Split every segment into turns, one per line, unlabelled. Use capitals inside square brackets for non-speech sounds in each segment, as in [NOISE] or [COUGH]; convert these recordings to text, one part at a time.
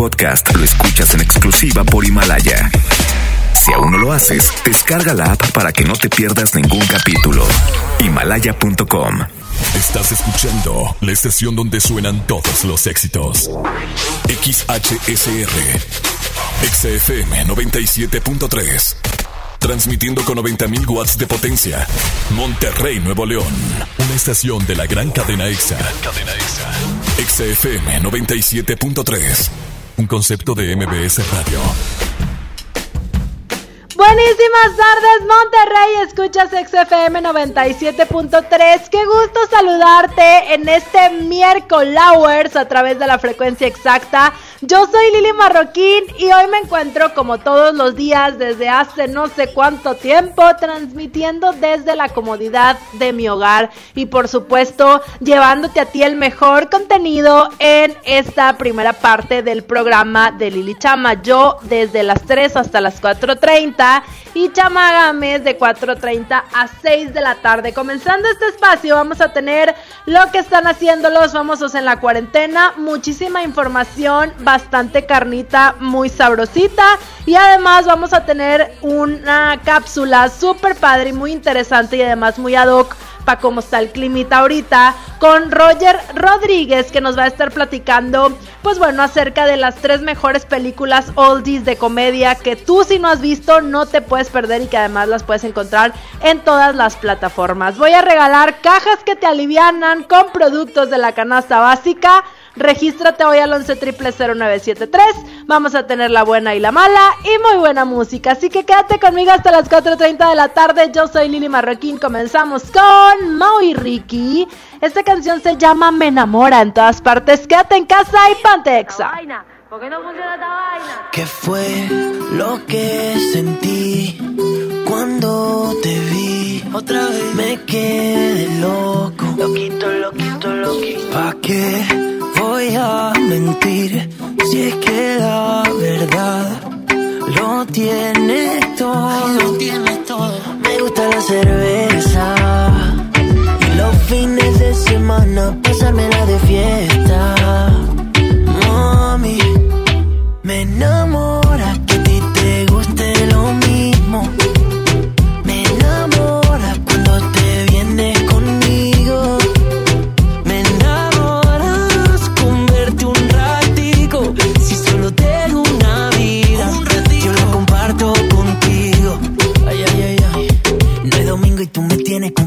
podcast lo escuchas en exclusiva por Himalaya. Si aún no lo haces, descarga la app para que no te pierdas ningún capítulo. Himalaya.com.
Estás escuchando la estación donde suenan todos los éxitos. XHSR. XFM 97.3. Transmitiendo con 90.000 watts de potencia. Monterrey, Nuevo León. Una estación de la gran cadena EXA. Cadena EXA. XFM 97.3. Un concepto de MBS Radio.
Buenísimas tardes, Monterrey. Escuchas XFM 97.3. Qué gusto saludarte en este miércoles a través de la frecuencia exacta. Yo soy Lili Marroquín y hoy me encuentro como todos los días desde hace no sé cuánto tiempo transmitiendo desde la comodidad de mi hogar y por supuesto llevándote a ti el mejor contenido en esta primera parte del programa de Lili Chama. Yo desde las 3 hasta las 4.30 y Chama de 4.30 a 6 de la tarde. Comenzando este espacio vamos a tener lo que están haciendo los famosos en la cuarentena, muchísima información bastante carnita, muy sabrosita. Y además vamos a tener una cápsula súper padre y muy interesante y además muy ad hoc para cómo está el climita ahorita con Roger Rodríguez que nos va a estar platicando pues bueno acerca de las tres mejores películas oldies de comedia que tú si no has visto no te puedes perder y que además las puedes encontrar en todas las plataformas. Voy a regalar cajas que te alivianan con productos de la canasta básica Regístrate hoy al 11 0973. Vamos a tener la buena y la mala y muy buena música. Así que quédate conmigo hasta las 4.30 de la tarde. Yo soy Lili Marroquín. Comenzamos con Mau y Ricky. Esta canción se llama Me enamora en todas partes. Quédate en casa y Pantexa.
¿Por qué no funciona esta vaina? ¿Qué fue lo que sentí cuando te vi? Otra vez me quedé loco. Loquito, loquito, loquito. ¿Pa' qué? Voy a mentir si es que la verdad lo tiene todo. Lo tiene todo. Me gusta la cerveza y los fines de semana pasármela de fiesta. Mami, me enamora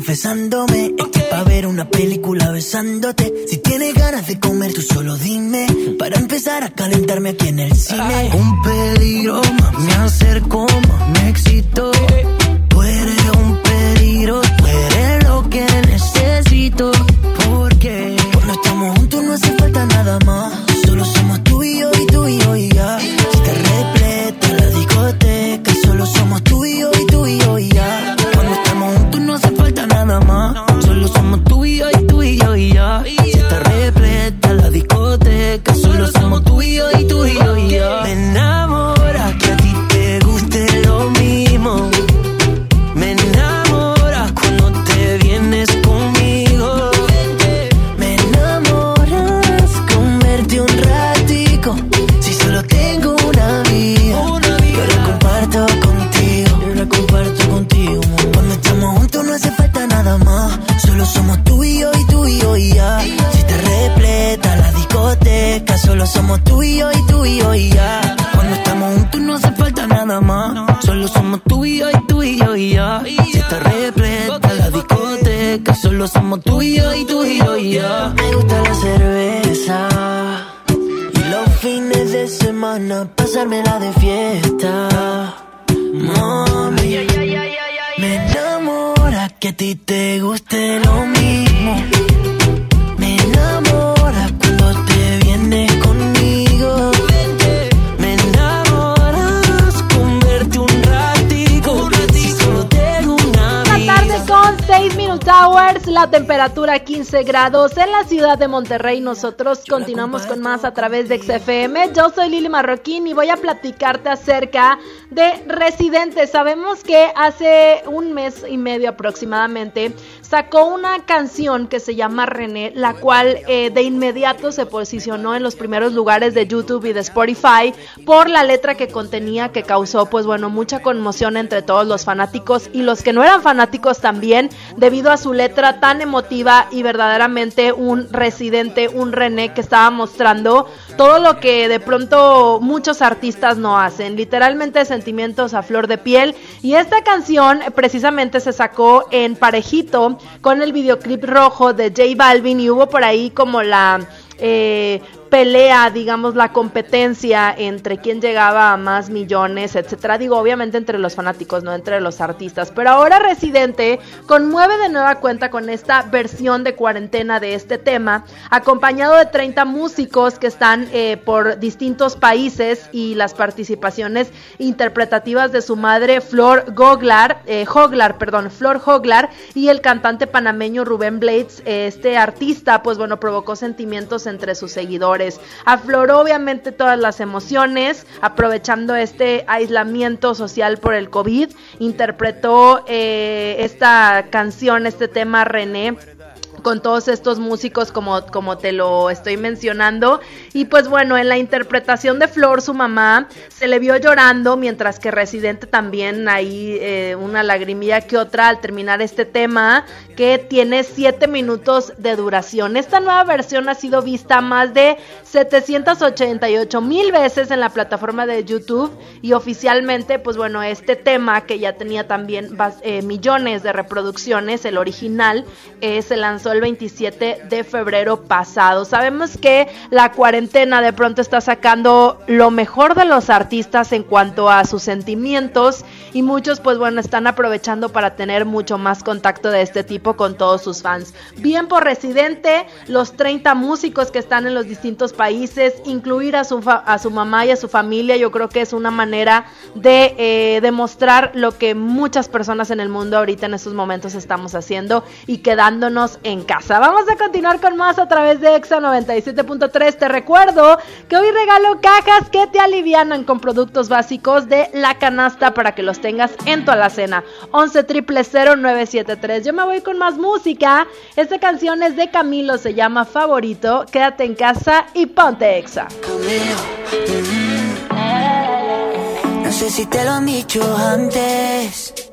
confesándome. Es que pa' ver una película besándote. Si tienes ganas de comer, tú solo dime. Para empezar a calentarme aquí en el cine. Un peligro, me acerco, me excito. Tú eres un peligro, tú eres lo que necesito. Porque cuando estamos juntos no hace falta nada más. Solo somos tú y yo y tú y yo y ya. Si te repleta la discoteca, solo somos tú y yo y tú y yo y ya. Solo somos tú y yo y tú y yo y ya. Si está repleta la discoteca, solo somos tú y yo y tú y yo y ya. Solo somos tú y yo y tú y yo y ya. Si te repleta la discoteca, solo somos tú y yo y tú y yo y ya. Cuando estamos juntos no hace falta nada más. Solo somos tú y yo y tú y yo y ya. Si te repleta la discoteca, solo somos tú y yo y tú y yo y ya. Me gusta la cerveza. Y los fines de semana pasármela de fiesta. Mami, me que a ti te guste lo mismo.
La temperatura 15 grados en la ciudad de Monterrey. Nosotros continuamos con más a través de XFM. Yo soy Lili Marroquín y voy a platicarte acerca de residentes. Sabemos que hace un mes y medio aproximadamente sacó una canción que se llama René, la cual eh, de inmediato se posicionó en los primeros lugares de YouTube y de Spotify por la letra que contenía que causó pues bueno mucha conmoción entre todos los fanáticos y los que no eran fanáticos también debido a su letra tan emotiva y verdaderamente un residente, un René que estaba mostrando todo lo que de pronto muchos artistas no hacen, literalmente sentimientos a flor de piel. Y esta canción precisamente se sacó en parejito con el videoclip rojo de J Balvin y hubo por ahí como la eh, pelea, digamos, la competencia entre quién llegaba a más millones, etcétera. Digo, obviamente entre los fanáticos, no entre los artistas. Pero ahora Residente conmueve de nueva cuenta con esta versión de cuarentena de este tema, acompañado de 30 músicos que están eh, por distintos países y las participaciones interpretativas de su madre Flor Goglar, eh, Hoglar, perdón, Flor Hoglar y el cantante panameño Rubén Blades. este artista, pues bueno, provocó sentimientos entre sus seguidores Afloró obviamente todas las emociones, aprovechando este aislamiento social por el COVID. Interpretó eh, esta canción, este tema René con todos estos músicos como, como te lo estoy mencionando. Y pues bueno, en la interpretación de Flor, su mamá, se le vio llorando, mientras que Residente también ahí eh, una lagrimilla que otra al terminar este tema, que tiene 7 minutos de duración. Esta nueva versión ha sido vista más de 788 mil veces en la plataforma de YouTube y oficialmente, pues bueno, este tema que ya tenía también eh, millones de reproducciones, el original, eh, se lanzó el 27 de febrero pasado. Sabemos que la cuarentena de pronto está sacando lo mejor de los artistas en cuanto a sus sentimientos y muchos pues bueno están aprovechando para tener mucho más contacto de este tipo con todos sus fans. Bien por Residente, los 30 músicos que están en los distintos países, incluir a su, a su mamá y a su familia, yo creo que es una manera de eh, demostrar lo que muchas personas en el mundo ahorita en estos momentos estamos haciendo y quedándonos en casa. Vamos a continuar con más a través de EXA 97.3. Te recuerdo que hoy regalo cajas que te alivianan con productos básicos de la canasta para que los tengas en tu alacena. 11 973. Yo me voy con más música. Esta canción es de Camilo, se llama Favorito. Quédate en casa y ponte EXA.
No sé si te lo han dicho antes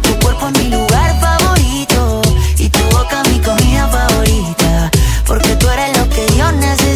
tu cuerpo es mi lugar favorito y tu boca mi comida favorita. Porque tú eres lo que yo necesito,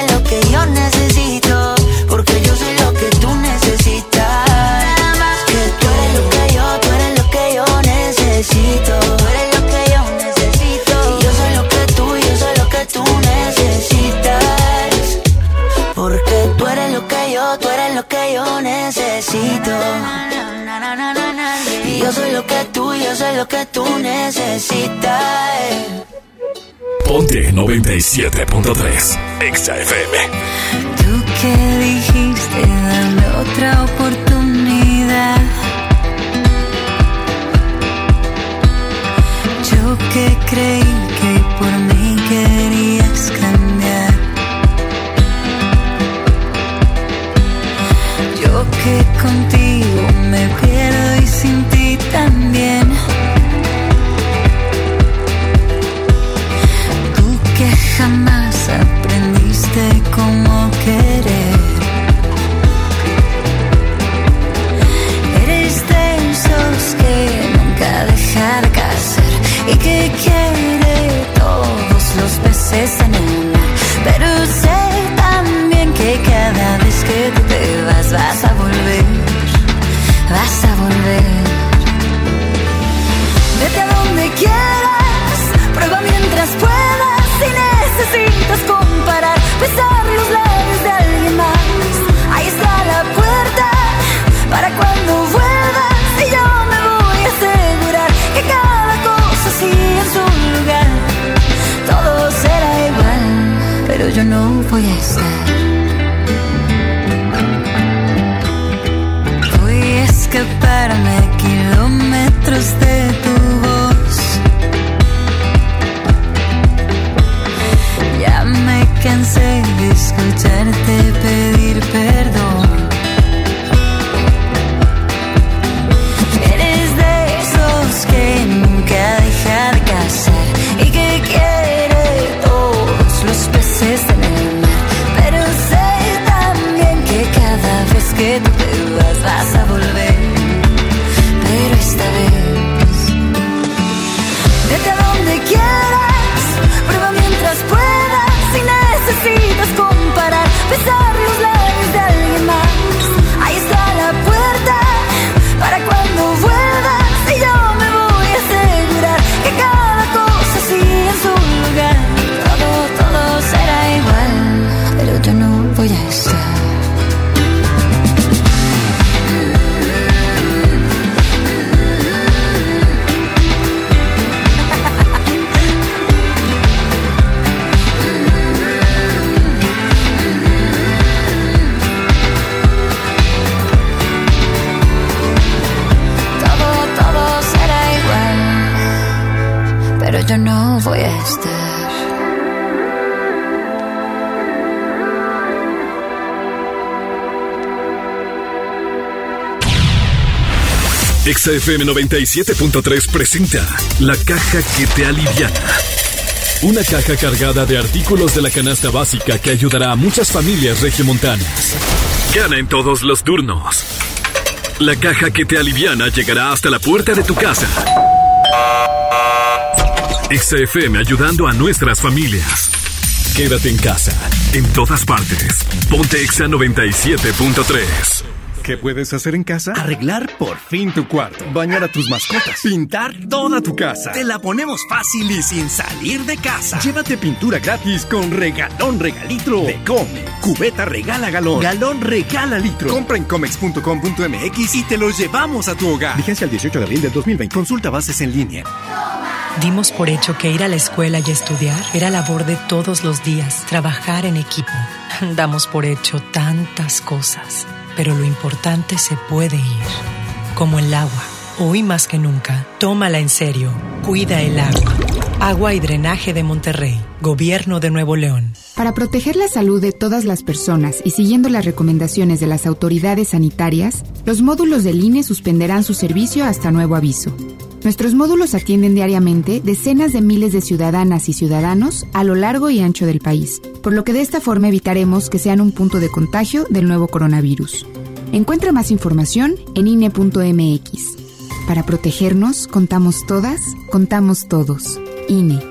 necesito. Y yo soy lo que tú, yo soy lo que tú necesitas.
Ponte 97.3 Exa FM.
Tú que dijiste dame otra oportunidad. Yo que creí que por mí querías
XFM 97.3 presenta La caja que te aliviana. Una caja cargada de artículos de la canasta básica que ayudará a muchas familias regiomontanas. Gana en todos los turnos. La caja que te aliviana llegará hasta la puerta de tu casa. XFM ayudando a nuestras familias. Quédate en casa, en todas partes. Ponte Exa 97.3.
¿Qué puedes hacer en casa? Arreglar por fin tu cuarto, bañar a tus mascotas, pintar toda tu casa. Te la ponemos fácil y sin salir de casa. Llévate pintura gratis con regalón regalitro de Come. Cubeta regala galón, galón regala litro. Compra en comex.com.mx y te los llevamos a tu hogar. Vigencia el 18 de abril del 2020. Consulta bases en línea.
Dimos por hecho que ir a la escuela y estudiar era labor de todos los días, trabajar en equipo. [LAUGHS] Damos por hecho tantas cosas, pero lo importante se puede ir, como el agua. Hoy más que nunca, tómala en serio, cuida el agua. Agua y Drenaje de Monterrey, Gobierno de Nuevo León.
Para proteger la salud de todas las personas y siguiendo las recomendaciones de las autoridades sanitarias, los módulos del INE suspenderán su servicio hasta nuevo aviso. Nuestros módulos atienden diariamente decenas de miles de ciudadanas y ciudadanos a lo largo y ancho del país, por lo que de esta forma evitaremos que sean un punto de contagio del nuevo coronavirus. Encuentra más información en INE.mx. Para protegernos, contamos todas, contamos todos. INE.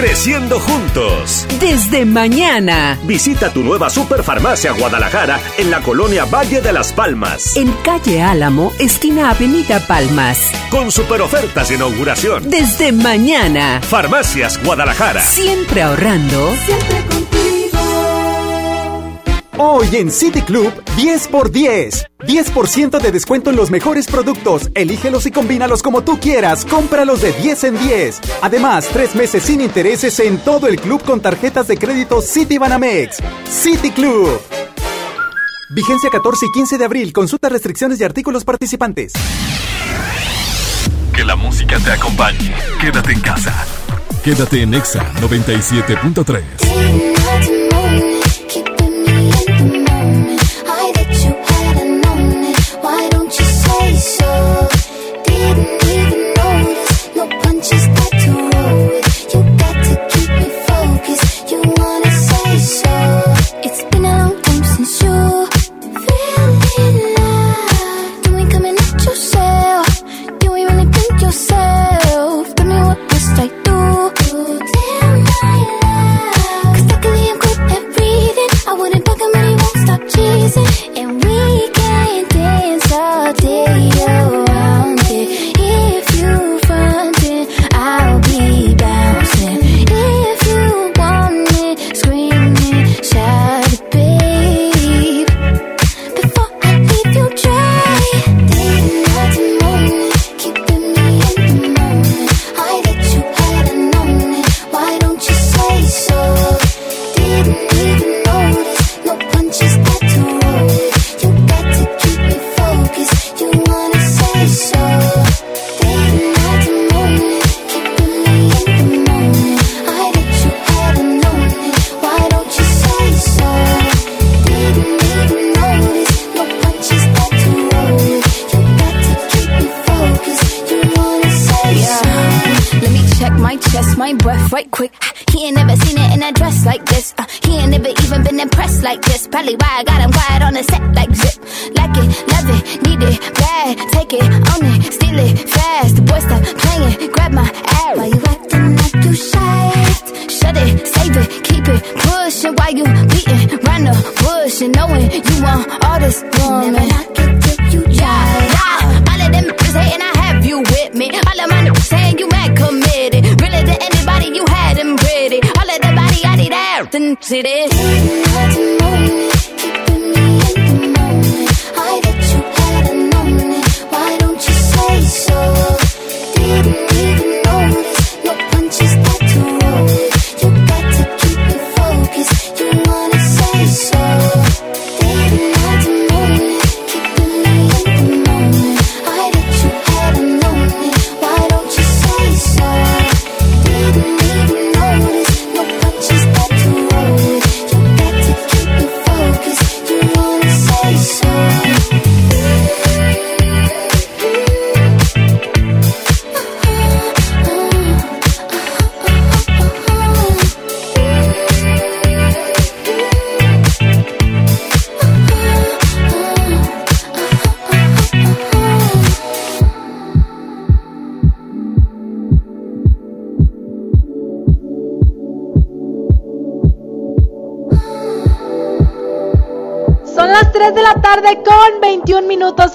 Creciendo juntos.
Desde mañana.
Visita tu nueva Superfarmacia Guadalajara en la colonia Valle de las Palmas.
En calle Álamo, esquina Avenida Palmas.
Con super ofertas de inauguración.
Desde mañana.
Farmacias Guadalajara.
Siempre ahorrando.
Siempre contigo.
Hoy en City Club, 10 por 10. 10% de descuento en los mejores productos. Elígelos y combínalos como tú quieras. Cómpralos de 10 en 10. Además, tres meses sin intereses en todo el club con tarjetas de crédito City Banamex. City Club. Vigencia 14 y 15 de abril. Consulta restricciones y artículos participantes.
Que la música te acompañe. Quédate en casa. Quédate en Exa 97.3.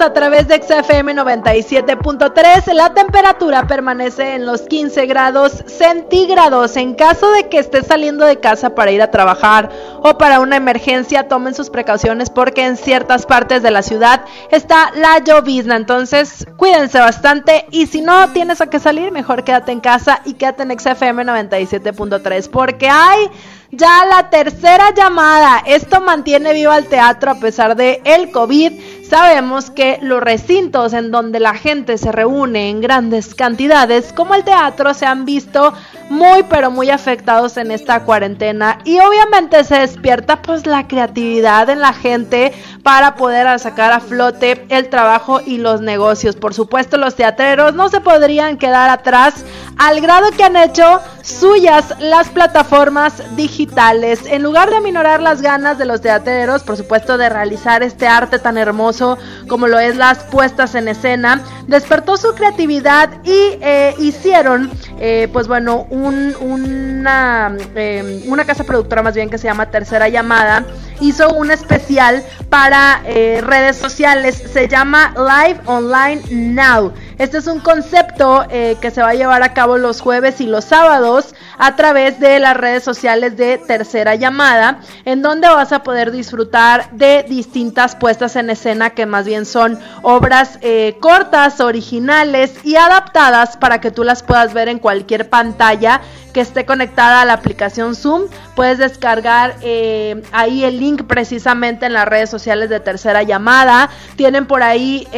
a través de XFM 97.3. La temperatura permanece en los 15 grados centígrados. En caso de que esté saliendo de casa para ir a trabajar o para una emergencia, tomen sus precauciones porque en ciertas partes de la ciudad está la llovizna. Entonces, cuídense bastante y si no tienes a qué salir, mejor quédate en casa y quédate en XFM 97.3 porque hay ya la tercera llamada. Esto mantiene viva el teatro a pesar de el COVID. Sabemos que los recintos en donde la gente se reúne en grandes cantidades, como el teatro, se han visto muy pero muy afectados en esta cuarentena y obviamente se despierta pues la creatividad en la gente para poder sacar a flote el trabajo y los negocios. Por supuesto, los teatreros no se podrían quedar atrás al grado que han hecho suyas las plataformas digitales. En lugar de aminorar las ganas de los teatreros, por supuesto, de realizar este arte tan hermoso como lo es las puestas en escena, despertó su creatividad y eh, hicieron, eh, pues bueno, una, eh, una casa productora más bien que se llama Tercera Llamada, hizo un especial para redes sociales, se llama Live Online Now. Este es un concepto eh, que se va a llevar a cabo los jueves y los sábados a través de las redes sociales de Tercera Llamada, en donde vas a poder disfrutar de distintas puestas en escena que más bien son obras eh, cortas, originales y adaptadas para que tú las puedas ver en cualquier pantalla que esté conectada a la aplicación Zoom. Puedes descargar eh, ahí el link precisamente en las redes sociales de Tercera Llamada. Tienen por ahí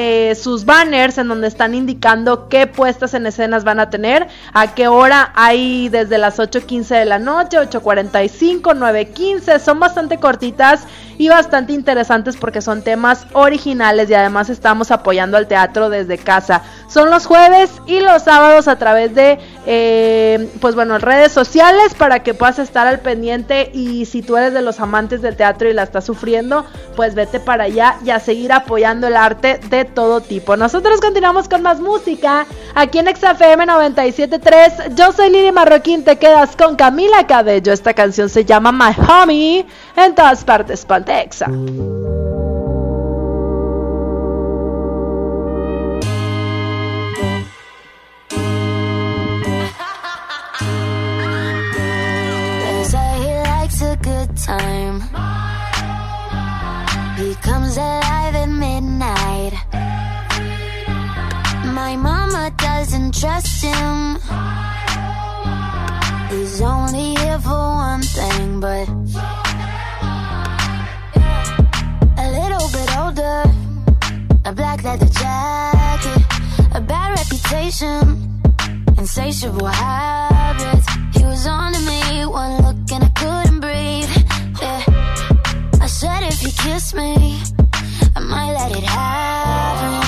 sus banners en donde están indicando qué puestas en escenas van a tener, a qué hora hay desde las 8.15 de la noche, 8.45, 9.15, son bastante cortitas y bastante interesantes porque son temas originales y además estamos apoyando al teatro desde casa. Son los jueves y los sábados a través de, eh, pues bueno, redes sociales para que puedas estar al pendiente y si tú eres de los amantes del teatro y la estás sufriendo, pues vete para allá y a seguir apoyando el arte de todo tipo. Nosotros continuamos con más música aquí en XFM 97.3. Yo soy Lili Marroquín, te quedas con Camila Cabello. Esta canción se llama My Homie en todas partes, Pantexa.
Alive at midnight. My mama doesn't trust him. He's only here for one thing, but a little bit older, a black leather jacket, a bad reputation, insatiable habits. He was on to me, one look and I couldn't breathe. Yeah, I said if he kissed me, I might let it happen.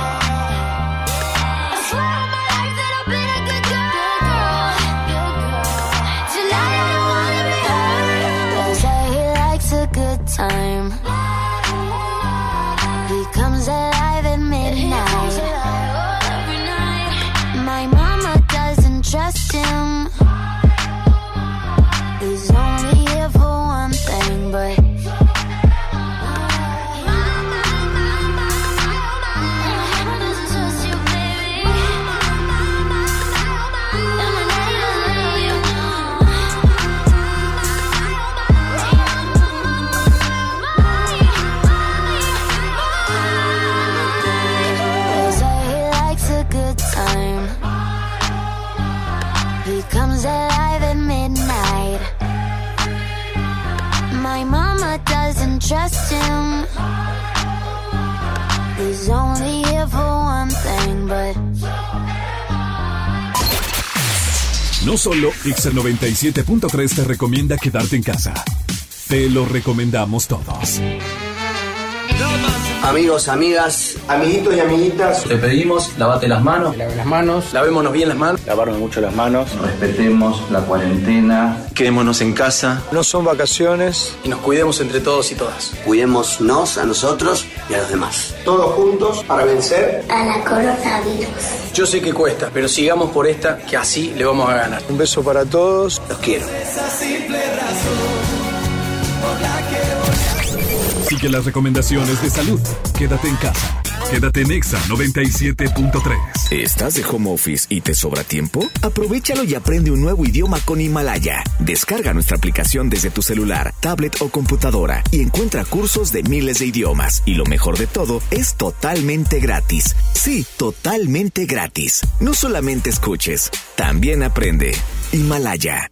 Time. Trust him. He's only here for one thing, but.
No solo Pixel 97.3 te recomienda quedarte en casa. Te lo recomendamos todos.
Amigos, amigas, amiguitos y amiguitas,
te pedimos, lavate las manos.
Lave las manos. Lavémonos bien las manos. Lavarnos mucho las manos.
Respetemos la cuarentena.
Quedémonos en casa.
No son vacaciones.
Y nos cuidemos entre todos y todas.
Cuidémonos a nosotros y a los demás.
Todos juntos para vencer
a la coronavirus.
Yo sé que cuesta, pero sigamos por esta, que así le vamos a ganar.
Un beso para todos.
Los quiero.
Sigue las recomendaciones de salud. Quédate en casa. Quédate en Exa 97.3.
¿Estás de home office y te sobra tiempo? Aprovechalo y aprende un nuevo idioma con Himalaya. Descarga nuestra aplicación desde tu celular, tablet o computadora y encuentra cursos de miles de idiomas. Y lo mejor de todo, es totalmente gratis. Sí, totalmente gratis. No solamente escuches, también aprende. Himalaya.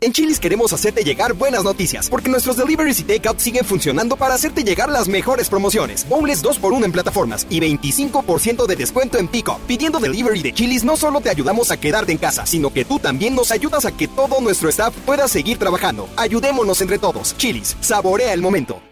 En Chilis queremos hacerte llegar buenas noticias, porque nuestros deliveries y takeout siguen funcionando para hacerte llegar las mejores promociones. Bowls 2x1 en plataformas y 25% de descuento en pico. Pidiendo delivery de Chilis no solo te ayudamos a quedarte en casa, sino que tú también nos ayudas a que todo nuestro staff pueda seguir trabajando. Ayudémonos entre todos. Chilis, saborea el momento.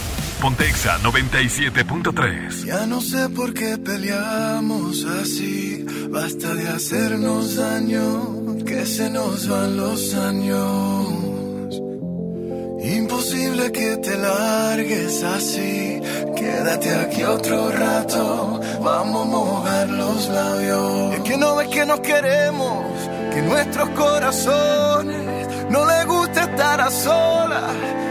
Pontexa 97.3.
Ya no sé por qué peleamos así. Basta de hacernos daño, que se nos van los años. Imposible que te largues así. Quédate aquí otro rato. Vamos a mojar los labios. Es que no ves que nos queremos, que nuestros corazones no les gusta estar a solas.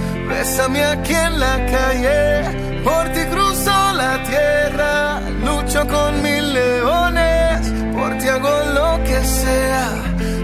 Bésame aquí en la calle, por ti cruzo la tierra, lucho con mil leones, por ti hago lo que sea.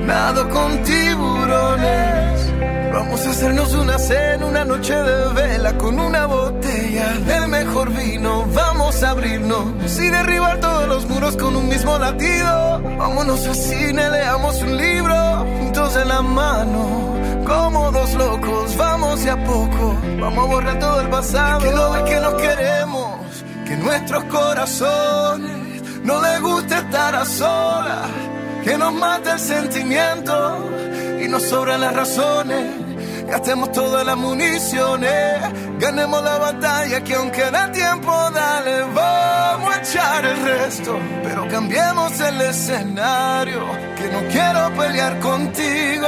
nado con tiburones. Vamos a hacernos una cena, una noche de vela con una botella del mejor vino. Vamos a abrirnos y derribar todos los muros con un mismo latido. Vámonos al cine, leamos un libro juntos en la mano. Como dos locos, vamos de a poco. Vamos a borrar todo el pasado. que no ves que nos queremos, que nuestros corazones no les gusta estar a solas. Que nos mate el sentimiento y nos sobran las razones. Gastemos todas las municiones, ganemos la batalla que aunque da tiempo, dale, vamos a echar el resto. Pero cambiemos el escenario, que no quiero pelear contigo.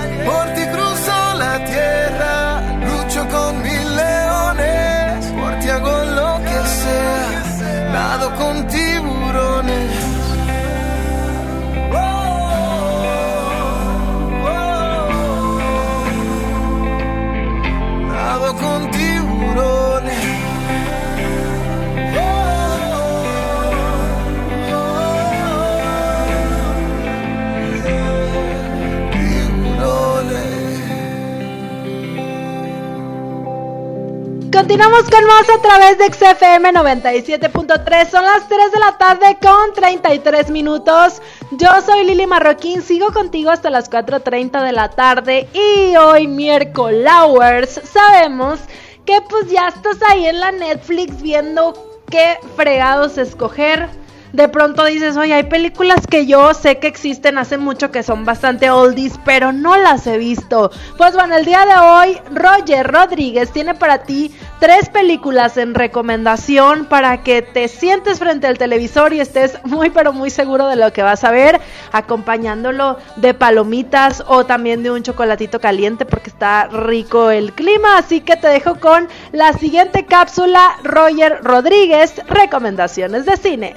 Continuamos con más a través de XFM 97.3. Son las 3 de la tarde con 33 minutos. Yo soy Lili Marroquín, sigo contigo hasta las 4.30 de la tarde. Y hoy, miércoles, sabemos que pues ya estás ahí en la Netflix viendo qué fregados escoger de pronto dices, oye, hay películas que yo sé que existen hace mucho que son bastante oldies, pero no las he visto. Pues bueno, el día de hoy Roger Rodríguez tiene para ti tres películas en recomendación para que te sientes frente al televisor y estés muy pero muy seguro de lo que vas a ver, acompañándolo de palomitas o también de un chocolatito caliente porque está rico el clima. Así que te dejo con la siguiente cápsula, Roger Rodríguez, recomendaciones de cine.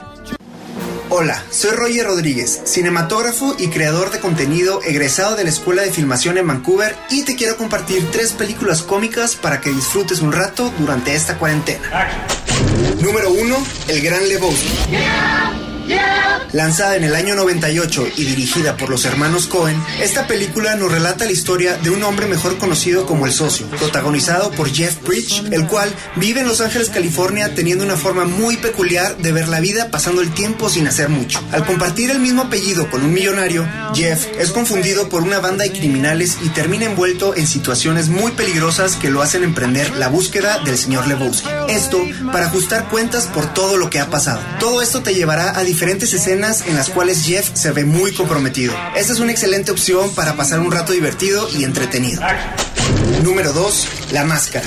Hola, soy Roger Rodríguez, cinematógrafo y creador de contenido egresado de la Escuela de Filmación en Vancouver y te quiero compartir tres películas cómicas para que disfrutes un rato durante esta cuarentena. Número 1, El Gran Lebowski. Lanzada en el año 98 y dirigida por los hermanos Cohen, esta película nos relata la historia de un hombre mejor conocido como el socio, protagonizado por Jeff Bridge, el cual vive en Los Ángeles, California, teniendo una forma muy peculiar de ver la vida pasando el tiempo sin hacer mucho. Al compartir el mismo apellido con un millonario, Jeff es confundido por una banda de criminales y termina envuelto en situaciones muy peligrosas que lo hacen emprender la búsqueda del señor Lebowski. Esto para ajustar cuentas por todo lo que ha pasado. Todo esto te llevará a diferentes escenas en las cuales Jeff se ve muy comprometido. Esta es una excelente opción para pasar un rato divertido y entretenido. Número 2. La máscara.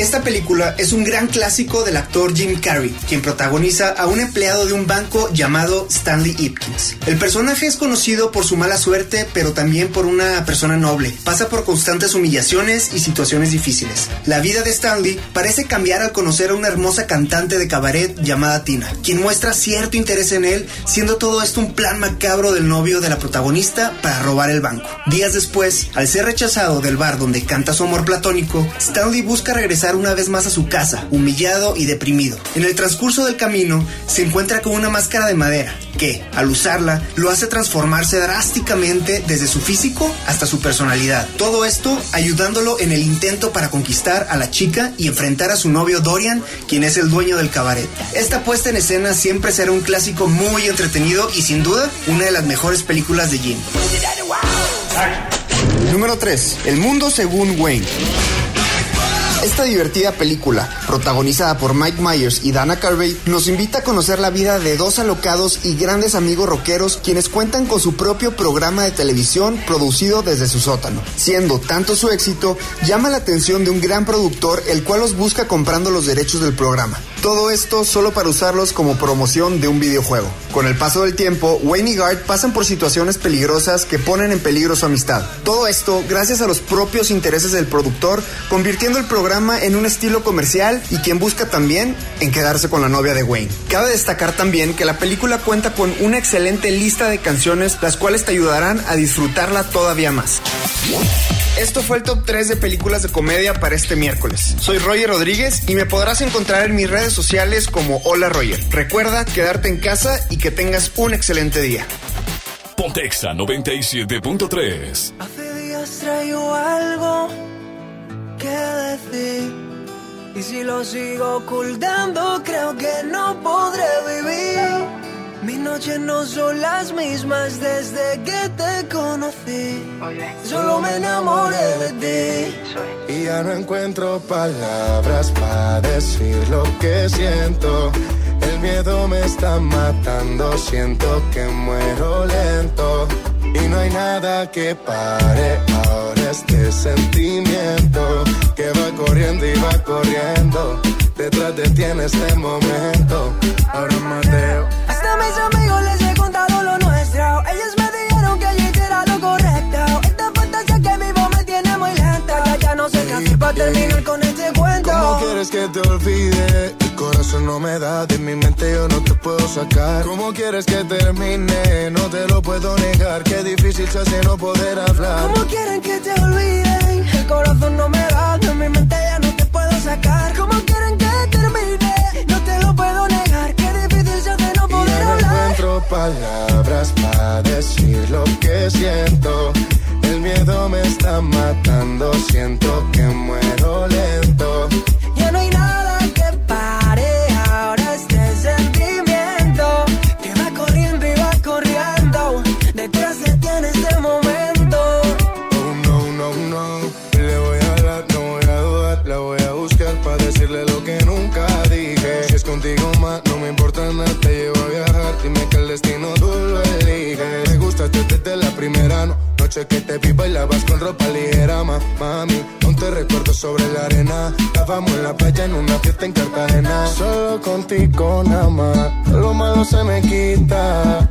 Esta película es un gran clásico del actor Jim Carrey, quien protagoniza a un empleado de un banco llamado Stanley Ipkins. El personaje es conocido por su mala suerte, pero también por una persona noble. Pasa por constantes humillaciones y situaciones difíciles. La vida de Stanley parece cambiar al conocer a una hermosa cantante de cabaret llamada Tina, quien muestra cierto interés en él, siendo todo esto un plan macabro del novio de la protagonista para robar el banco. Días después, al ser rechazado del bar donde canta su amor platónico, Stanley busca regresar una vez más a su casa, humillado y deprimido. En el transcurso del camino, se encuentra con una máscara de madera, que, al usarla, lo hace transformarse drásticamente desde su físico hasta su personalidad. Todo esto ayudándolo en el intento para conquistar a la chica y enfrentar a su novio Dorian, quien es el dueño del cabaret. Esta puesta en escena siempre será un clásico muy entretenido y sin duda una de las mejores películas de Jim. Número 3. El mundo según Wayne. Esta divertida película, protagonizada por Mike Myers y Dana Carvey, nos invita a conocer la vida de dos alocados y grandes amigos rockeros quienes cuentan con su propio programa de televisión producido desde su sótano. Siendo tanto su éxito, llama la atención de un gran productor el cual los busca comprando los derechos del programa. Todo esto solo para usarlos como promoción de un videojuego. Con el paso del tiempo, Wayne y Guard pasan por situaciones peligrosas que ponen en peligro su amistad. Todo esto gracias a los propios intereses del productor, convirtiendo el programa en un estilo comercial y quien busca también en quedarse con la novia de Wayne. Cabe destacar también que la película cuenta con una excelente lista de canciones, las cuales te ayudarán a disfrutarla todavía más. Esto fue el top 3 de películas de comedia para este miércoles. Soy Roger Rodríguez y me podrás encontrar en mis redes sociales como Hola Roger. Recuerda quedarte en casa y que tengas un excelente día.
Pontexa 97.3
Hace días traigo algo que decir. Y si lo sigo ocultando, creo que no podré vivir. Mis noches no son las mismas desde que te conocí. Solo me enamoré de ti.
Y ya no encuentro palabras para decir lo que siento. El miedo me está matando, siento que muero lento. Y no hay nada que pare ahora este sentimiento que va corriendo y va corriendo. Detrás de ti en este momento. Ahora Mateo.
Mis amigos les he contado lo nuestro. Ellos me dijeron que yo era lo correcto. Esta fantasía que vivo me tiene muy lenta. Ya, ya no sé qué hacer para terminar con este cuento.
¿Cómo quieres que te olvide? El corazón no me da, de mi mente yo no te puedo sacar. ¿Cómo quieres que termine? No te lo puedo negar, qué difícil se hace no poder hablar.
¿Cómo quieren que te olviden? El corazón no me da, de mi mente ya no te puedo sacar. ¿Cómo quieren que termine?
Ya no encuentro palabras para decir lo que siento. El miedo me está matando, siento que muero lento.
Ya no hay nada
destino tú lo eliges. Me gustaste desde la primera no- noche que te vi bailabas con ropa ligera, ma, mami. Aún te recuerdo sobre la arena. Estábamos en la playa en una fiesta en Cartagena. Solo contigo nada más. Lo malo se me quita.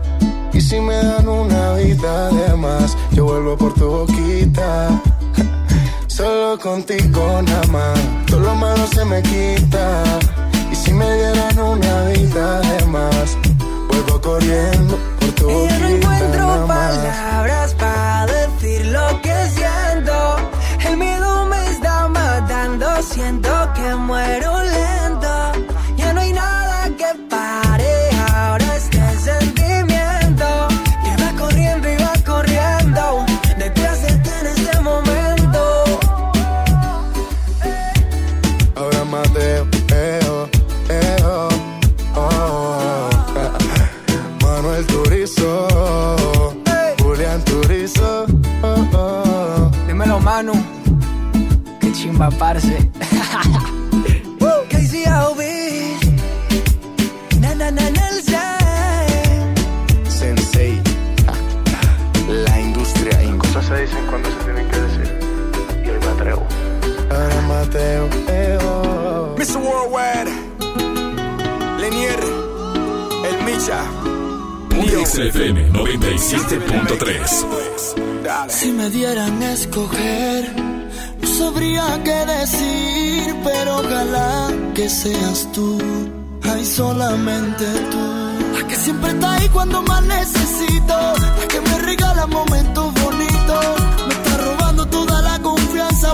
Y si me dan una vida de más, yo vuelvo por tu boquita. [LAUGHS] Solo contigo nada más, todo lo malo se me quita. Y si me dieran una vida de más, vuelvo corriendo por tu
Y ya no encuentro palabras para [LAUGHS] Zen.
Sensei, la industria. Cosas se dicen cuando se tienen que decir. Y hoy me atrevo. Ahora Mateo, eh, oh.
Mr. Worldwide, Lenier, El Micha,
Pontexa FM 97.3
Si me dieran a escoger, sabría qué decir, pero ojalá que seas tú, ay solamente tú. La que siempre está ahí cuando más necesito, la que me regala momentos bonitos, me está robando toda la confianza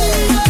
Voy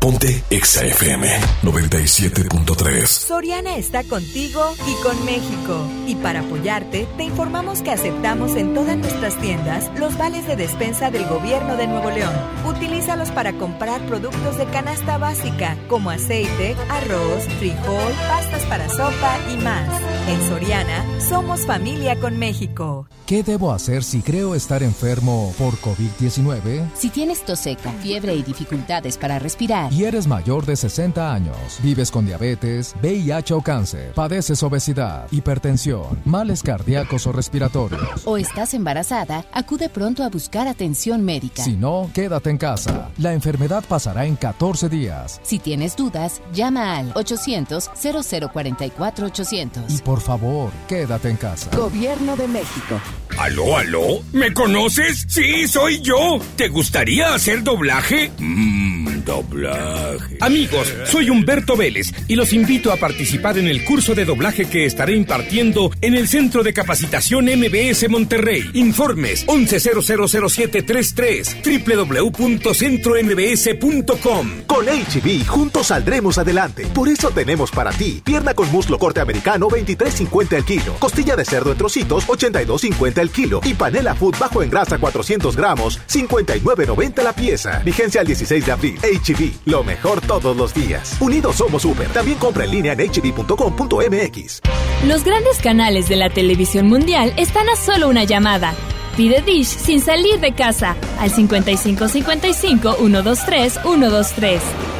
Ponte Exa FM 97.3.
Soriana está contigo y con México. Y para apoyarte, te informamos que aceptamos en todas nuestras tiendas los vales de despensa del gobierno de Nuevo León. Utilízalos para comprar productos de canasta básica, como aceite, arroz, frijol, pastas para sopa y más. En Soriana, somos familia con México.
¿Qué debo hacer si creo estar enfermo por COVID-19?
Si tienes tos seca, fiebre y dificultades para respirar,
Y eres mayor de 60 años, vives con diabetes, VIH o cáncer, padeces obesidad, hipertensión, males cardíacos o respiratorios.
o estás embarazada, acude pronto a buscar atención médica.
Si no, quédate en casa. La enfermedad pasará en 14 días.
Si tienes dudas, llama al 800-0044-800.
Y por favor, quédate en casa.
Gobierno de México.
¿Aló, aló? ¿Me conoces? Sí, soy yo. ¿Te gustaría hacer doblaje? Mmm, doblaje. Amigos, soy Humberto Vélez y los invito a participar en el curso de doblaje que estaré impartiendo en el Centro de Capacitación MBS Monterrey. Informes 11000733 www.centrombs.com.
Con HB, juntos saldremos adelante. Por eso tenemos para ti pierna con muslo corte americano 23.50 el kilo, costilla de cerdo en trocitos 82.50 el kilo y panela food bajo en grasa 400 gramos 59.90 la pieza. Vigencia al 16 de abril. HB, lo mejor todos los días. Unidos somos super. También compra en línea en hb.com.mx.
Los grandes canales de la televisión mundial están a solo una llamada. Pide Dish sin salir de casa al 5555 123 123.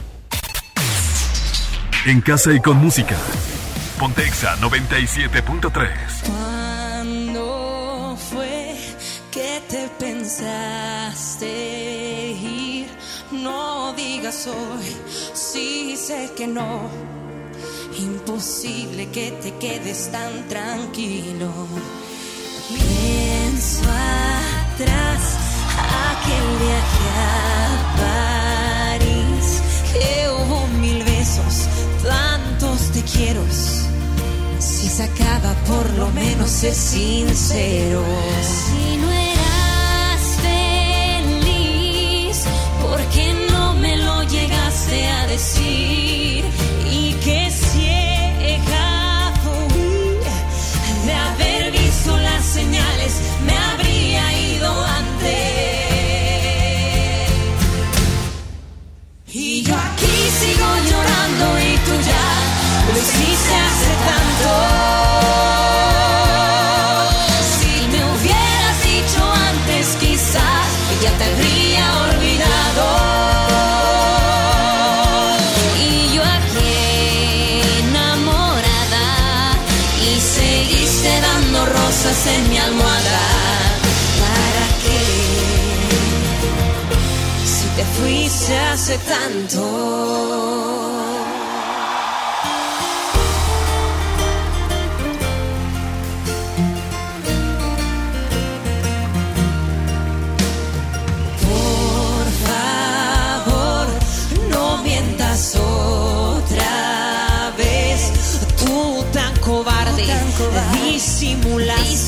En casa y con música. Pontexa 97.3.
¿Cuándo fue que te pensaste ir? No digas hoy, sí sé que no. Imposible que te quedes tan tranquilo. Pienso atrás,
aquel viaje a Si se acaba, por lo menos es sincero. Si no eras feliz, ¿por qué no me lo llegaste a decir? Lo hiciste hace tanto. Si me hubieras dicho antes, quizás ya te habría olvidado. Y yo aquí enamorada y seguiste dando rosas en mi almohada. ¿Para qué? Si te fuiste hace tanto.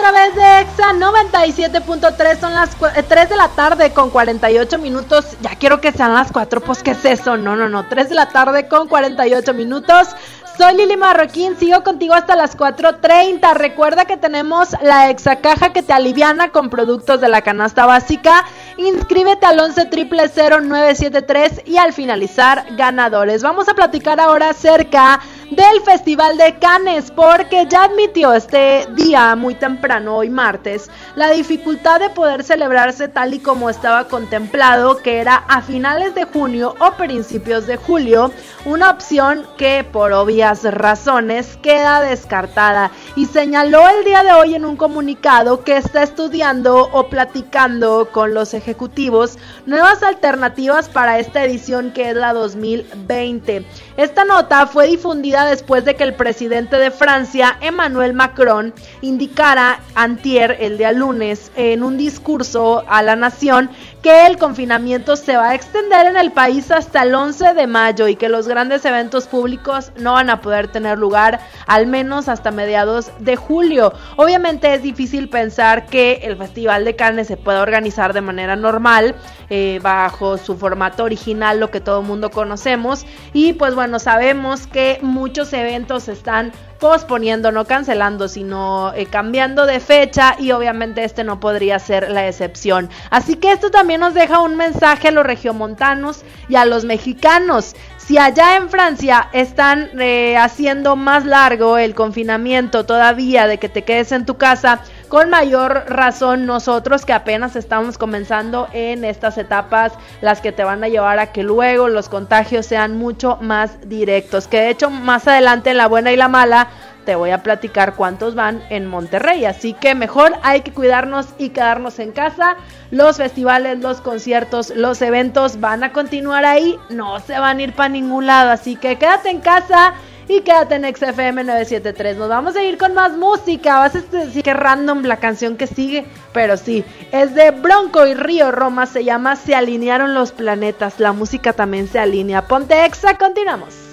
Través de EXA 97.3, son las 3 de la tarde con 48 minutos. Ya quiero que sean las 4, pues ¿qué es eso? No, no, no, 3 de la tarde con 48 minutos. Soy Lili Marroquín, sigo contigo hasta las 4.30. Recuerda que tenemos la Exa Caja que te aliviana con productos de la canasta básica. Inscríbete al 11 973 y al finalizar ganadores. Vamos a platicar ahora acerca del Festival de Cannes porque ya admitió este día muy temprano, hoy martes, la dificultad de poder celebrarse tal y como estaba contemplado, que era a finales de junio o principios de julio, una opción que por obvias razones queda descartada y señaló el día de hoy en un comunicado que está estudiando o platicando con los ejecutivos nuevas alternativas para esta edición que es la 2020. Esta nota fue difundida después de que el presidente de Francia, Emmanuel Macron, indicara antier, el día lunes, en un discurso a la nación, que el confinamiento se va a extender en el país hasta el 11 de mayo y que los grandes eventos públicos no van a poder tener lugar al menos hasta mediados de julio. Obviamente es difícil pensar que el Festival de Cannes se pueda organizar de manera normal, eh, bajo su formato original, lo que todo el mundo conocemos. Y pues bueno, sabemos que muchos eventos están posponiendo, no cancelando, sino eh, cambiando de fecha y obviamente este no podría ser la excepción. Así que esto nos deja un mensaje a los regiomontanos y a los mexicanos. Si allá en Francia están eh, haciendo más largo el confinamiento todavía de que te quedes en tu casa, con mayor razón nosotros que apenas estamos comenzando en estas etapas, las que te van a llevar a que luego los contagios sean mucho más directos. Que de hecho más adelante en la buena y la mala te voy a platicar cuántos van en Monterrey. Así que mejor hay que cuidarnos y quedarnos en casa. Los festivales, los conciertos, los eventos van a continuar ahí. No se van a ir para ningún lado. Así que quédate en casa y quédate en XFM 973. Nos vamos a ir con más música. Vas a decir que random la canción que sigue, pero sí, es de Bronco y Río Roma. Se llama Se alinearon los planetas. La música también se alinea. Ponte Exa, continuamos.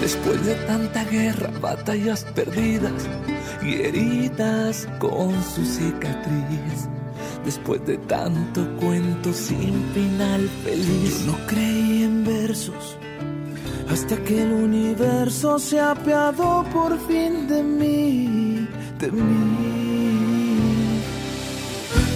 Después de tanta guerra, batallas perdidas y heridas con su cicatriz. Después de tanto cuento sin final feliz.
Yo no creí en versos hasta que el universo se apiadó por fin de mí, de mí.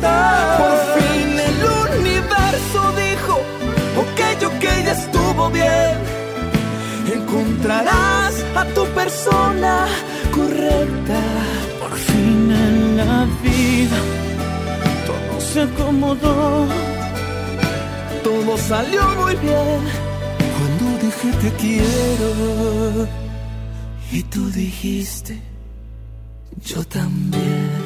Por fin el universo dijo, ok, ok, ya estuvo bien. Encontrarás a tu persona correcta.
Por fin en la vida todo se acomodó.
Todo salió muy bien cuando dije te quiero.
Y tú dijiste, yo también.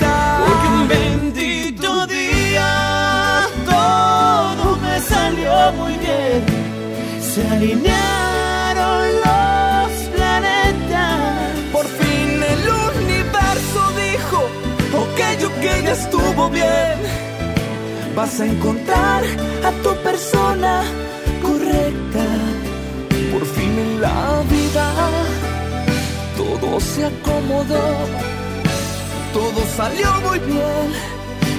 Día todo me salió muy bien. Se alinearon los planetas.
Por fin el universo dijo, ok, ok, ya estuvo bien. Vas a encontrar a tu persona correcta. Por fin en la vida todo se acomodó. Todo salió muy bien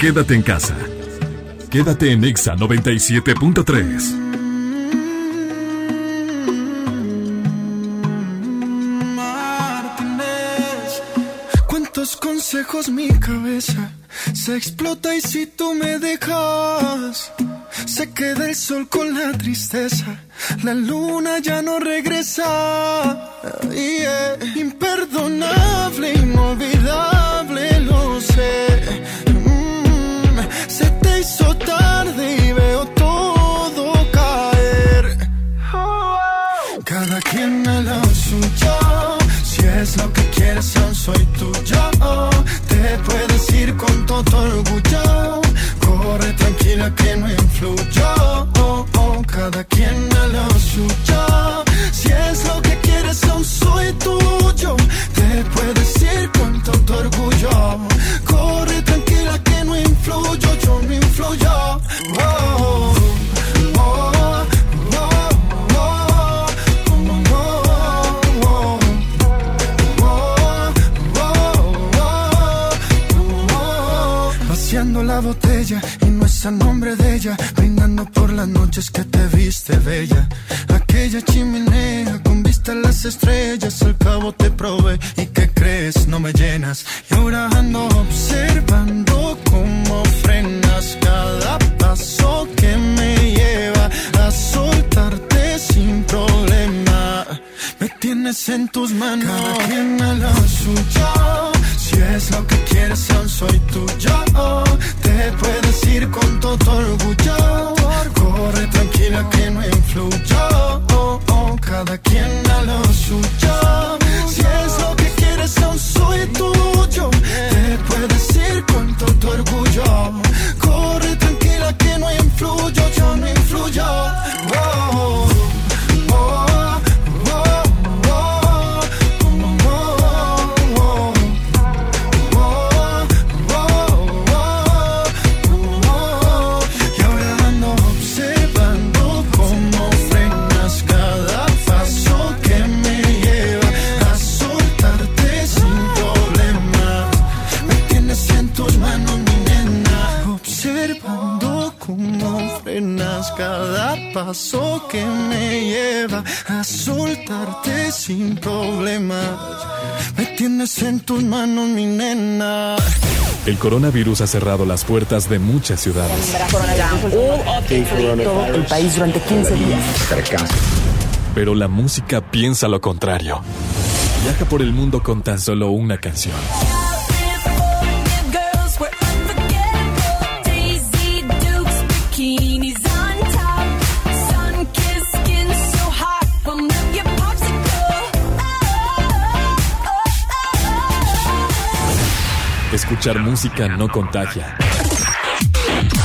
Quédate en casa. Quédate en Exa 97.3.
Martínez. ¿Cuántos consejos mi cabeza se explota y si tú me dejas? Se queda el sol con la tristeza, la luna ya no regresa. Yeah. Imperdonable, inolvidable, lo sé. Y veo todo caer. Cada quien a lo suyo. Si es lo que quieres, soy tuyo. Te puedes ir con todo orgullo. Corre tranquila que no influyo. Cada quien a lo suyo. Y no es a nombre de ella, brindando por las noches que te viste bella. Aquella chimenea con vista a las estrellas, al cabo te probé y que crees no me llenas. Y ahora ando observando cómo frenas cada paso que me lleva a soltarte tienes en tus manos. Cada quien a lo suyo. Si es lo que quieres, aún soy tuyo. Te puedes ir con todo orgullo. Corre tranquila que no influyo. Cada quien a lo suyo paso que me lleva a soltarte sin problemas. Me tienes en tus manos, mi nena.
El coronavirus ha cerrado las puertas de muchas ciudades.
El país durante 15 días.
Pero la música piensa lo contrario. Viaja por el mundo con tan solo una canción. Escuchar música no contagia.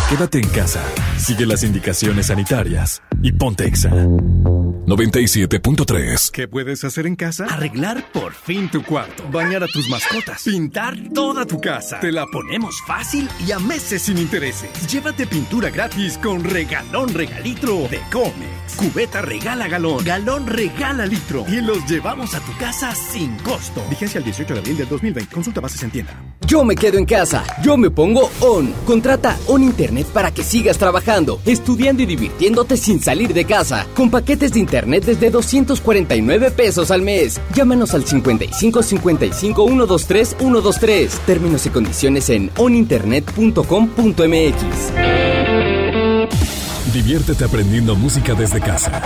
Quédate en casa, sigue las indicaciones sanitarias y ponte exa. 97.3
¿Qué puedes hacer en casa? Arreglar por fin tu cuarto, bañar a tus mascotas, pintar toda tu casa. Te la ponemos fácil y a meses sin intereses. Llévate pintura gratis con regalón regalitro de Comex. Cubeta regala galón, galón regala litro y los llevamos a tu casa sin costo. Vigencia el 18 de abril del 2020. Consulta bases en tienda.
Yo me quedo en casa. Yo me pongo On. Contrata On Internet para que sigas trabajando, estudiando y divirtiéndote sin salir de casa. Con paquetes de internet desde 249 pesos al mes. Llámanos al 55 55 123 123. Términos y condiciones en oninternet.com.mx.
Diviértete aprendiendo música desde casa.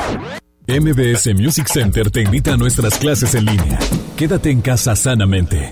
MBS Music Center te invita a nuestras clases en línea. Quédate en casa sanamente.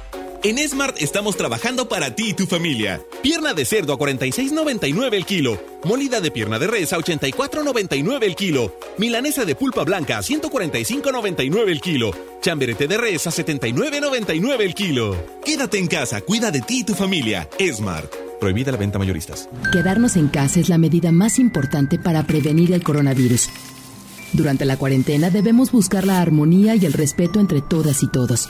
En Smart estamos trabajando para ti y tu familia. Pierna de cerdo a 46.99 el kilo. Molida de pierna de res a 84.99 el kilo. Milanesa de pulpa blanca a 145.99 el kilo. Chamberete de res a 79.99 el kilo. Quédate en casa, cuida de ti y tu familia. Smart. Prohibida la venta mayoristas.
Quedarnos en casa es la medida más importante para prevenir el coronavirus. Durante la cuarentena debemos buscar la armonía y el respeto entre todas y todos.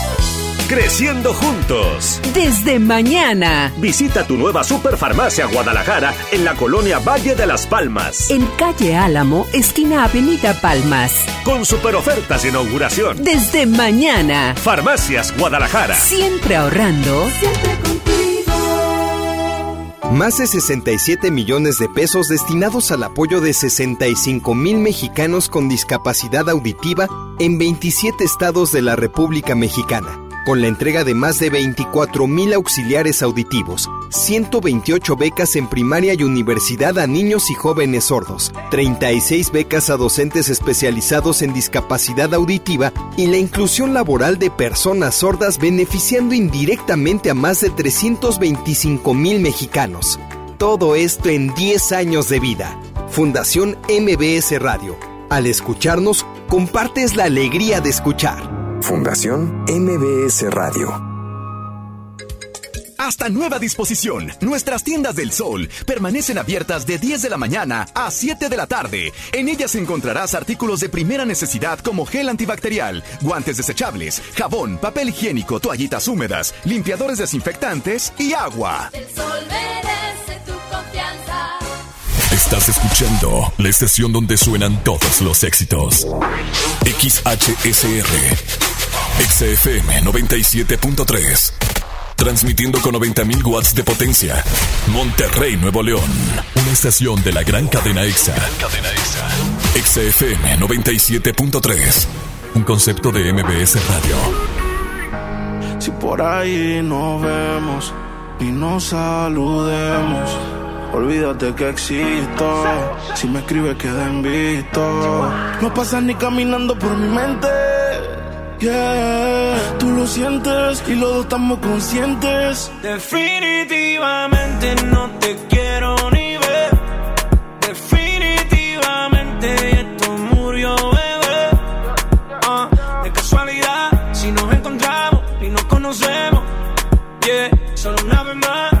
Creciendo juntos.
Desde mañana.
Visita tu nueva Superfarmacia Guadalajara en la colonia Valle de las Palmas.
En calle Álamo, esquina Avenida Palmas.
Con super ofertas de inauguración.
Desde mañana.
Farmacias Guadalajara.
Siempre ahorrando. Siempre
Más de 67 millones de pesos destinados al apoyo de 65 mil mexicanos con discapacidad auditiva en 27 estados de la República Mexicana con la entrega de más de 24 mil auxiliares auditivos, 128 becas en primaria y universidad a niños y jóvenes sordos, 36 becas a docentes especializados en discapacidad auditiva y la inclusión laboral de personas sordas beneficiando indirectamente a más de 325 mil mexicanos. Todo esto en 10 años de vida. Fundación MBS Radio. Al escucharnos, compartes la alegría de escuchar.
Fundación MBS Radio. Hasta nueva disposición, nuestras tiendas del sol permanecen abiertas de 10 de la mañana a 7 de la tarde. En ellas encontrarás artículos de primera necesidad como gel antibacterial, guantes desechables, jabón, papel higiénico, toallitas húmedas, limpiadores desinfectantes y agua.
El sol merece tu confianza.
Estás escuchando la estación donde suenan todos los éxitos. XHSR. XFM 97.3. Transmitiendo con 90.000 watts de potencia. Monterrey, Nuevo León. Una estación de la gran cadena EXA. cadena EXA. XFM 97.3. Un concepto de MBS Radio.
Si por ahí nos vemos y nos saludemos, olvídate que existo. Si me escribes, queda visto. No pasas ni caminando por mi mente. Tú lo sientes y los dos estamos conscientes.
Definitivamente no te quiero ni ver. Definitivamente esto murió, bebé.
Ah,
de casualidad, si nos encontramos y nos conocemos. Yeah, solo una vez más.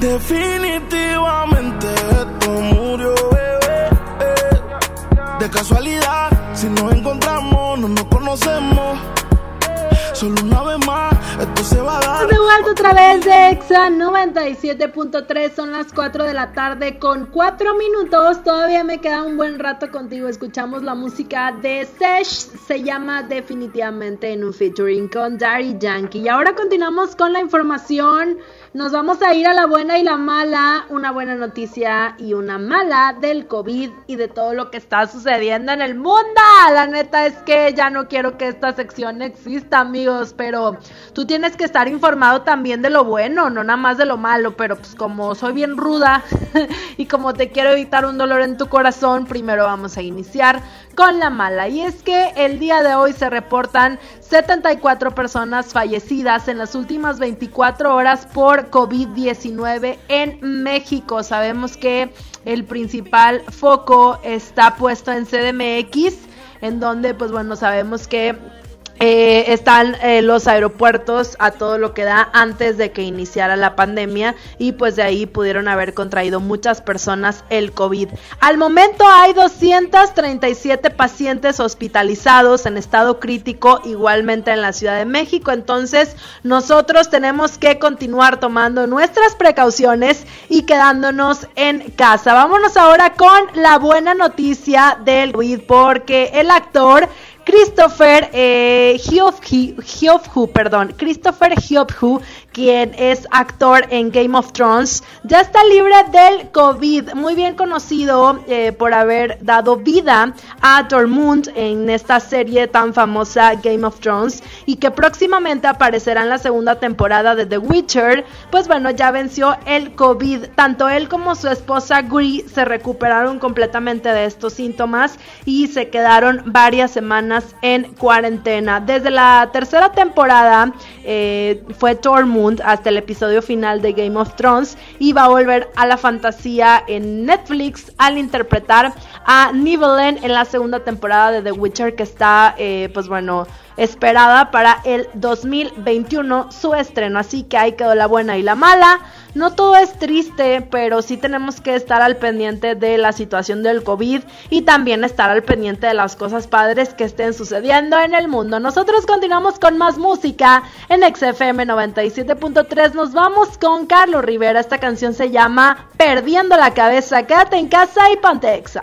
Definitivamente esto murió, bebé. De casualidad, si nos encontramos, no nos conocemos. Solo una vez más, esto se va a dar.
De vuelta otra vez de Exa 97.3, son las 4 de la tarde con 4 minutos. Todavía me queda un buen rato contigo. Escuchamos la música de Sesh, se llama definitivamente en un featuring con Daddy Yankee. Y ahora continuamos con la información. Nos vamos a ir a la buena y la mala, una buena noticia y una mala del COVID y de todo lo que está sucediendo en el mundo. La neta es que ya no quiero que esta sección exista, amigos, pero tú tienes que estar informado también de lo bueno, no nada más de lo malo, pero pues como soy bien ruda [LAUGHS] y como te quiero evitar un dolor en tu corazón, primero vamos a iniciar con la mala. Y es que el día de hoy se reportan 74 personas fallecidas en las últimas 24 horas por COVID-19 en México. Sabemos que el principal foco está puesto en CDMX, en donde pues bueno, sabemos que eh, están eh, los aeropuertos a todo lo que da antes de que iniciara la pandemia y pues de ahí pudieron haber contraído muchas personas el COVID. Al momento hay 237 pacientes hospitalizados en estado crítico igualmente en la Ciudad de México, entonces nosotros tenemos que continuar tomando nuestras precauciones y quedándonos en casa. Vámonos ahora con la buena noticia del COVID porque el actor Christopher eh, perdón, Christopher quien es actor en Game of Thrones, ya está libre del COVID, muy bien conocido eh, por haber dado vida a Tormund en esta serie tan famosa Game of Thrones y que próximamente aparecerá en la segunda temporada de The Witcher, pues bueno, ya venció el COVID, tanto él como su esposa Guri se recuperaron completamente de estos síntomas y se quedaron varias semanas en cuarentena. Desde la tercera temporada eh, fue Tormund hasta el episodio final de Game of Thrones y va a volver a la fantasía en Netflix al interpretar a Nivellen en la segunda temporada de The Witcher que está, eh, pues bueno, esperada para el 2021 su estreno. Así que ahí quedó la buena y la mala. No todo es triste, pero sí tenemos que estar al pendiente de la situación del COVID y también estar al pendiente de las cosas padres que estén sucediendo en el mundo. Nosotros continuamos con más música en XFM 97.3. Nos vamos con Carlos Rivera. Esta canción se llama Perdiendo la cabeza. Quédate en casa y ponte exa.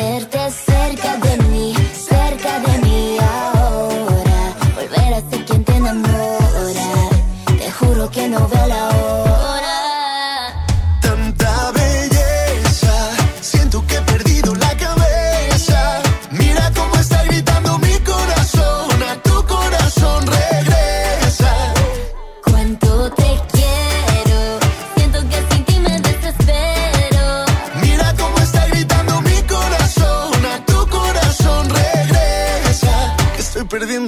Tenerte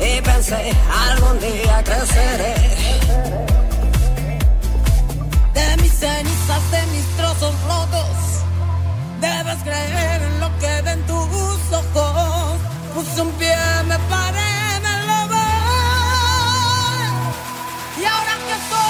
y pensé algún día creceré.
De mis cenizas, de mis trozos rotos, debes creer en lo que ven tus ojos. Puse un pie, me paré, me lo voy. Y ahora que soy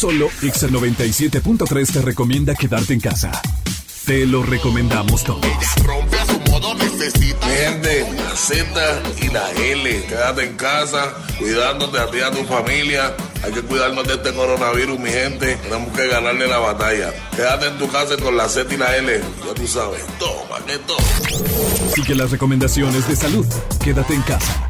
Solo Exa 97.3 te recomienda quedarte en casa. Te lo recomendamos todos.
rompe a su modo necesita. Gente, la Z y la L. Quédate en casa, cuidándote a ti y a tu familia. Hay que cuidarnos de este coronavirus, mi gente. Tenemos que ganarle la batalla. Quédate en tu casa con la Z y la L. Ya tú sabes. Toma, que toma.
Sigue las recomendaciones de salud. Quédate en casa.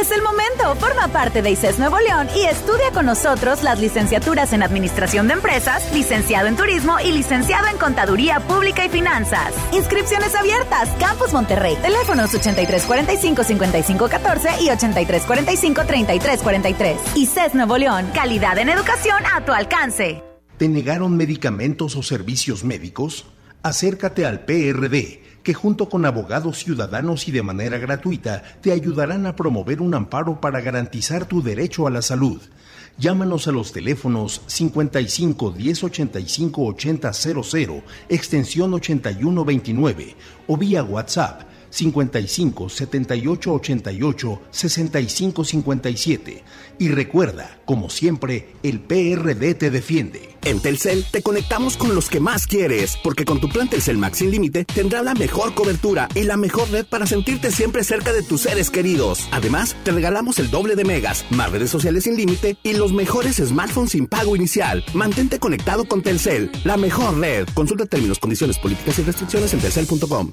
Es el momento. Forma parte de ICES Nuevo León y estudia con nosotros las licenciaturas en Administración de Empresas, licenciado en Turismo y licenciado en Contaduría Pública y Finanzas. Inscripciones abiertas. Campus Monterrey. Teléfonos 8345-5514 y 8345-3343. ICES Nuevo León. Calidad en educación a tu alcance.
¿Te negaron medicamentos o servicios médicos? Acércate al PRD que junto con abogados ciudadanos y de manera gratuita te ayudarán a promover un amparo para garantizar tu derecho a la salud. Llámanos a los teléfonos 55 10 85 80 00, extensión 8129 o vía WhatsApp 55 78 88 65 57. Y recuerda, como siempre, el PRD te defiende.
En Telcel te conectamos con los que más quieres, porque con tu plan Telcel Max sin límite tendrá la mejor cobertura y la mejor red para sentirte siempre cerca de tus seres queridos. Además, te regalamos el doble de megas, más redes sociales sin límite y los mejores smartphones sin pago inicial. Mantente conectado con Telcel, la mejor red. Consulta términos, condiciones, políticas y restricciones en telcel.com.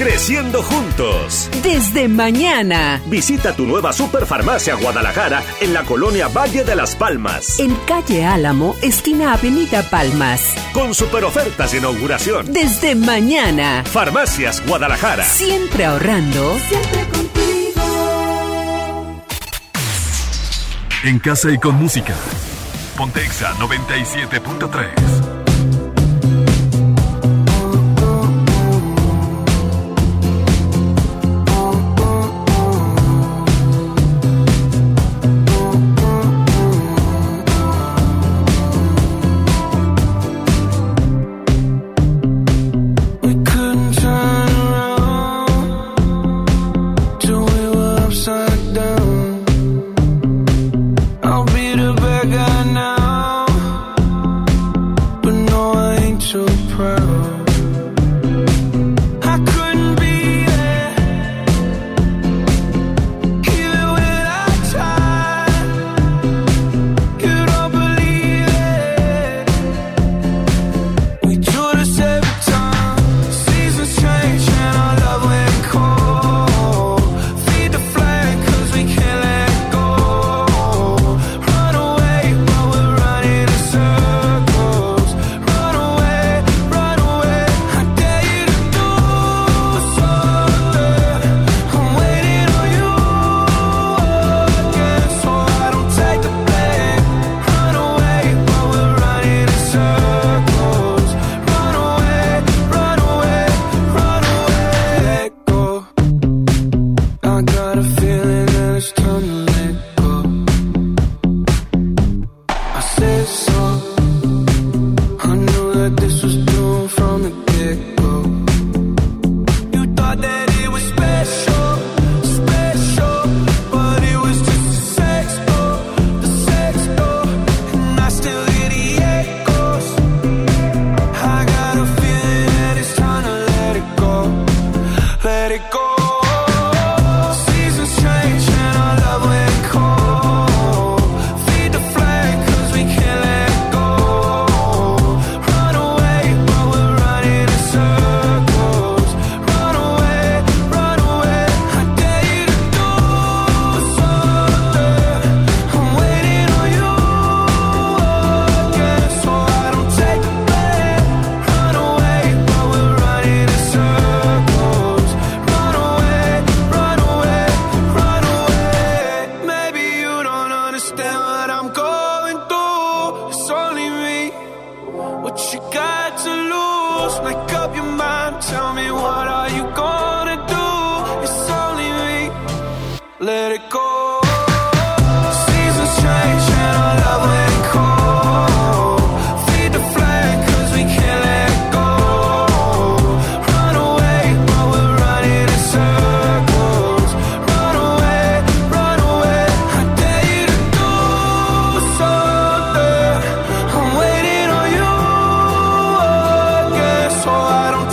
Creciendo juntos.
Desde mañana.
Visita tu nueva Superfarmacia Guadalajara en la colonia Valle de las Palmas.
En calle Álamo, esquina Avenida Palmas.
Con super ofertas de inauguración.
Desde mañana.
Farmacias Guadalajara.
Siempre ahorrando.
Siempre contigo.
En casa y con música. Pontexa 97.3.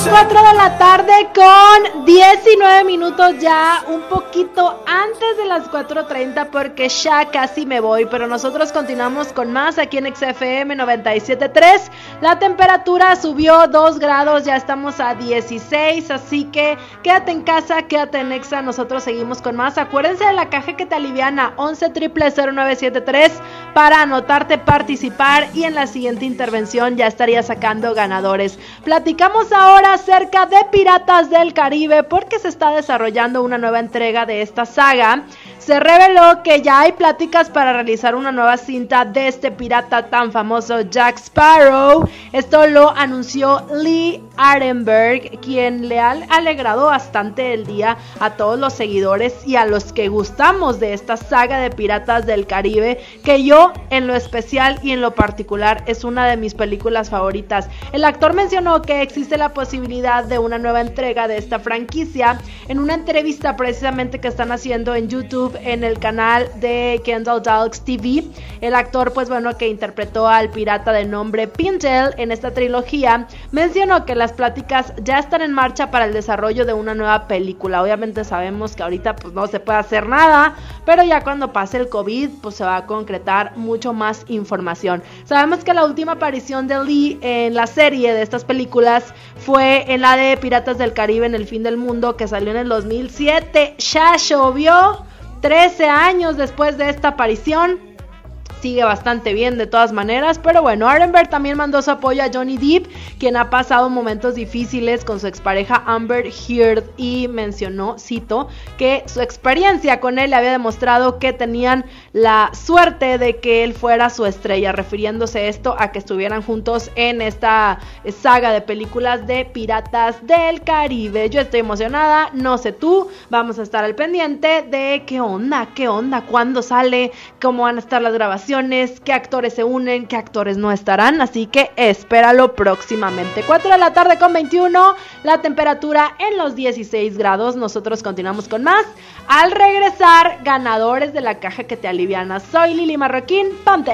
4 de la tarde con 19 minutos ya, un poquito antes de las 4.30 porque ya casi me voy, pero nosotros continuamos con más aquí en XFM 97.3. La temperatura subió 2 grados, ya estamos a 16, así que quédate en casa, quédate en Exa, nosotros seguimos con más. Acuérdense de la caja que te aliviana, 11 0973 para anotarte, participar y en la siguiente intervención ya estaría sacando ganadores. Platicamos ahora acerca de Piratas del Caribe porque se está desarrollando una nueva entrega de esta saga. Se reveló que ya hay pláticas para realizar una nueva cinta de este pirata tan famoso Jack Sparrow. Esto lo anunció Lee Arenberg, quien le ha alegrado bastante el día a todos los seguidores y a los que gustamos de esta saga de Piratas del Caribe, que yo en lo especial y en lo particular es una de mis películas favoritas. El actor mencionó que existe la posibilidad de una nueva entrega de esta franquicia en una entrevista precisamente que están haciendo en YouTube en el canal de Kendall Dogs TV. El actor, pues bueno, que interpretó al pirata de nombre Pintel en esta trilogía, mencionó que las pláticas ya están en marcha para el desarrollo de una nueva película. Obviamente sabemos que ahorita pues no se puede hacer nada, pero ya cuando pase el COVID, pues se va a concretar mucho más información. Sabemos que la última aparición de Lee en la serie de estas películas fue en la de Piratas del Caribe en el fin del mundo que salió en el 2007. Ya llovió 13 años después de esta aparición. Sigue bastante bien de todas maneras, pero bueno, Arenberg también mandó su apoyo a Johnny Depp, quien ha pasado momentos difíciles con su expareja Amber Heard y mencionó, cito, que su experiencia con él le había demostrado que tenían la suerte de que él fuera su estrella, refiriéndose esto a que estuvieran juntos en esta saga de películas de Piratas del Caribe. Yo estoy emocionada, no sé tú, vamos a estar al pendiente de qué onda, qué onda, cuándo sale, cómo van a estar las grabaciones, qué actores se unen, qué actores no estarán, así que espéralo próximamente. 4 de la tarde con 21, la temperatura en los 16 grados, nosotros continuamos con más. Al regresar, ganadores de la caja que te aliviana. Soy Lili Marroquín, ponte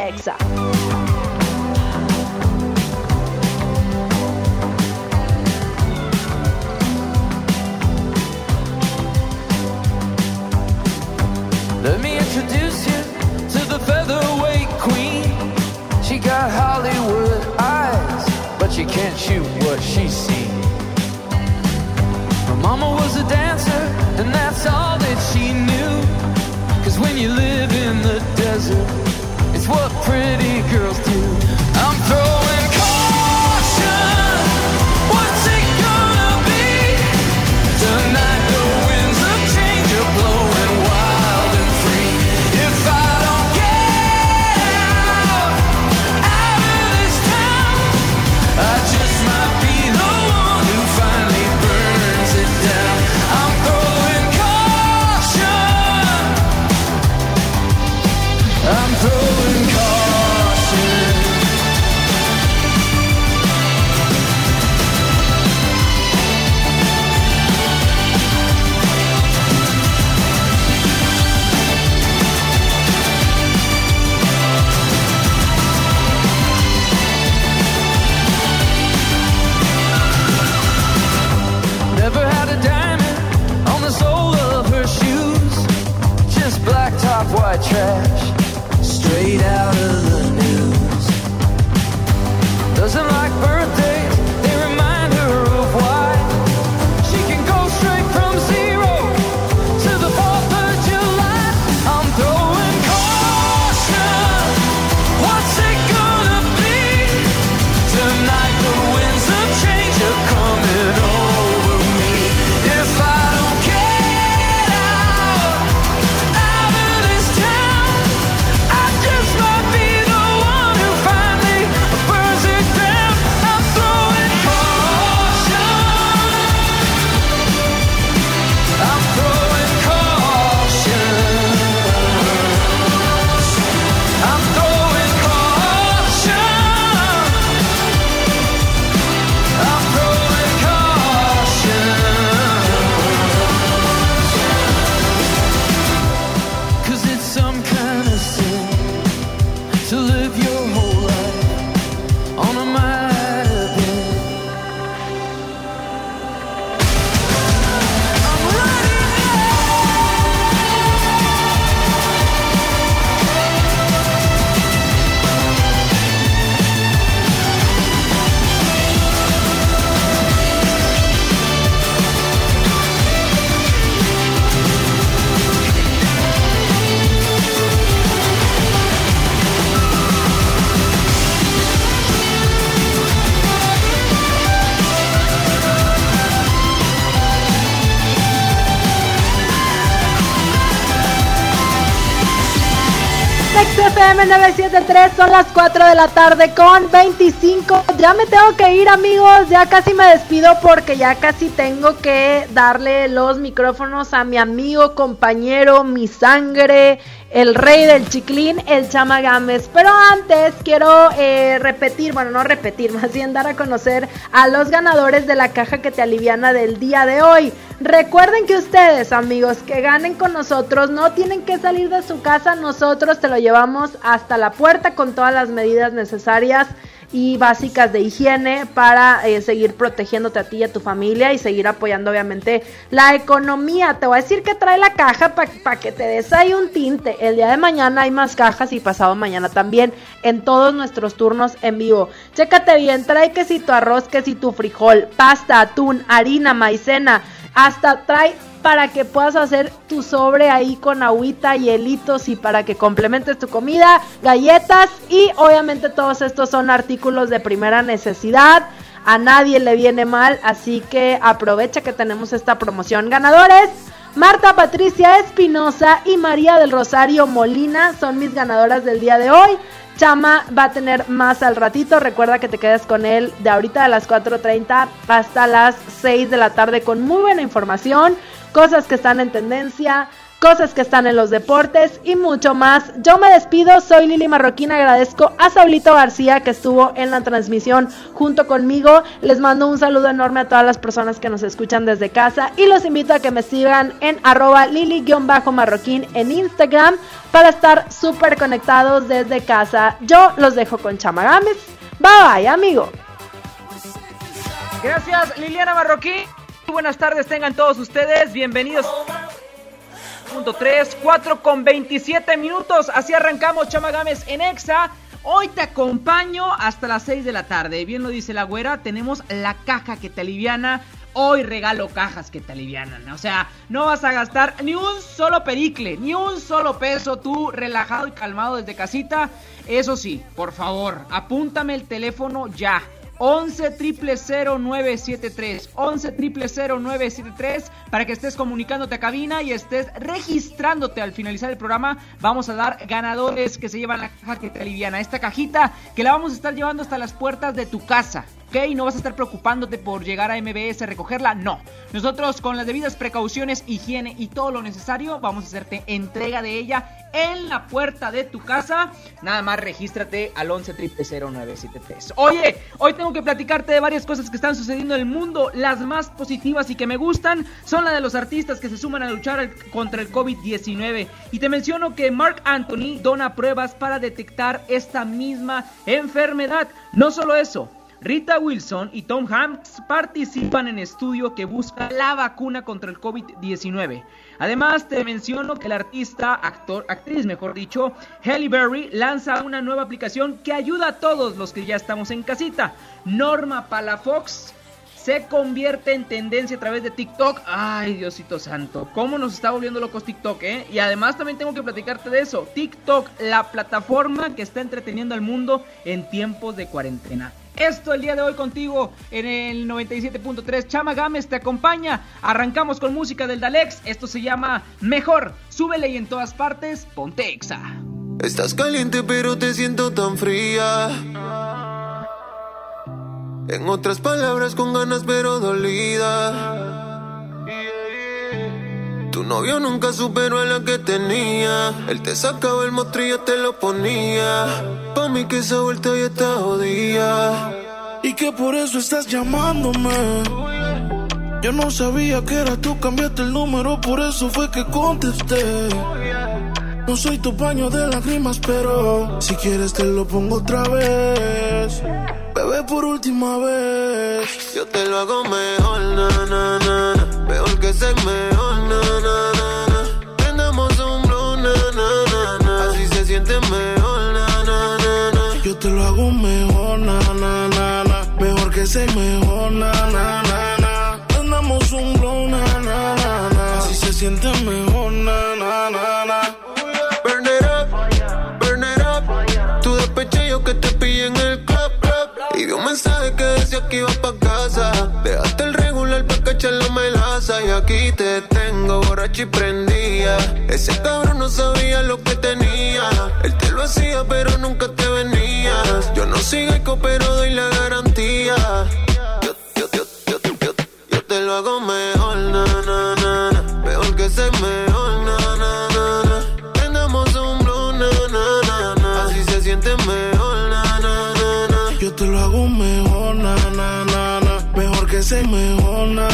she can't shoot what she's seen. Her mama was a dancer, and that's all that she knew. Cause when you live in the desert, it's what pretty girls do.
XFM 973 son las 4 de la tarde con 25. Ya me tengo que ir amigos, ya casi me despido porque ya casi tengo que darle los micrófonos a mi amigo, compañero, mi sangre, el rey del chiclín, el Chama Gámez. Pero antes quiero eh, repetir, bueno, no repetir, [LAUGHS] más bien dar a conocer a los ganadores de la caja que te aliviana del día de hoy. Recuerden que ustedes, amigos, que ganen con nosotros, no tienen que salir de su casa, nosotros te lo llevamos hasta la puerta con todas las medidas necesarias y básicas de higiene para eh, seguir protegiéndote a ti y a tu familia y seguir apoyando obviamente la economía. Te voy a decir que trae la caja para que te des ahí un tinte. El día de mañana hay más cajas y pasado mañana también en todos nuestros turnos en vivo. Chécate bien, trae que si tu arroz, que si tu frijol, pasta, atún, harina, maicena, hasta trae para que puedas hacer tu sobre ahí con agüita, hielitos y para que complementes tu comida, galletas y obviamente todos estos son artículos de primera necesidad. A nadie le viene mal, así que aprovecha que tenemos esta promoción. Ganadores, Marta Patricia Espinosa y María del Rosario Molina son mis ganadoras del día de hoy. Chama va a tener más al ratito. Recuerda que te quedas con él de ahorita a las 4.30 hasta las 6 de la tarde con muy buena información cosas que están en tendencia, cosas que están en los deportes y mucho más. Yo me despido, soy Lili Marroquín, agradezco a Saulito García que estuvo en la transmisión junto conmigo. Les mando un saludo enorme a todas las personas que nos escuchan desde casa y los invito a que me sigan en arroba lili-marroquín en Instagram para estar súper conectados desde casa. Yo los dejo con Chamagames. Bye bye, amigo.
Gracias, Liliana Marroquín buenas tardes tengan todos ustedes, bienvenidos. Punto 3, 4 con 27 minutos, así arrancamos Chamagames en Exa. Hoy te acompaño hasta las 6 de la tarde, bien lo dice la güera, tenemos la caja que te aliviana. Hoy regalo cajas que te alivianan. O sea, no vas a gastar ni un solo pericle, ni un solo peso. Tú relajado y calmado desde casita. Eso sí, por favor, apúntame el teléfono ya. 11 973 11 973 para que estés comunicándote a cabina y estés registrándote al finalizar el programa. Vamos a dar ganadores que se llevan la caja que te aliviana. Esta cajita que la vamos a estar llevando hasta las puertas de tu casa. ¿Ok? No vas a estar preocupándote por llegar a MBS, recogerla, no. Nosotros con las debidas precauciones, higiene y todo lo necesario, vamos a hacerte entrega de ella en la puerta de tu casa. Nada más regístrate al 11 0973. Oye, hoy tengo que platicarte de varias cosas que están sucediendo en el mundo. Las más positivas y que me gustan son las de los artistas que se suman a luchar contra el COVID-19. Y te menciono que Mark Anthony dona pruebas para detectar esta misma enfermedad. No solo eso, Rita Wilson y Tom Hanks participan en estudio que busca la vacuna contra el COVID-19. Además, te menciono que el artista, actor, actriz mejor dicho, Halle Berry lanza una nueva aplicación que ayuda a todos los que ya estamos en casita. Norma Palafox se convierte en tendencia a través de TikTok. Ay, Diosito santo, cómo nos está volviendo locos TikTok, ¿eh? Y además también tengo que platicarte de eso. TikTok, la plataforma que está entreteniendo al mundo en tiempos de cuarentena. Esto el día de hoy contigo en el 97.3. Chama Gámez te acompaña. Arrancamos con música del Dalex. Esto se llama Mejor. Súbele y en todas partes, ponte exa.
Estás caliente pero te siento tan fría. En otras palabras, con ganas pero dolida. Tu novio nunca superó a la que tenía. Él te sacaba el mostrillo, te lo ponía. Pa' mí que esa vuelta ya está jodida.
Y que por eso estás llamándome. Yo no sabía que era tú, cambiaste el número, por eso fue que contesté. No soy tu paño de lágrimas, pero si quieres te lo pongo otra vez. Bebé, por última vez.
Yo te lo hago mejor, na, na, na, na. Mejor na, na, na, na. Prendamos un blow, na, na, na, na. Así se siente mejor, na, na, na, na.
Yo te lo hago mejor, na, na, na, na. Mejor que ser mejor, na, na, na, na. Prendamos un blow, na, na, na, na. Así se siente mejor, na, na, na, na.
Burn it up, burn it up. Tu despeche yo que te pillé en el club, club. Y vi un mensaje que decía que iba pa' casa. Dejaste el Y aquí te tengo borracho y prendía. Ese cabrón no sabía lo que tenía. Él te lo hacía, pero nunca te venías. Yo no sigo eco, pero doy la garantía. Yo, yo, yo, yo, te lo hago mejor, na, na, na. Mejor que ser mejor, na, na, un blue, na. Así se siente mejor, na.
Yo te lo hago mejor, na, na, na, na. Mejor que ser mejor, na,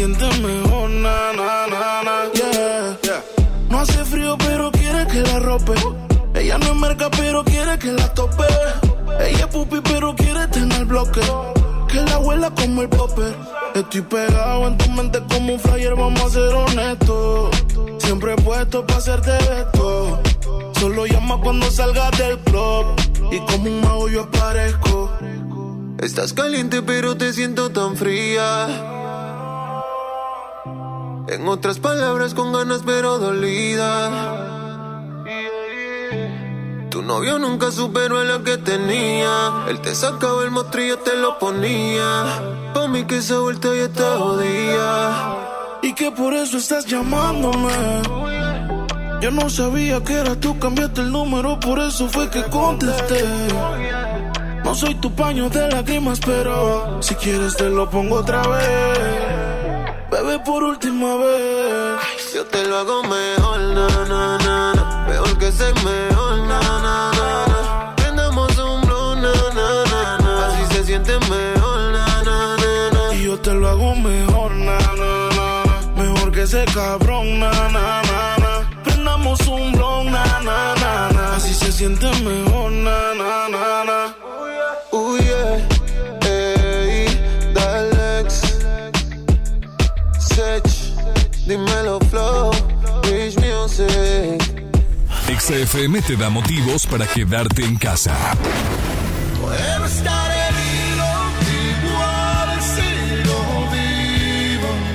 na. Así se siente mejor, na, na, na, na. Yeah, yeah. No hace frío, pero quiere que la rope. Ella no es merca, pero quiere que la tope. Ella es pupi, pero quiere tener bloque. Que la abuela como el popper. Estoy pegado en tu mente como un flyer, vamos a ser honestos. Siempre he puesto para hacerte esto. Solo llama cuando salgas del club. Y como un mago yo aparezco.
Estás caliente, pero te siento tan fría. En otras palabras, con ganas, pero dolida. Tu novio nunca superó a lo que tenía. Él te sacaba el mostrillo, te lo ponía. Pa' mí que esa vuelta ya está jodida.
Y que por eso estás llamándome. Yo no sabía que era tú, cambiaste el número, por eso fue que contesté. No soy tu paño de lágrimas, pero si quieres te lo pongo otra vez. Bebé, por última vez.
Yo te lo hago mejor, na, na, na, na. Mejor que ser mejor, na, na, na, na. Prendamos un blue, na, na, na, na. Así se siente mejor, na, na, na, na.
Y yo te lo hago mejor, na, na, na. Mejor que ese cabrón, na, na, na, na. Prendamos un blon, na, na, na, na. Así se siente mejor, na, na, na, na.
Uy, yeah. Dímelo, Flow. Rich Music.
XFM te da motivos para quedarte en casa.
Estar.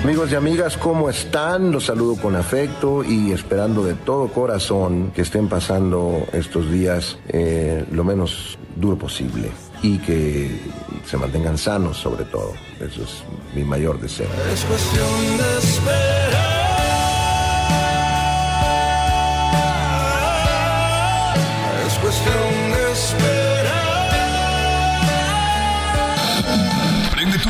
Amigos y amigas, ¿cómo están? Los saludo con afecto y esperando de todo corazón que estén pasando estos días eh, lo menos duro posible y que se mantengan sanos sobre todo. Eso es mi mayor deseo.
Es cuestión de esperar. Es cuestión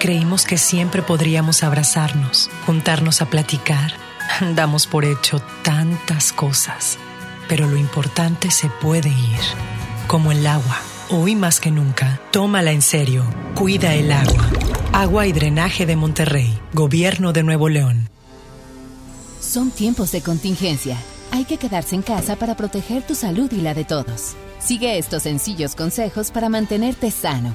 Creímos que siempre podríamos abrazarnos, juntarnos a platicar. Damos por hecho tantas cosas, pero lo importante se puede ir, como el agua. Hoy más que nunca, tómala en serio. Cuida el agua. Agua y drenaje de Monterrey, Gobierno de Nuevo León.
Son tiempos de contingencia. Hay que quedarse en casa para proteger tu salud y la de todos. Sigue estos sencillos consejos para mantenerte sano.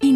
In.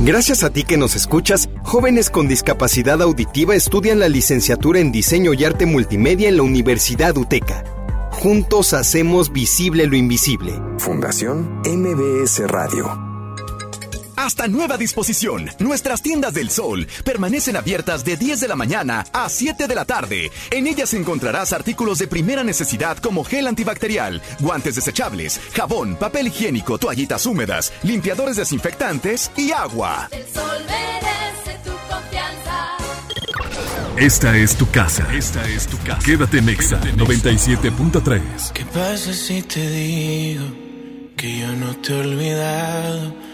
Gracias a ti que nos escuchas, jóvenes con discapacidad auditiva estudian la licenciatura en Diseño y Arte Multimedia en la Universidad UTECA. Juntos hacemos visible lo invisible.
Fundación MBS Radio.
Hasta nueva disposición, nuestras tiendas del sol permanecen abiertas de 10 de la mañana a 7 de la tarde. En ellas encontrarás artículos de primera necesidad como gel antibacterial, guantes desechables, jabón, papel higiénico, toallitas húmedas, limpiadores desinfectantes y agua.
El sol merece tu confianza.
Esta es tu casa. Esta es tu casa. Quédate en Exa 97.3.
¿Qué pasa si te digo que yo no te he olvidado?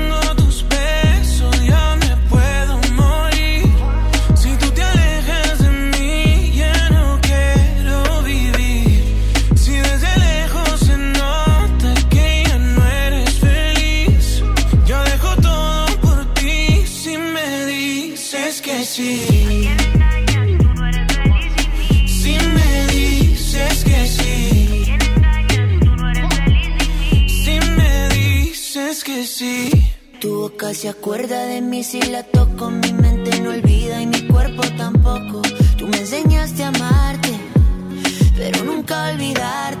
boca se acuerda de mí si la toco, mi mente no olvida y mi cuerpo tampoco. Tú me enseñaste a amarte, pero nunca a olvidarte.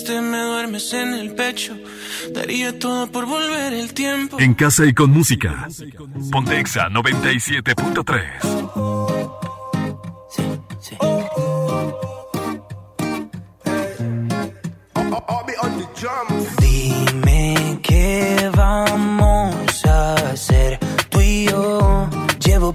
mientras te me duermes en el pecho, daría todo por volver el tiempo.
En casa y con música. Ponte Exa 97.3.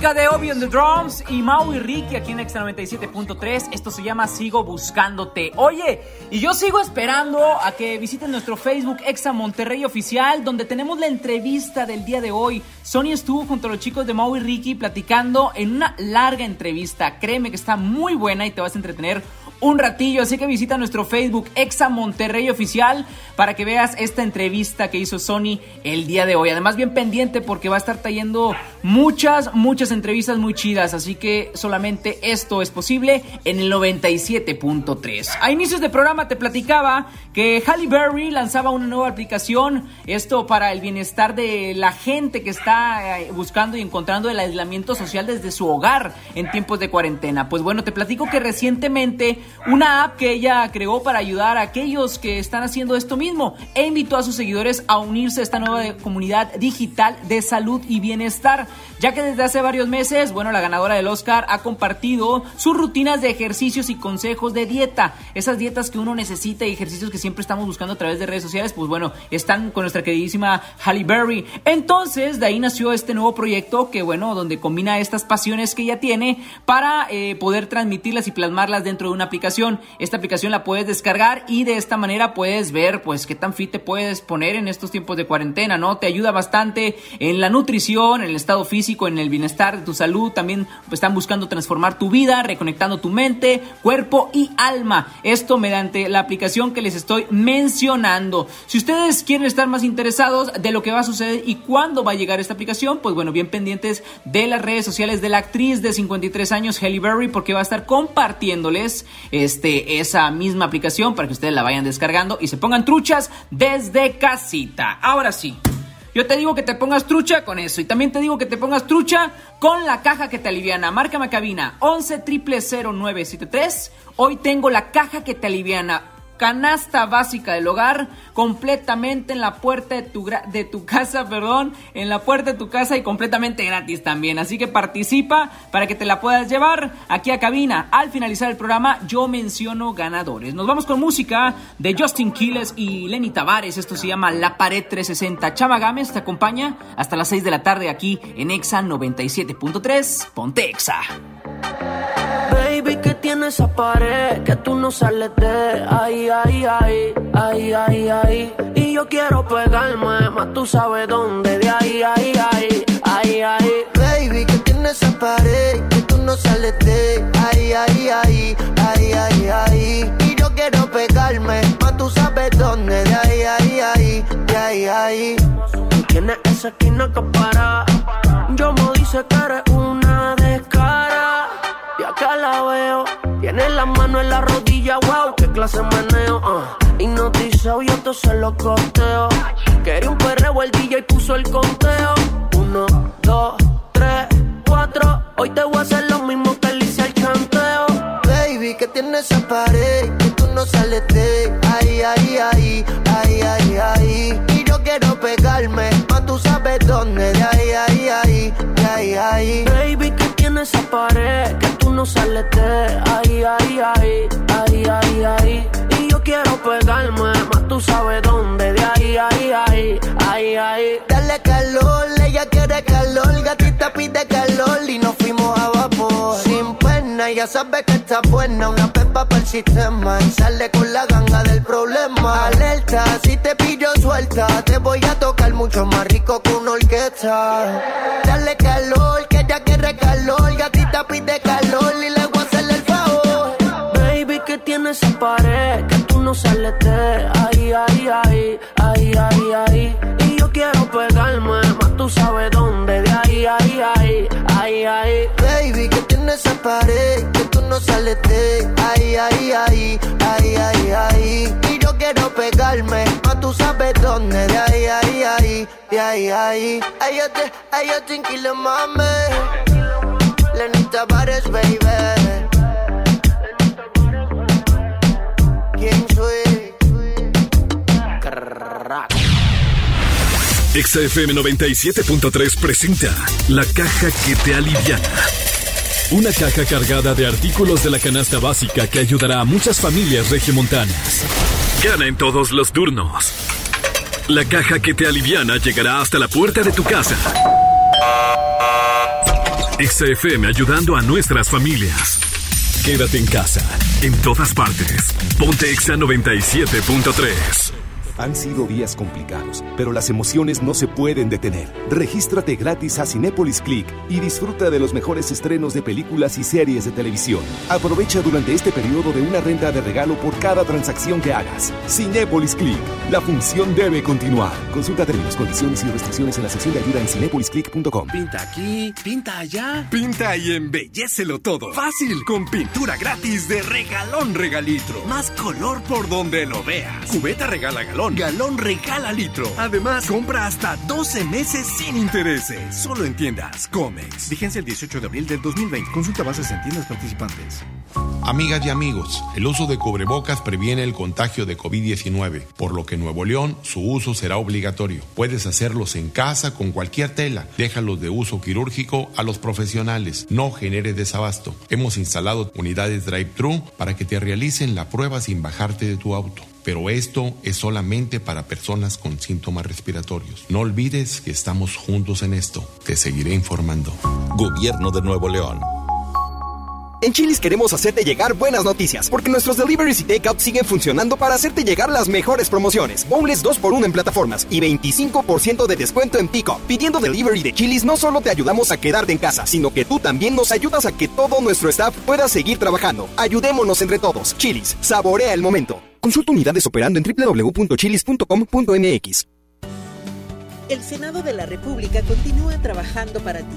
de Obi on the Drums y Mau y Ricky aquí en Extra 97.3. Esto se llama Sigo Buscándote. Oye, y yo sigo esperando a que visiten nuestro Facebook Exa Monterrey Oficial, donde tenemos la entrevista del día de hoy. Sony estuvo junto a los chicos de Mau y Ricky platicando en una larga entrevista. Créeme que está muy buena y te vas a entretener un ratillo, así que visita nuestro Facebook Exa Monterrey Oficial para que veas esta entrevista que hizo Sony el día de hoy. Además, bien pendiente porque va a estar trayendo muchas, muchas entrevistas muy chidas, así que solamente esto es posible en el 97.3. A inicios de programa te platicaba que Halle Berry lanzaba una nueva aplicación, esto para el bienestar de la gente que está eh, buscando y encontrando el aislamiento social desde su hogar en tiempos de cuarentena. Pues bueno, te platico que recientemente una app que ella creó para ayudar a aquellos que están haciendo esto mismo e invitó a sus seguidores a unirse a esta nueva comunidad digital de salud y bienestar, ya que desde hace varios meses, bueno, la ganadora del Oscar ha compartido sus rutinas de ejercicios y consejos de dieta, esas dietas que uno necesita y ejercicios que siempre estamos buscando a través de redes sociales, pues bueno, están con nuestra queridísima Halle Berry. Entonces, de ahí nació este nuevo proyecto que, bueno, donde combina estas pasiones que ella tiene para eh, poder transmitirlas y plasmarlas dentro de una aplicación. Esta aplicación la puedes descargar y de esta manera puedes ver pues qué tan fit te puedes poner en estos tiempos de cuarentena, ¿no? Te ayuda bastante en la nutrición, en el estado físico, en el bienestar de tu salud. También pues, están buscando transformar tu vida, reconectando tu mente, cuerpo y alma. Esto mediante la aplicación que les estoy mencionando. Si ustedes quieren estar más interesados de lo que va a suceder y cuándo va a llegar esta aplicación, pues bueno, bien pendientes de las redes sociales de la actriz de 53 años, Halle Berry, porque va a estar compartiéndoles este, esa misma aplicación para que ustedes la vayan descargando y se pongan truchas desde casita. Ahora sí. Yo te digo que te pongas trucha con eso. Y también te digo que te pongas trucha con la caja que te aliviana. Márcame cabina 11 0973. Hoy tengo la caja que te aliviana canasta básica del hogar completamente en la puerta de tu, de tu [LAUGHS] casa, perdón, en la puerta de tu casa y completamente gratis también. Así que participa para que te la puedas llevar aquí a cabina. Al finalizar el programa yo menciono ganadores. Nos vamos con música de Justin Quiles y Lenny Tavares. Esto se llama La Pared 360. Chama Gámez te acompaña hasta las 6 de la tarde aquí en Exa 97.3. Ponte Exa.
Tiene esa pared que tú no sales de ahí, ahí, ahí, ahí, ahí, ahí. Y yo quiero pegarme, más tú sabes dónde, de ahí, ahí, ahí, ahí, ahí.
Baby, que tiene esa pared que tú no sales de ahí, ahí, ahí, ahí, ahí, ahí. Y yo quiero pegarme, más tú sabes dónde, de ahí, ahí, ahí, de ahí, ahí.
Tú tienes esa esquina que para. Yo me dice que eres una descara. Y acá la veo. Tiene la mano en la rodilla, wow, qué clase de meneo. ah. Hipnotizado yo te se lo costeo. Quería un perreo, el DJ puso el conteo. Uno, dos, tres, cuatro. Hoy te voy a hacer lo mismo que le hice al chanteo.
Baby, que tienes esa pared, que tú no sales de ahí, ahí, ahí, ahí, ahí, ahí. Y yo quiero pegarme, más tú sabes dónde, de ahí, ahí, ahí, de ahí, ahí.
Baby, esa pared, que tú no sales de ahí, ahí, ahí, ahí, ahí, ahí. Y yo quiero pegarme, más tú sabes dónde, de ahí, ahí, ahí, ahí, ahí.
Dale calor, ella quiere calor, gatita pide calor y nos fuimos a vapor. Sin pena, ya sabe que está buena, una pepa para el sistema y sale con la ganga del problema. Alerta, si te pillo suelta, te voy a tocar mucho más rico que una orquesta. Dale calor, que ella quiere calor, gatita pide calor y le voy a hacer el favor.
Baby, que tienes esa pared, que tú no sales de ahí, ahí, ahí, ahí, ahí, ahí. Y yo quiero pegarme, más tú sabes dónde, de ahí, ahí, ahí, ahí, ahí.
Baby, que tienes esa pared, que tú no sales de ahí, ahí, ahí, ahí, ahí, ahí. Quiero pegarme, más tú sabes dónde, de ahí, ahí, ahí, de ahí, ahí. Ay, yo te, ay, yo te inquilo, mami. Lenita Bares, baby. ¿Quién soy?
XFM 97.3 presenta La caja que te aliviana. Una caja cargada de artículos de la canasta básica que ayudará a muchas familias regiomontanas. Gana en todos los turnos. La caja que te aliviana llegará hasta la puerta de tu casa. XFM ayudando a nuestras familias. Quédate en casa, en todas partes. Ponte Exa 97.3.
Han sido días complicados, pero las emociones no se pueden detener. Regístrate gratis a Cinépolis Click y disfruta de los mejores estrenos de películas y series de televisión. Aprovecha durante este periodo de una renta de regalo por cada transacción que hagas. Cinépolis Click. La función debe continuar. Consulta términos, condiciones y restricciones en la sección de ayuda en cinépolisclick.com.
Pinta aquí, pinta allá.
Pinta y embellecelo todo. Fácil, con pintura gratis de regalón regalitro. Más color por donde lo veas. Cubeta regala galón, galón regala litro. Además, compra hasta 12 meses sin intereses. Solo en tiendas Comex.
Vigencia el 18 de abril del 2020. Consulta bases en tiendas participantes.
Amigas y amigos, el uso de cubrebocas previene el contagio de COVID-19, por lo que en Nuevo León su uso será obligatorio. Puedes hacerlos en casa con cualquier tela. Déjalos de uso quirúrgico a los profesionales. No genere desabasto. Hemos instalado unidades drive-thru para que te realicen la prueba sin bajarte de tu auto. Pero esto es solamente para personas con síntomas respiratorios. No olvides que estamos juntos en esto. Te seguiré informando.
Gobierno de Nuevo León.
En Chili's queremos hacerte llegar buenas noticias, porque nuestros deliveries y takeout siguen funcionando para hacerte llegar las mejores promociones. Boneless 2x1 en plataformas y 25% de descuento en pick-up. Pidiendo delivery de Chili's no solo te ayudamos a quedarte en casa, sino que tú también nos ayudas a que todo nuestro staff pueda seguir trabajando. Ayudémonos entre todos. Chili's, saborea el momento. Consulta unidades operando en www.chilis.com.mx.
El Senado de la República continúa trabajando para ti.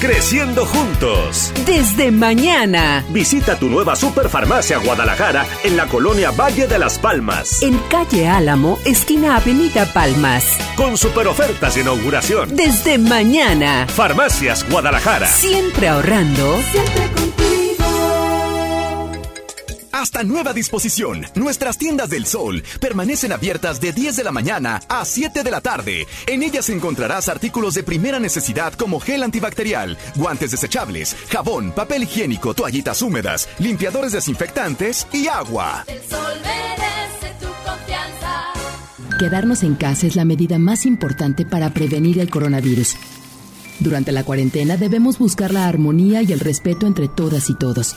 Creciendo juntos.
Desde mañana.
Visita tu nueva Superfarmacia Guadalajara en la colonia Valle de las Palmas.
En calle Álamo, esquina Avenida Palmas.
Con super ofertas de inauguración.
Desde mañana.
Farmacias Guadalajara.
Siempre ahorrando. Siempre contigo.
Hasta nueva disposición, nuestras tiendas del sol permanecen abiertas de 10 de la mañana a 7 de la tarde. En ellas encontrarás artículos de primera necesidad como gel antibacterial, guantes desechables, jabón, papel higiénico, toallitas húmedas, limpiadores desinfectantes y agua.
El sol merece tu confianza.
Quedarnos en casa es la medida más importante para prevenir el coronavirus. Durante la cuarentena debemos buscar la armonía y el respeto entre todas y todos.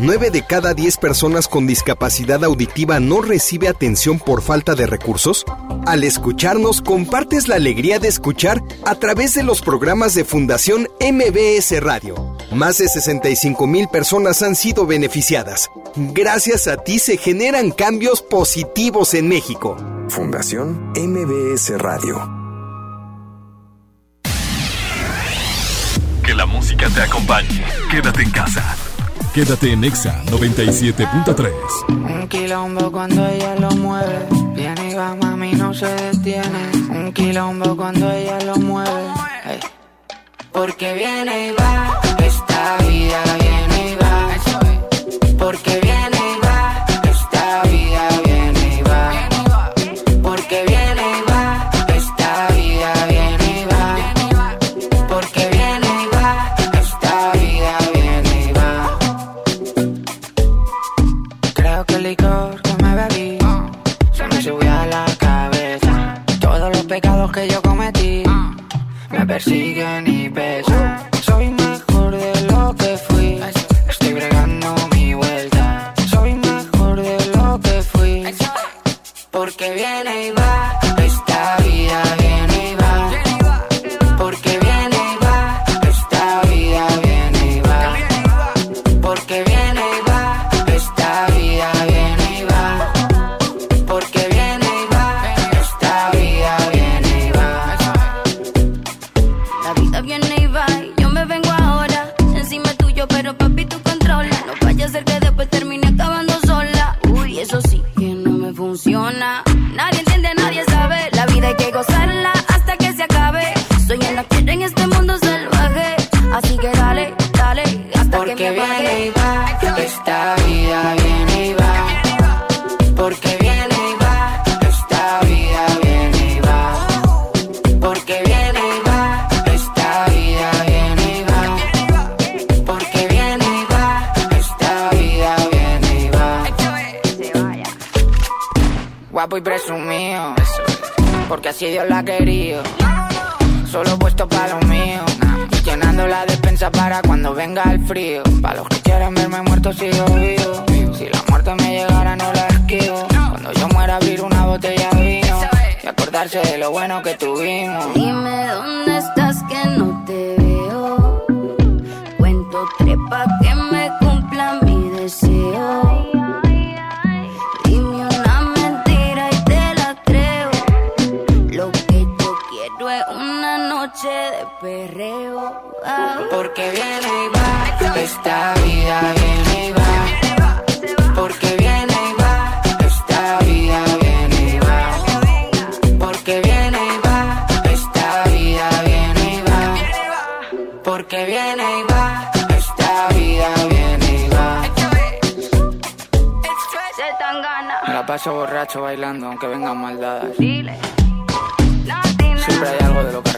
9 de cada 10 personas con discapacidad auditiva no recibe atención por falta de recursos? Al escucharnos, compartes la alegría de escuchar a través de los programas de Fundación MBS Radio. Más de 65 mil personas han sido beneficiadas. Gracias a ti se generan cambios positivos en México.
Fundación MBS Radio.
Que la música te acompañe. Quédate en casa. Quédate en Exa 97.3.
Un quilombo cuando ella lo mueve. Viene y va, mami, no se detiene. Un quilombo cuando ella lo mueve. Ey. Porque viene y va, esta vida viene y va. Porque viene me persiguen y peso.
Así
Dios la querido. Solo puesto para lo mío. Llenando la despensa para cuando venga el frío. Para los que quieran verme muerto sigo vivo. Si la muerte me llegara no la esquivo. Cuando yo muera abrir una botella de vino. Y acordarse de lo bueno que tuvimos.
Dime dónde estás
Porque viene y va, esta vida viene y va. Porque viene y va, esta vida viene y va. Porque viene y va, esta vida viene y va. Porque viene y va, esta vida viene y va.
Se tan gana.
Me la paso borracho bailando aunque vengan maldadas. Siempre hay algo de lo que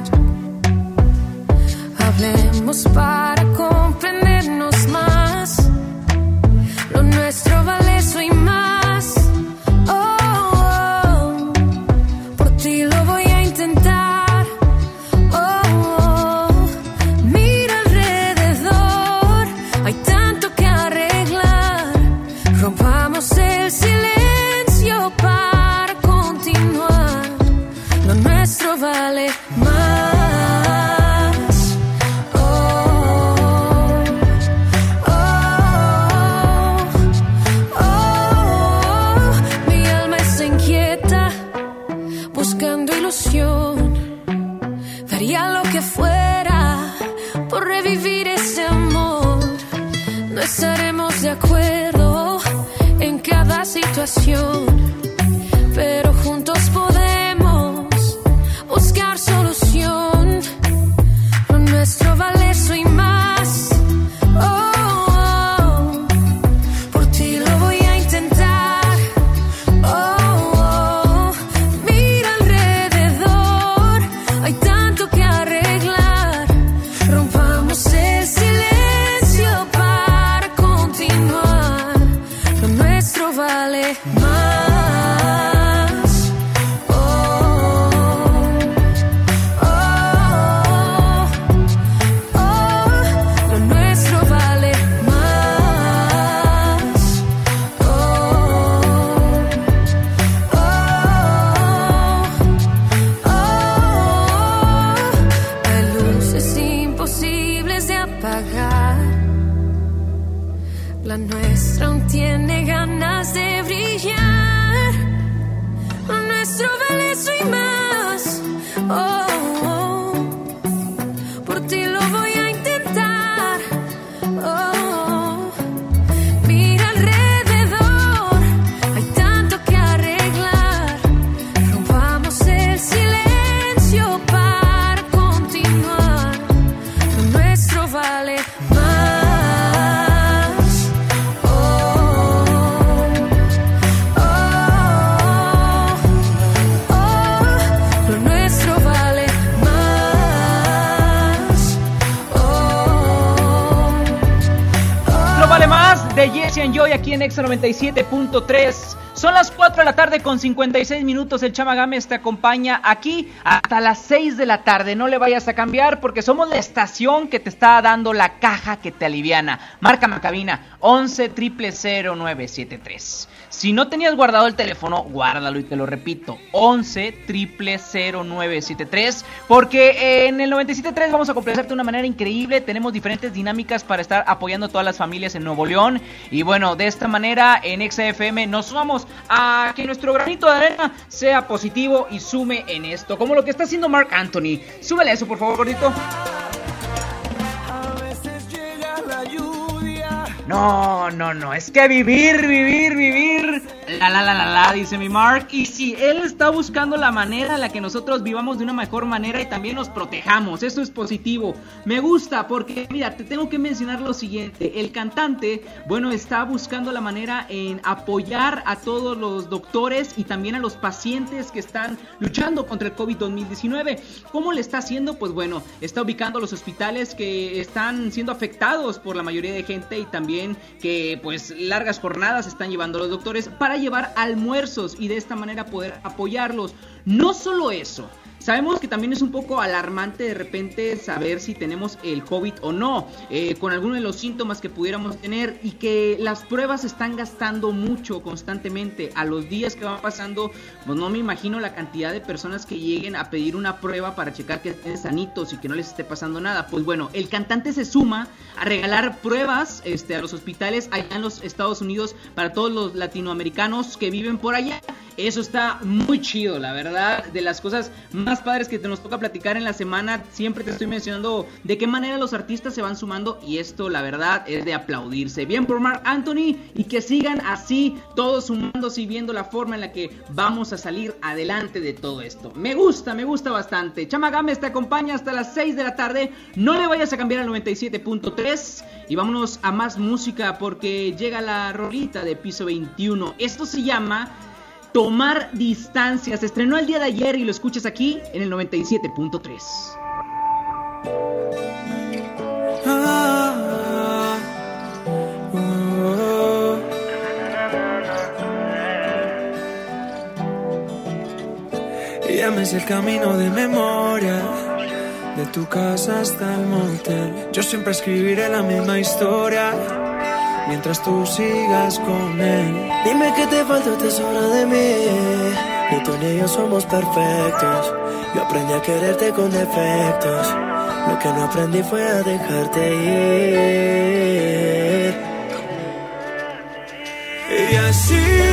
Hablemos para comprendernos más. Lo nuestro vale más
de
Jesse and Joy aquí en Exa 97.3. Son las 4 de la tarde con 56 minutos. El Chama Games te acompaña aquí hasta las 6 de la tarde. No le vayas a cambiar porque somos la estación que te está dando la caja que te aliviana. Marca la cabina 11 0973. Si no tenías guardado el teléfono, guárdalo y te lo repito. 11 0973. Porque en el 97.3 vamos a complacerte de una manera increíble. Tenemos diferentes dinámicas para estar apoyando a todas las familias en Nuevo León. Y bueno, de esta manera en XFM nos sumamos a que nuestro granito de arena sea positivo y sume en esto. Como lo que está haciendo Mark Anthony. Súbele eso, por favor, gordito. No, no, no, es que vivir, vivir, vivir. La, la, la, la, la, dice mi Mark. Y si él está buscando la manera en la que nosotros vivamos de una mejor manera y también nos protejamos. Eso es positivo. Me gusta porque, mira, te tengo que mencionar lo siguiente. El cantante, bueno, está buscando la manera en apoyar a todos los doctores y también a los pacientes que están luchando contra el COVID-2019. ¿Cómo le está haciendo? Pues bueno, está ubicando los hospitales que están siendo afectados por la mayoría de gente y también que pues largas jornadas están llevando los doctores para llevar almuerzos y de esta manera poder apoyarlos. No solo eso, Sabemos que también es un poco alarmante de repente saber si tenemos el COVID o no, eh, con algunos de los síntomas que pudiéramos tener y que las pruebas están gastando mucho constantemente. A los días que van pasando, pues no me imagino la cantidad de personas que lleguen a pedir una prueba para checar que estén sanitos y que no les esté pasando nada. Pues bueno, el cantante se suma a regalar pruebas este, a los hospitales allá en los Estados Unidos para todos los latinoamericanos que viven por allá. Eso está muy chido, la verdad, de las cosas más padres que te nos toca platicar en la semana. Siempre te estoy mencionando de qué manera los artistas se van sumando y esto, la verdad, es de aplaudirse. Bien por Mark Anthony y que sigan así, todos sumándose y viendo la forma en la que vamos a salir adelante de todo esto. Me gusta, me gusta bastante. Chama Games te acompaña hasta las 6 de la tarde. No le vayas a cambiar al 97.3 y vámonos a más música porque llega la rolita de piso 21. Esto se llama Tomar distancia. Se estrenó el día de ayer y lo escuchas aquí en el 97.3.
Ah, el camino de memoria. De tu casa hasta el motel. Yo siempre escribiré la misma historia. Mientras tú sigas con él.
Dime que te falta, te sobra de mí. Ni tú ni yo somos perfectos. Yo aprendí a quererte con defectos. Lo que no aprendí fue a dejarte ir.
Y así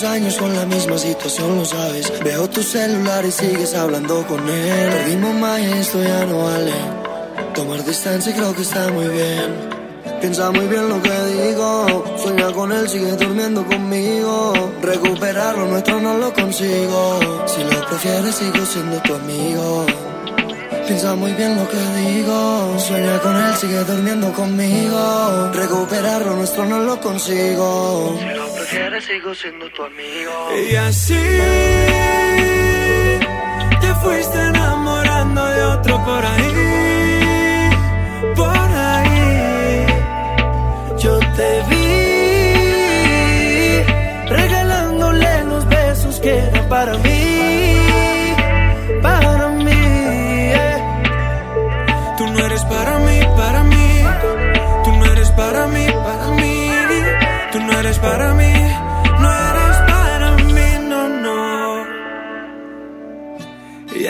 muchos años con la misma situación, lo sabes. Veo tu celular y sigues hablando con él. Perdimos más esto ya no vale. Tomar distancia creo que está muy bien. Piensa muy bien lo que digo. Sueña con él, sigue durmiendo conmigo. Recuperar lo nuestro no lo consigo. Si lo prefieres, sigo siendo tu amigo. Piensa muy bien lo que digo. Sueña con él, sigue durmiendo conmigo. Recuperar lo nuestro no lo consigo. Prefieres, sigo siendo tu amigo. Y así te fuiste enamorando de otro por ahí. Por ahí. Yo te vi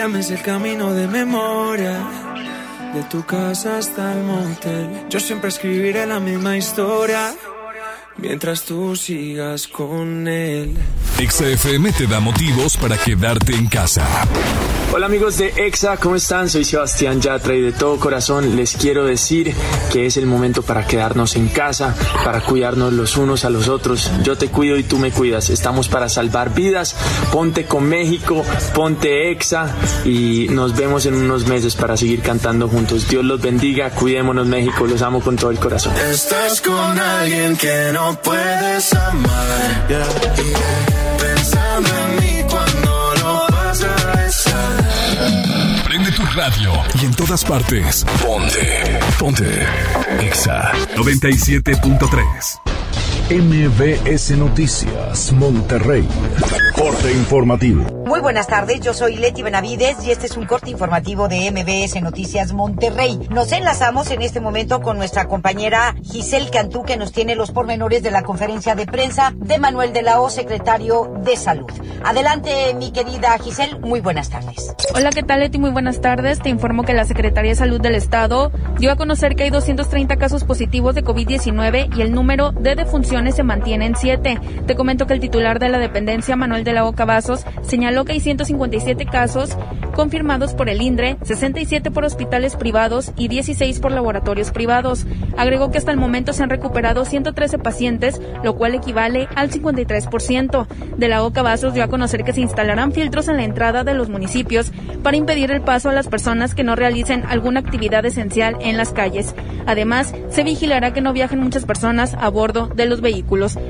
El camino de memoria. De tu casa hasta el motel. Yo siempre escribiré la misma historia. Mientras tú sigas con él.
XFM te da motivos para quedarte en casa.
Hola amigos de EXA, ¿cómo están? Soy Sebastián Yatra y de todo corazón les quiero decir que es el momento para quedarnos en casa, para cuidarnos los unos a los otros. Yo te cuido y tú me cuidas. Estamos para salvar vidas. Ponte con México, ponte EXA y nos vemos en unos meses para seguir cantando juntos. Dios los bendiga, cuidémonos México, los amo con todo el corazón.
Estás con alguien que no puedes amar. Pensando
Prende tu radio y en todas partes. Ponte. Ponte. Exa 97.3.
MBS Noticias, Monterrey. Corte informativo.
Muy buenas tardes, yo soy Leti Benavides y este es un corte informativo de MBS Noticias Monterrey. Nos enlazamos en este momento con nuestra compañera Giselle Cantú que nos tiene los pormenores de la conferencia de prensa de Manuel de la O, secretario de Salud. Adelante, mi querida Giselle, muy buenas tardes.
Hola, ¿qué tal Leti? Muy buenas tardes. Te informo que la Secretaría de Salud del Estado dio a conocer que hay 230 casos positivos de COVID-19 y el número de defunciones se mantiene en 7. Te comento que el titular de la dependencia, Manuel de la O Cavazos, señaló que hay 157 casos confirmados por el INDRE, 67 por hospitales privados y 16 por laboratorios privados. Agregó que hasta el momento se han recuperado 113 pacientes, lo cual equivale al 53%. De la O Cavazos dio a conocer que se instalarán filtros en la entrada de los municipios para impedir el paso a las personas que no realicen alguna actividad esencial en las calles. Además, se vigilará que no viajen muchas personas a bordo de los vehículos.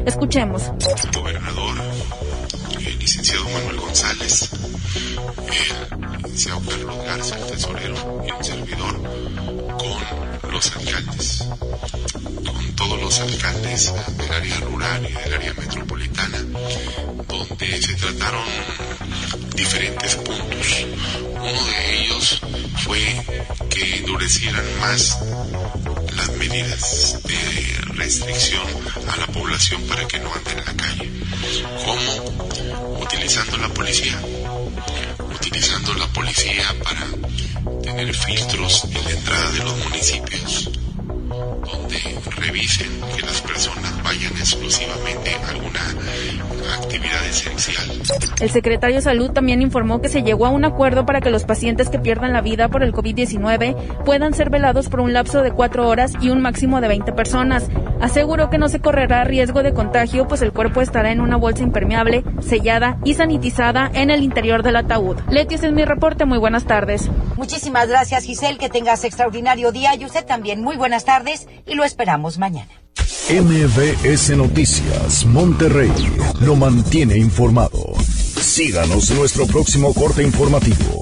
Escuchemos.
el gobernador, el licenciado Manuel González, el licenciado Carlos Garza, el tesorero con los alcaldes, con todos los alcaldes del área rural y del área metropolitana, donde se trataron diferentes puntos. Uno de ellos fue que endurecieran más las medidas de restricción a la población para que no ande en la calle. ¿Cómo? Utilizando la policía. Utilizando la policía para tener filtros en la entrada de los municipios revisen que las personas vayan exclusivamente a alguna actividad esencial.
El secretario de Salud también informó que se llegó a un acuerdo para que los pacientes que pierdan la vida por el COVID-19 puedan ser velados por un lapso de cuatro horas y un máximo de 20 personas. Aseguró que no se correrá riesgo de contagio, pues el cuerpo estará en una bolsa impermeable, sellada y sanitizada en el interior del ataúd. Leti, ese es mi reporte. Muy buenas tardes.
Muchísimas gracias, Giselle. Que tengas extraordinario día y usted también. Muy buenas tardes y lo esperamos mañana.
MBS Noticias, Monterrey. Lo mantiene informado. Síganos en nuestro próximo corte informativo.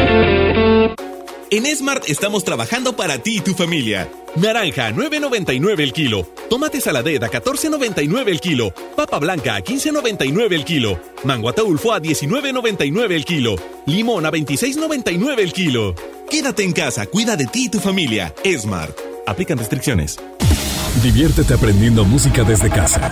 En Smart estamos trabajando para ti y tu familia. Naranja, 9.99 el kilo. Tomate saladera, 14.99 el kilo. Papa blanca, 15.99 el kilo. Mango ataulfo a 19.99 el kilo. Limón a 26.99 el kilo. Quédate en casa, cuida de ti y tu familia. Smart.
Aplican restricciones.
Diviértete aprendiendo música desde casa.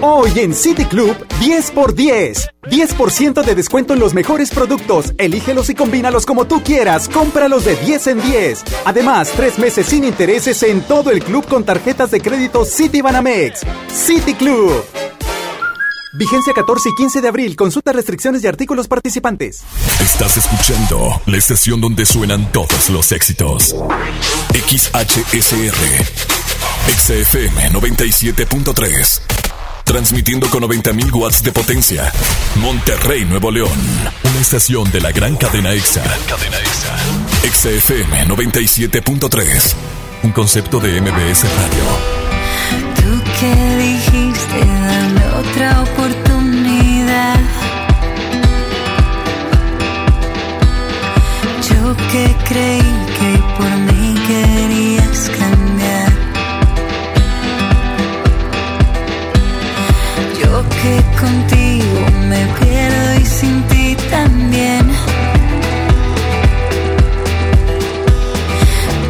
Hoy en City Club, 10 por 10. 10% de descuento en los mejores productos. Elígelos y combínalos como tú quieras. Cómpralos de 10 en 10. Además, tres meses sin intereses en todo el club con tarjetas de crédito City Banamex. City Club. Vigencia 14 y 15 de abril. Consulta restricciones y artículos participantes.
Estás escuchando la estación donde suenan todos los éxitos. XHSR. XFM 97.3. Transmitiendo con 90.000 watts de potencia. Monterrey, Nuevo León. Una estación de la gran cadena EXA. Cadena EXA. XFM 97.3. Un concepto de MBS Radio.
Tú que dijiste dame otra oportunidad. Yo que creí que por mí querías cambiar. Que contigo me pierdo y sin ti también.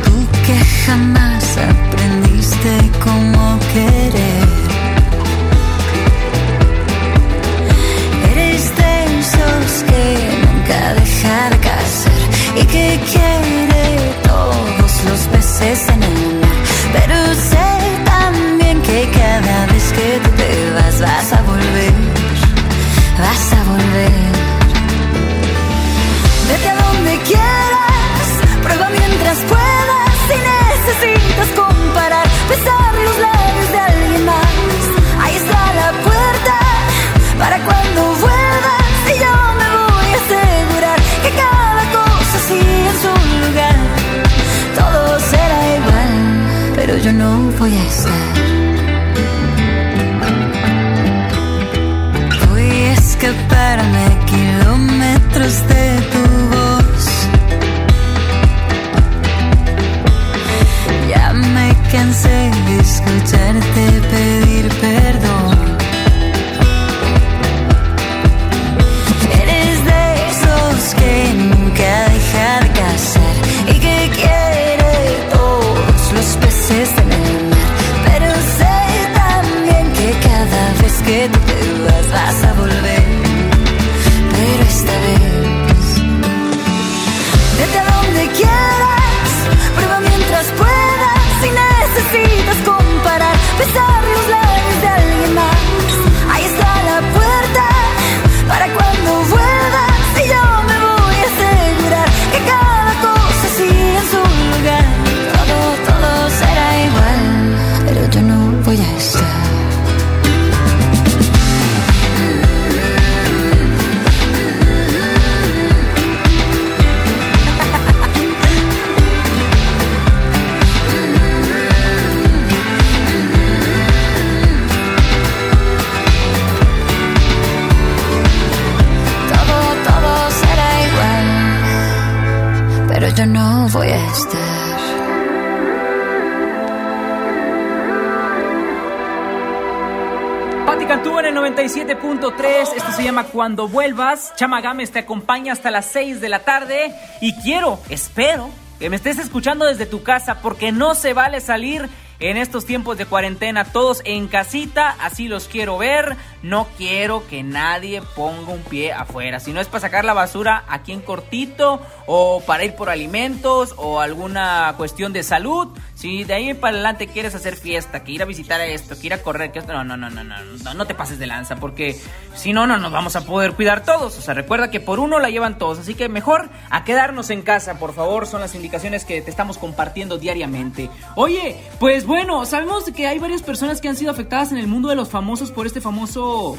Tú que jamás aprendiste cómo querer. Eres de que nunca deja de casar y que quiere todos los peces en el mar. Pero sé también que cada vez que tú te vas vas a vas a volver. Vete a donde quieras, prueba mientras puedas. Si necesitas comparar, besar los labios de alguien más. Ahí está la puerta para cuando vuelvas. Y yo me voy a asegurar que cada cosa sigue en su lugar. Todo será igual, pero yo no voy a estar. Escaparme kilómetros de tu voz. Ya me cansé de escucharte pedir perdón.
97.3. Esto se llama Cuando Vuelvas. Chama Gámez te acompaña hasta las 6 de la tarde. Y quiero, espero, que me estés escuchando desde tu casa porque no se vale salir en estos tiempos de cuarentena. Todos en casita, así los quiero ver. No quiero que nadie ponga un pie afuera. Si no es para sacar la basura aquí en cortito o para ir por alimentos o alguna cuestión de salud. Si de ahí para adelante quieres hacer fiesta, que ir a visitar a esto, que ir a correr, que esto, no, no, no, no, no, no, no te pases de lanza, porque si no, no nos vamos a poder cuidar todos. O sea, recuerda que por uno la llevan todos, así que mejor a quedarnos en casa, por favor, son las indicaciones que te estamos compartiendo diariamente. Oye, pues bueno, sabemos que hay varias personas que han sido afectadas en el mundo de los famosos por este famoso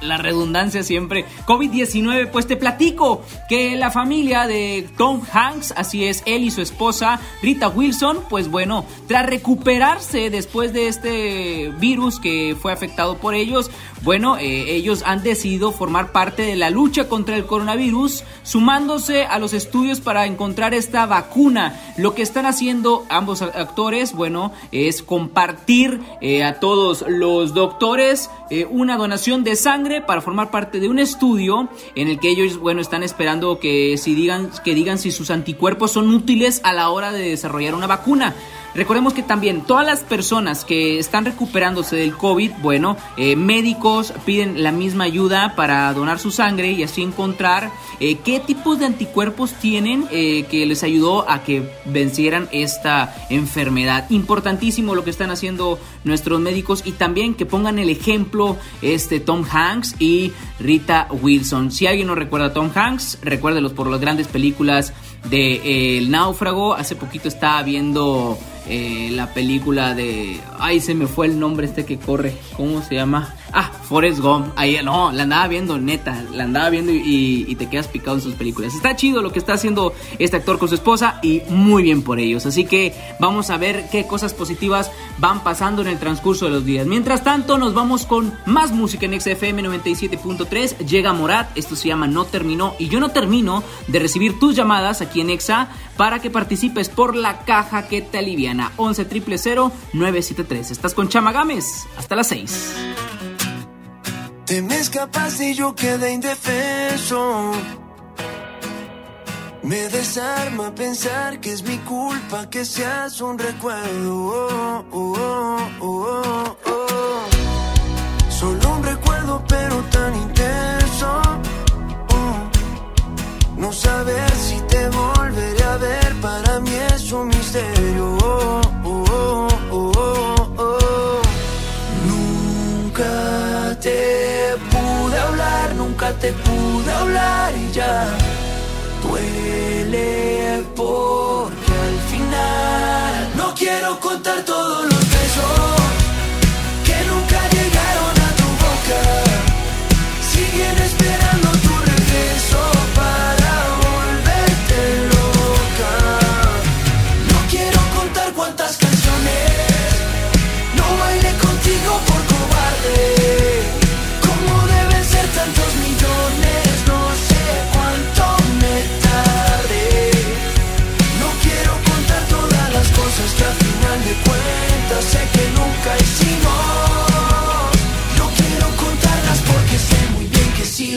la redundancia siempre. COVID-19, pues te platico que la familia de Tom Hanks, así es, él y su esposa Rita Wilson, pues bueno, tras recuperarse después de este virus que fue afectado por ellos, bueno, eh, ellos han decidido formar parte de la lucha contra el coronavirus, sumándose a los estudios para encontrar esta vacuna. Lo que están haciendo ambos actores, bueno, es compartir eh, a todos los doctores eh, una donación de sangre para formar parte de un estudio en el que ellos, bueno, están esperando que si digan que digan si sus anticuerpos son útiles a la hora de desarrollar una vacuna. Recordemos que también todas las personas que están recuperándose del COVID, bueno, eh, médicos piden la misma ayuda para donar su sangre y así encontrar eh, qué tipos de anticuerpos tienen eh, que les ayudó a que vencieran esta enfermedad. Importantísimo lo que están haciendo nuestros médicos y también que pongan el ejemplo este Tom Hanks y Rita Wilson. Si alguien no recuerda a Tom Hanks, recuérdelos por las grandes películas de El Náufrago. Hace poquito estaba viendo eh, la película de. Ay, se me fue el nombre este que corre. ¿Cómo se llama? Ah, Forrest Gump. Ahí, no, la andaba viendo, neta. La andaba viendo y, te quedas picado en sus películas. Está chido lo que está haciendo este actor con su esposa y muy bien por ellos. Así que vamos a ver qué cosas positivas van pasando en el transcurso de los días. Mientras tanto, nos vamos con más música en XFM 97.3. Llega Morat, esto se llama No Terminó. Y yo no termino de recibir tus llamadas aquí en Exa para que participes por la caja que te aliviana. 11 973. Estás con Chama Gámez. Hasta las 6.
Te me escapaste y yo quedé indefenso. Me desarma pensar que es mi culpa que seas un recuerdo. Oh, oh, oh, Solo un recuerdo pero tan intenso. No saber si te volveré a ver para mí es un misterio. Nunca te nunca te pude hablar y ya duele porque al final no quiero contar todos los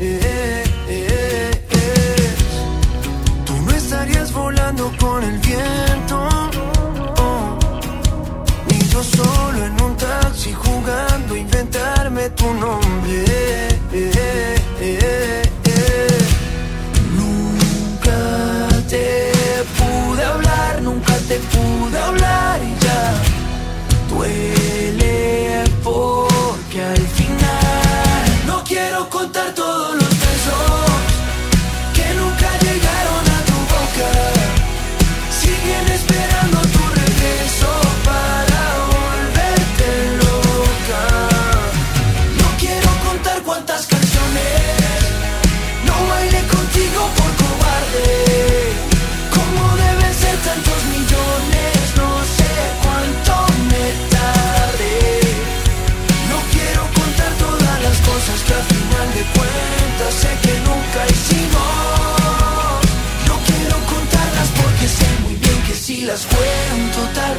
Tú no estarías volando con el viento, ni yo solo en un taxi jugando a inventarme tu nombre. Nunca te pude hablar, nunca te pude hablar y ya duele porque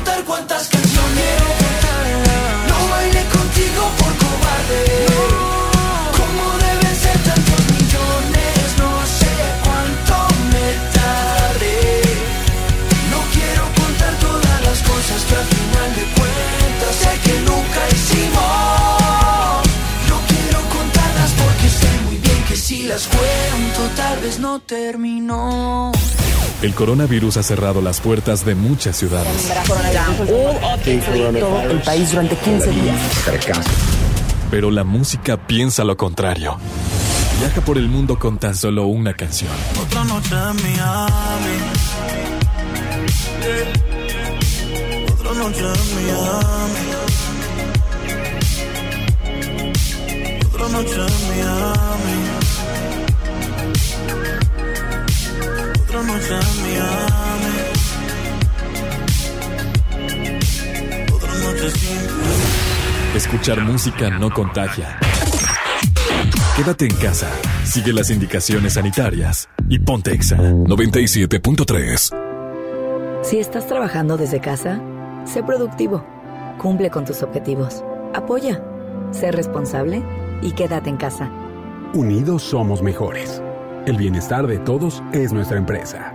Contar cuántas canciones. No bailé contigo por cobarde. ¿Cómo deben ser tantos millones? No sé cuánto me tardé. No quiero contar todas las cosas que al final de cuentas sé que nunca hicimos. No quiero contarlas porque sé muy bien que si las cuento tal vez no terminó.
El coronavirus ha cerrado las puertas de muchas ciudades.
el país durante 15 días.
Pero la música piensa lo contrario. Viaja por el mundo con tan solo una canción.
Otra noche en Miami. Otra noche en Miami. Otra noche en Miami. Otra noche sin
Escuchar música no contagia. Quédate en casa, sigue las indicaciones sanitarias y ponte Exa 97.3.
Si estás trabajando desde casa, sé productivo, cumple con tus objetivos, apoya, sé responsable y quédate en casa.
Unidos somos mejores. El bienestar de todos es nuestra empresa.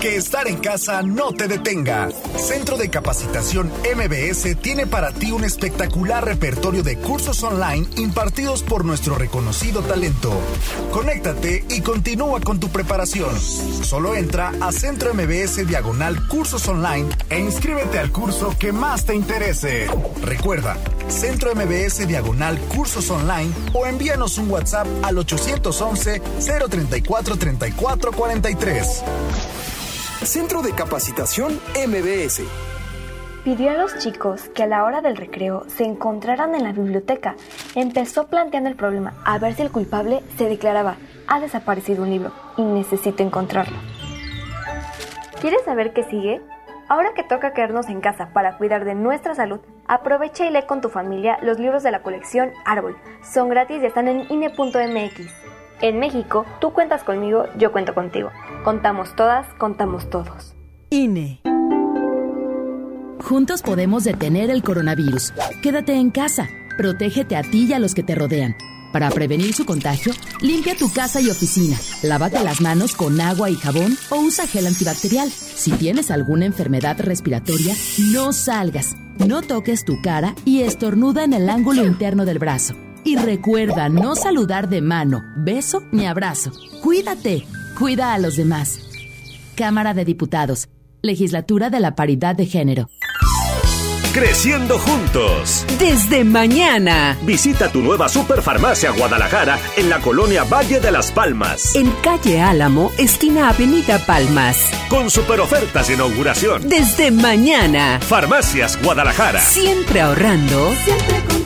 Que estar en casa no te detenga. Centro de Capacitación MBS tiene para ti un espectacular repertorio de cursos online impartidos por nuestro reconocido talento. Conéctate y continúa con tu preparación. Solo entra a Centro MBS Diagonal Cursos Online e inscríbete al curso que más te interese. Recuerda, Centro MBS Diagonal Cursos Online o envíanos un WhatsApp al 811 034 34 43.
Centro de Capacitación MBS.
Pidió a los chicos que a la hora del recreo se encontraran en la biblioteca. Empezó planteando el problema a ver si el culpable se declaraba, ha desaparecido un libro y necesito encontrarlo. ¿Quieres saber qué sigue? Ahora que toca quedarnos en casa para cuidar de nuestra salud, aprovecha y lee con tu familia los libros de la colección Árbol. Son gratis y están en INE.mx. En México, tú cuentas conmigo, yo cuento contigo. Contamos todas, contamos todos.
INE. Juntos podemos detener el coronavirus. Quédate en casa. Protégete a ti y a los que te rodean. Para prevenir su contagio, limpia tu casa y oficina. Lávate las manos con agua y jabón o usa gel antibacterial. Si tienes alguna enfermedad respiratoria, no salgas. No toques tu cara y estornuda en el ángulo interno del brazo. Y recuerda no saludar de mano, beso ni abrazo. Cuídate. Cuida a los demás. Cámara de Diputados. Legislatura de la Paridad de Género.
Creciendo juntos.
Desde mañana.
Visita tu nueva Superfarmacia Guadalajara en la colonia Valle de las Palmas.
En calle Álamo, esquina Avenida Palmas.
Con super ofertas de inauguración.
Desde mañana.
Farmacias Guadalajara.
Siempre ahorrando.
Siempre contigo.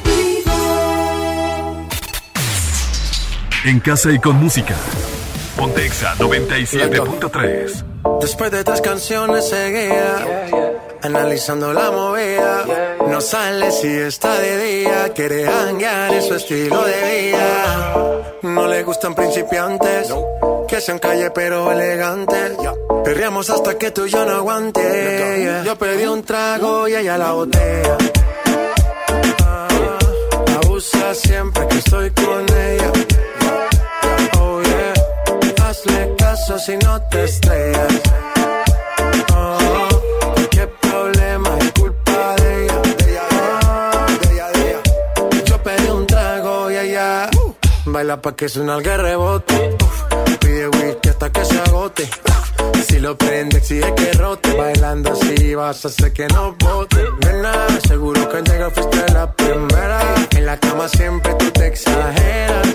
En casa y con música. Pontexa 97.3.
Después de tres canciones seguía analizando la movida. No sale si está de día, quiere hanguear en su estilo de vida. No le gustan principiantes, que sean calle pero elegantes. Perreamos hasta que tú y yo no aguante. Yo pedí un trago y ella la botella. Ah, abusa siempre que estoy con ella. Hazle caso si no te estrellas. Oh, qué problema es culpa de ella. De ella, de. Yo pedí un trago y ella baila pa' que suena el rebote. Pide whisky hasta que se agote. Si lo prende, exige que rote. Bailando así vas a hacer que no bote. Nena, seguro que al llegar fuiste la primera. En la cama siempre tú te exageras.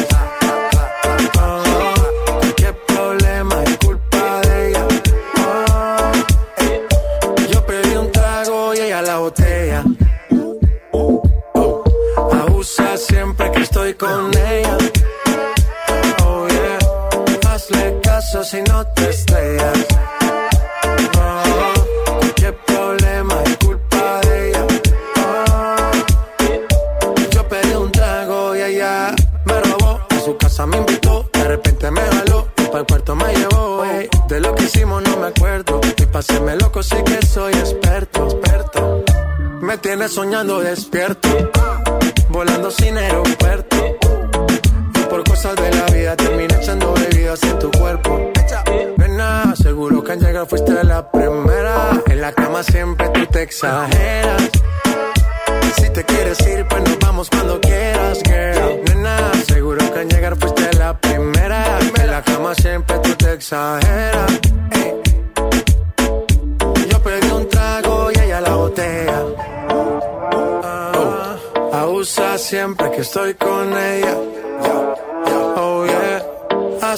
Caso si no te estrellas. Oh, qué problema es culpa de ella. Oh, yo pedí un trago y ella me robó. A su casa me invitó. De repente me jaló. Para el cuarto me llevó. ey. De lo que hicimos no me acuerdo. Y paséme loco, sí que soy experto. experto. Me tienes soñando despierto. Volando sin aeropuerto. De la vida terminé echando bebidas en tu cuerpo. Nena, seguro que al llegar fuiste la primera. En la cama siempre tú te exageras. Si te quieres ir, pues nos vamos cuando quieras, girl. Nena, seguro que al llegar fuiste la primera. En la cama siempre tú te exageras. Yo pedí un trago y ella la botella. Oh, abusa siempre que estoy con ella.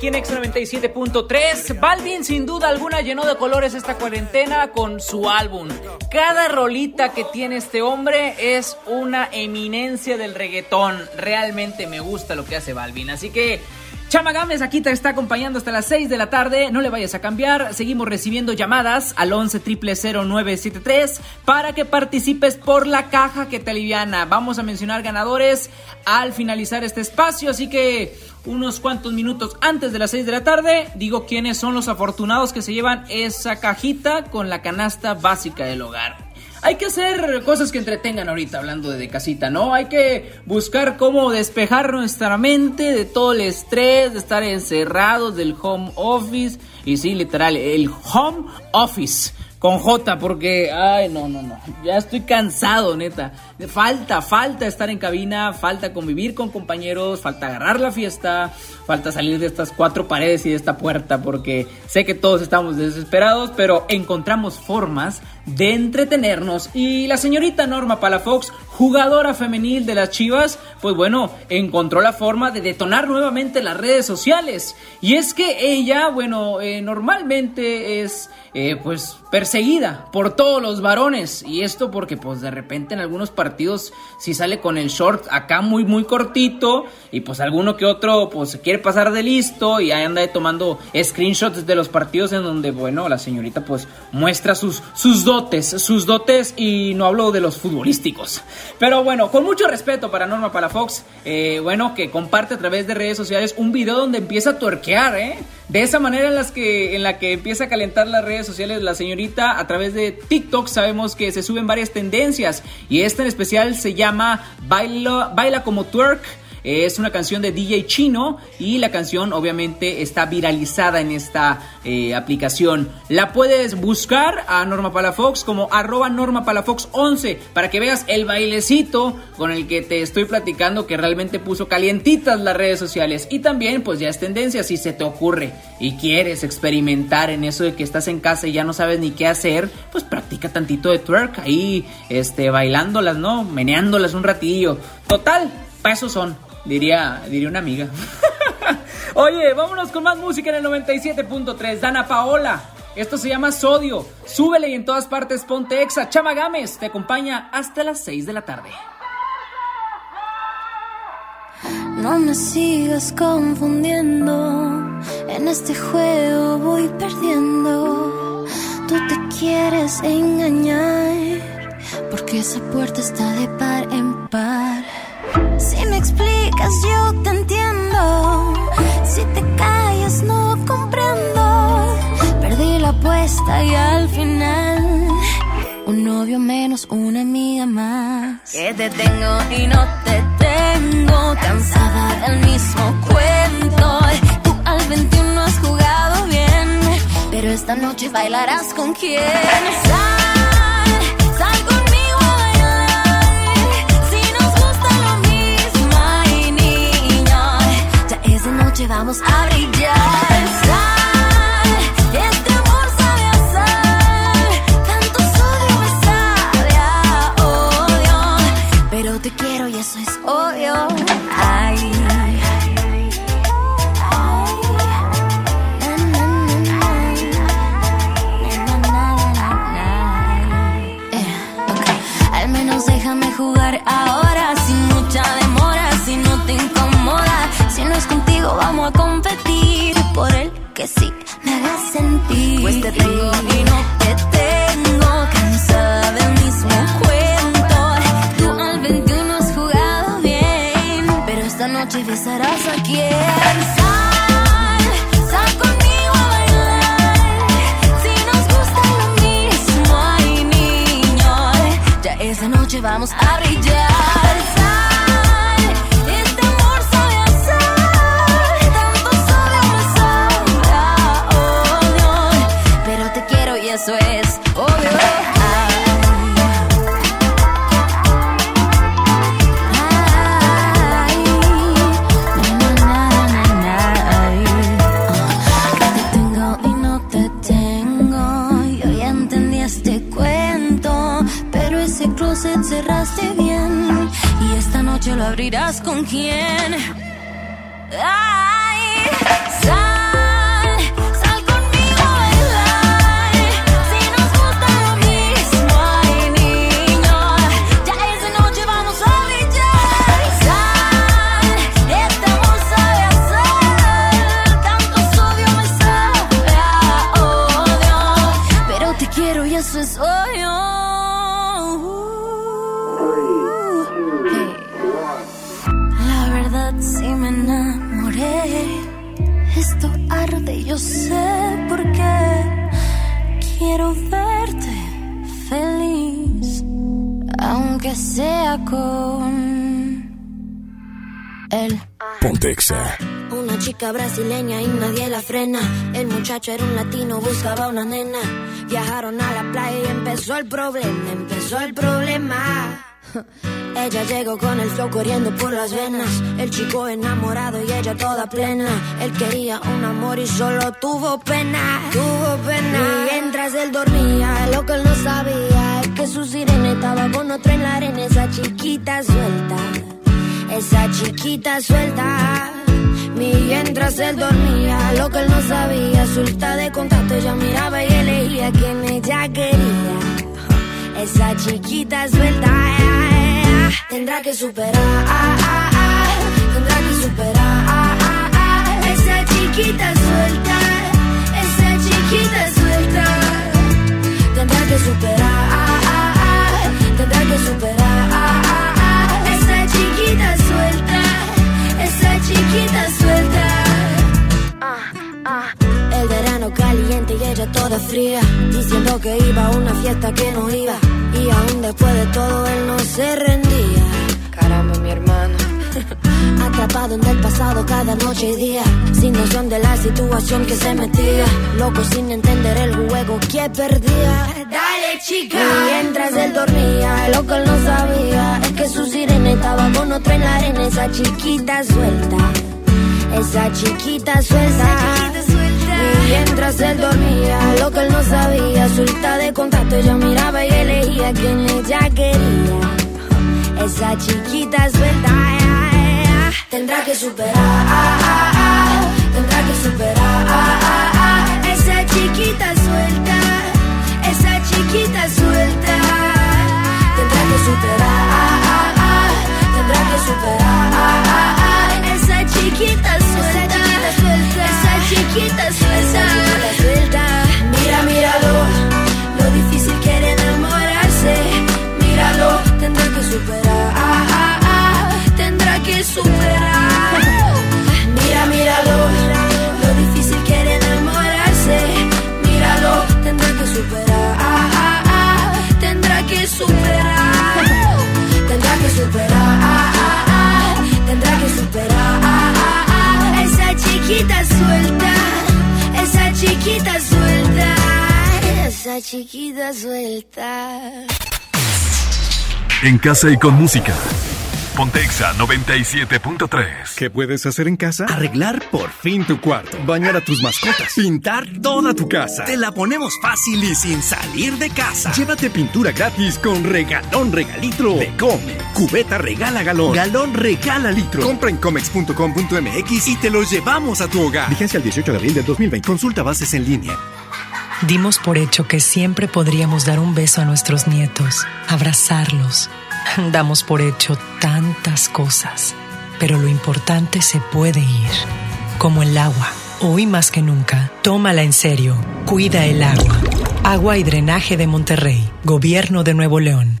aquí en X97.3. Balvin sin duda alguna llenó de colores esta cuarentena con su álbum. Cada rolita que tiene este hombre es una eminencia del reggaetón. Realmente me gusta lo que hace Balvin. Así que Chama Gámez aquí te está acompañando hasta las 6 de la tarde. No le vayas a cambiar. Seguimos recibiendo llamadas al 11 0973 para que participes por la caja que te aliviana. Vamos a mencionar ganadores al finalizar este espacio. Así que unos cuantos minutos antes de las 6 de la tarde, digo quiénes son los afortunados que se llevan esa cajita con la canasta básica del hogar. Hay que hacer cosas que entretengan ahorita hablando de casita, ¿no? Hay que buscar cómo despejar nuestra mente de todo el estrés, de estar encerrados del home office. Y sí, literal, el home office con J, porque, ay, no, no, no, ya estoy cansado, neta. Falta, falta estar en cabina, falta convivir con compañeros, falta agarrar la fiesta, falta salir de estas cuatro paredes y de esta puerta, porque sé que todos estamos desesperados, pero encontramos formas de entretenernos. Y la señorita Norma Palafox, jugadora femenil de las Chivas, pues bueno, encontró la forma de detonar nuevamente las redes sociales. Y es que ella, bueno, eh, normalmente es eh, pues perseguida por todos los varones. Y esto porque pues de repente en algunos partidos si sale con el short acá muy muy cortito y pues alguno que otro pues quiere pasar de listo y ahí anda tomando screenshots de los partidos en donde bueno la señorita pues muestra sus, sus dotes, sus dotes y no hablo de los futbolísticos. Pero bueno, con mucho respeto para Norma Palafox, eh, bueno que comparte a través de redes sociales un video donde empieza a tuerquear, ¿eh? De esa manera en, las que, en la que empieza a calentar las redes sociales la señorita a través de TikTok sabemos que se suben varias tendencias y esta en especial se llama Baila, Baila como Twerk. Es una canción de DJ Chino y la canción obviamente está viralizada en esta eh, aplicación. La puedes buscar a Norma Palafox como arroba Norma Palafox 11 para que veas el bailecito con el que te estoy platicando que realmente puso calientitas las redes sociales. Y también pues ya es tendencia si se te ocurre y quieres experimentar en eso de que estás en casa y ya no sabes ni qué hacer, pues practica tantito de twerk ahí, este, bailándolas, ¿no? Meneándolas un ratillo. Total, para eso son diría, diría una amiga. [LAUGHS] Oye, vámonos con más música en el 97.3. Dana Paola. Esto se llama Sodio. Súbele y en todas partes ponte exa. Chama Gámez te acompaña hasta las 6 de la tarde.
No me sigas confundiendo. En este juego voy perdiendo. Tú te quieres engañar. Porque esa puerta está de par en par. Si me explicas, yo te entiendo. Si te callas, no comprendo. Perdí la apuesta y al final, un novio menos, una amiga más. Que te tengo y no te tengo. Cansada del mismo cuento. Tú al 21 has jugado bien. Pero esta noche bailarás con quién. Noche vamos a brillar. Sal, este amor sabe a tanto sodio me a odio, pero te quiero y eso es obvio. Vamos a competir por el que sí me hagas sentir. Pues te tengo y no te tengo, cansada del mismo cuento. Tú al 21 has jugado bien, pero esta noche besarás a quien. Sal, sal conmigo a bailar. Si nos gusta lo mismo, ay niño, ya esa noche vamos a brillar. Lo abrirás con quién. Ay, sea con él.
Pontexa.
Una chica brasileña y nadie la frena. El muchacho era un latino, buscaba una nena. Viajaron a la playa y empezó el problema, empezó el problema. [LAUGHS] Ella llegó con el flow corriendo por las venas. El chico enamorado y ella toda plena. Él quería un amor y solo tuvo pena. Tuvo pena. Y mientras él dormía, lo que él no sabía que su estaba con otro en la arena. Esa chiquita suelta. Esa chiquita suelta. Mientras él dormía, lo que él no sabía, suelta de contacto, ella miraba y elegía quien ella quería. Esa chiquita suelta, tendrá que superar, tendrá que superar. Esa chiquita suelta, esa chiquita suelta, tendrá que superar, tendrá que superar. Esa chiquita suelta, esa chiquita suelta. El verano caliente y ella toda fría, diciendo que iba a una fiesta que no iba. Y aún después de todo él no se rendía. Caramba, mi hermano. [LAUGHS] Atrapado en el pasado cada noche y día, sin noción de la situación que se metía. Loco sin entender el juego que perdía. Chica. Mientras él dormía, lo que él no sabía es que su sirena estaba con otra en la arena. Esa chiquita suelta, esa chiquita suelta. Y mientras él dormía, lo que él no sabía, suelta de contacto, ella miraba y elegía quien ella quería. Esa chiquita suelta, tendrá que superar, tendrá que superar. Esa chiquita suelta, esa chiquita suelta, tendrá que superar, tendrá que superar. Esa chiquita suelta, esa chiquita suelta, suelta. chiquita suelta, esa chiquita suelta,
esa chiquita suelta.
En casa y con música. Pontexa 97.3.
¿Qué puedes hacer en casa? Arreglar por fin tu cuarto. Bañar a tus mascotas. Pintar toda tu casa. Te la ponemos fácil y sin salir de casa. Llévate pintura gratis con regalón regalitro de Come. Cubeta regala galón. Galón regala litro. Compra en comex.com.mx y te lo llevamos a tu hogar. Vigencia el 18 de abril del 2020. Consulta bases en línea.
Dimos por hecho que siempre podríamos dar un beso a nuestros nietos, abrazarlos. Damos por hecho tantas cosas, pero lo importante se puede ir, como el agua. Hoy más que nunca, tómala en serio. Cuida el agua. Agua y drenaje de Monterrey, Gobierno de Nuevo León.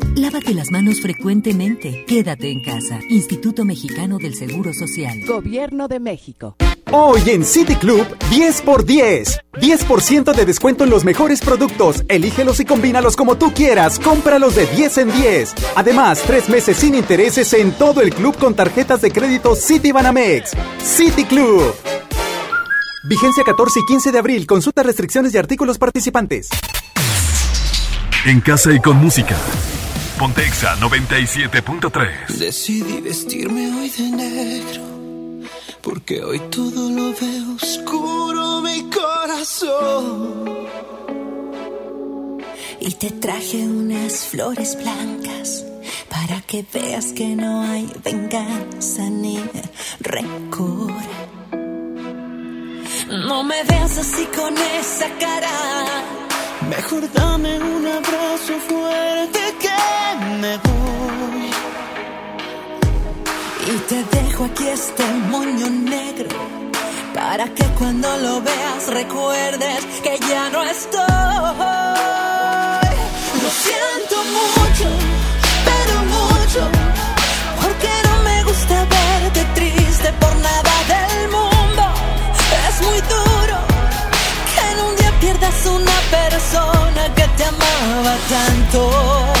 Lávate las manos frecuentemente. Quédate en casa. Instituto Mexicano del Seguro Social.
Gobierno de México.
Hoy en City Club, 10 por 10. 10% de descuento en los mejores productos. Elígelos y combínalos como tú quieras. Cómpralos de 10 en 10. Además, tres meses sin intereses en todo el club con tarjetas de crédito City Banamex. City Club. Vigencia 14 y 15 de abril. Consulta restricciones y artículos participantes.
En casa y con música. Pontexa 97.3.
Decidí vestirme hoy de negro, porque hoy todo lo veo oscuro mi corazón.
Y te traje unas flores blancas para que veas que no hay venganza ni rencor. No me veas así con esa cara.
Mejor dame un abrazo fuerte que me voy.
Y te dejo aquí este moño negro para que cuando lo veas recuerdes que ya no estoy.
Lo siento mucho, pero mucho, porque no me gusta verte triste por nada persona que te amaba tanto,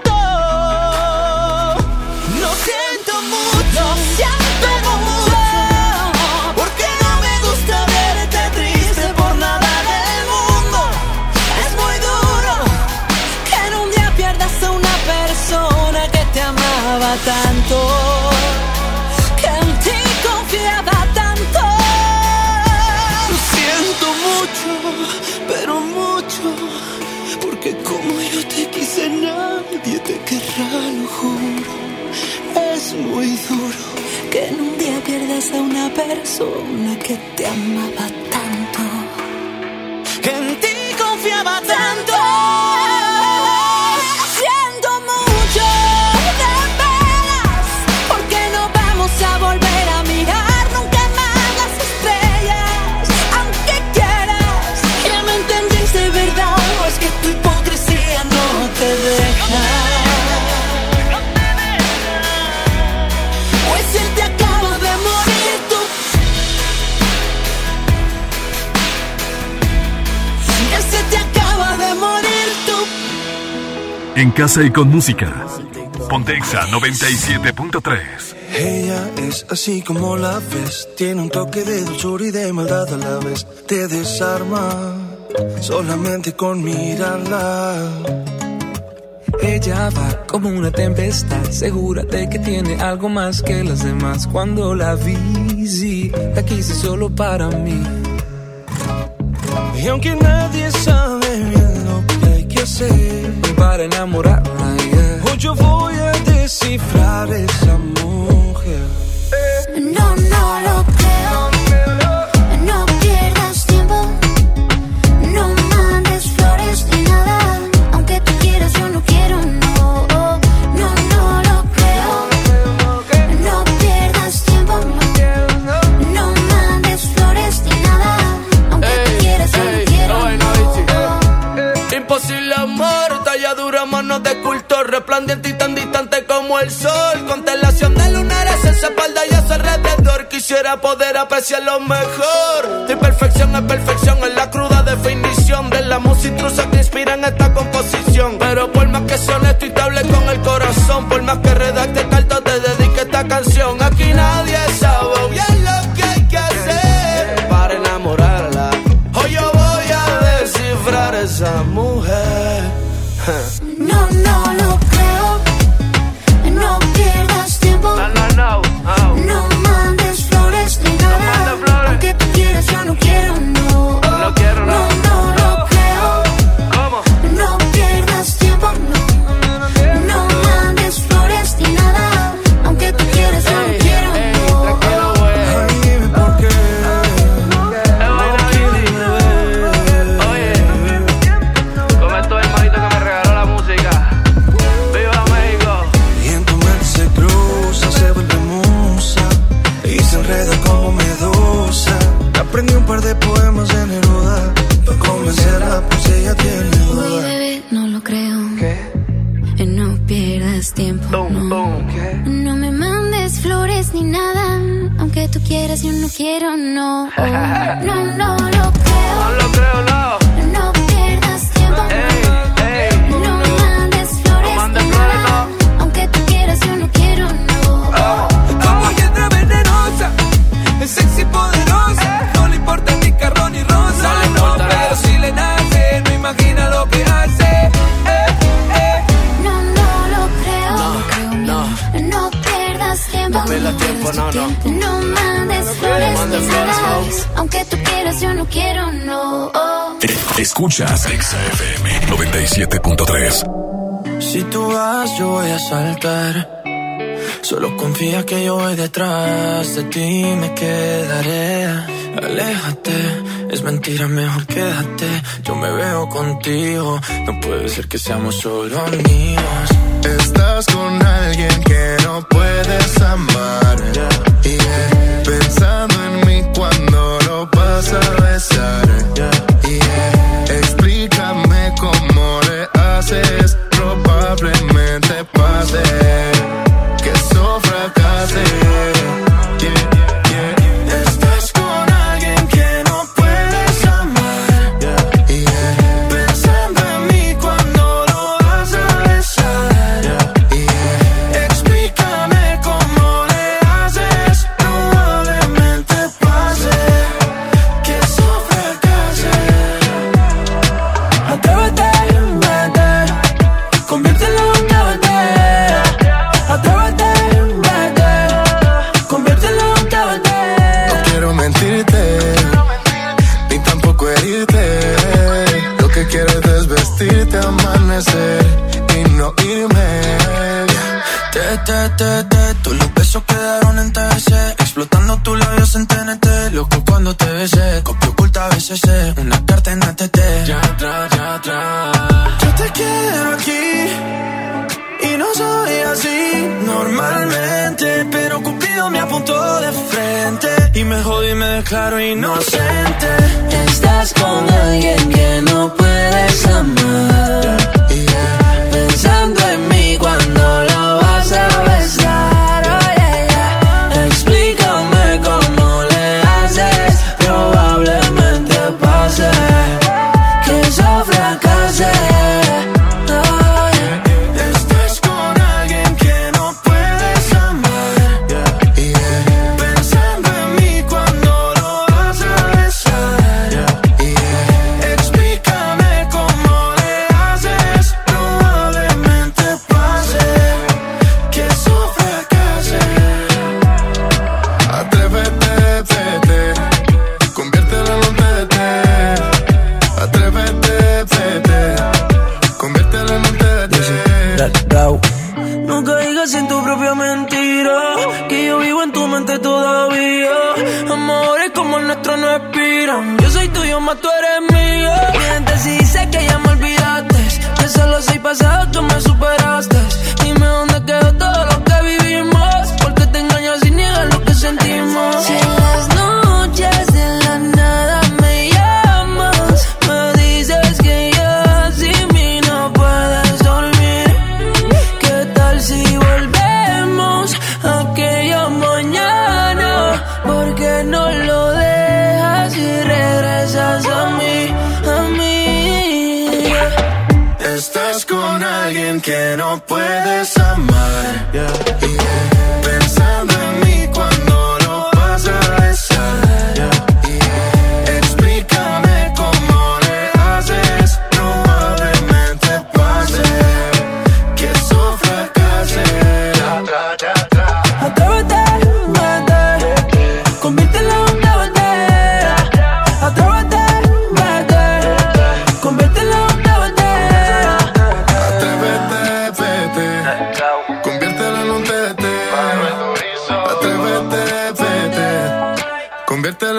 persona que te amaba. En
casa y con música. Pontexa 97.3.
Ella es así como la ves. Tiene un toque de dulzura y de maldad a la vez. Te desarma solamente con mirarla.
Ella va como una tempestad, segúrate que tiene algo más que las demás. Cuando la vi, sí, la quise solo para mí.
Y aunque nadie sabe sé
para enamorarla. Yeah.
Hoy yo voy a descifrar esa mujer.
Eh. No, no lo creo.
y tan distante como el sol. Constelación de lunares en su espalda y a su alrededor. Quisiera poder apreciarlo mejor. Tu perfección es perfección, es la cruda definición de la música intrusa que inspira en esta composición. Pero por más que sea honesto y te hable con
Escuchas XFM 97.3.
Si tú vas, yo voy a saltar. Solo confía que yo voy detrás de ti me quedaré. Aléjate, es mentira, mejor quédate. Yo me veo contigo, no puede ser que seamos solo amigos.
Estás con alguien que no puedes amar. Yeah. Yeah. Pensando en mí cuando lo vas a besar.
Yeah. Jodí y me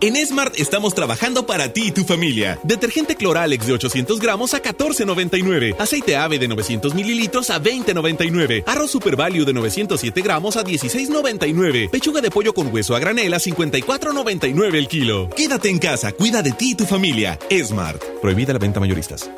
En Smart estamos trabajando para ti y tu familia. Detergente Cloralex de 800 gramos a 14.99. Aceite ave de 900 mililitros a 20.99. Arroz Super Value de 907 gramos a 16.99. Pechuga de pollo con hueso a granel a 54.99 el kilo. Quédate en casa, cuida de ti y tu familia. Smart. Prohibida la venta mayoristas.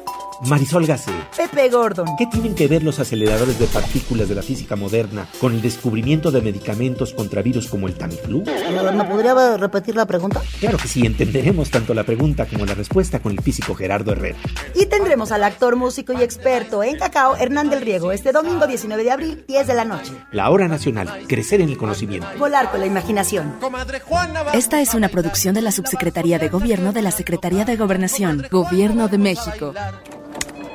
Marisol Gacé.
Pepe Gordon.
¿Qué tienen que ver los aceleradores de partículas de la física moderna con el descubrimiento de medicamentos contra virus como el Tamiflu?
¿Me podría repetir la pregunta?
Claro que sí, entenderemos tanto la pregunta como la respuesta con el físico Gerardo Herrera.
Y tendremos al actor, músico y experto en cacao Hernán del Riego este domingo 19 de abril, 10 de la noche.
La hora nacional, crecer en el conocimiento.
Volar con la imaginación.
Esta es una producción de la Subsecretaría de Gobierno de la Secretaría de Gobernación, Gobierno de México.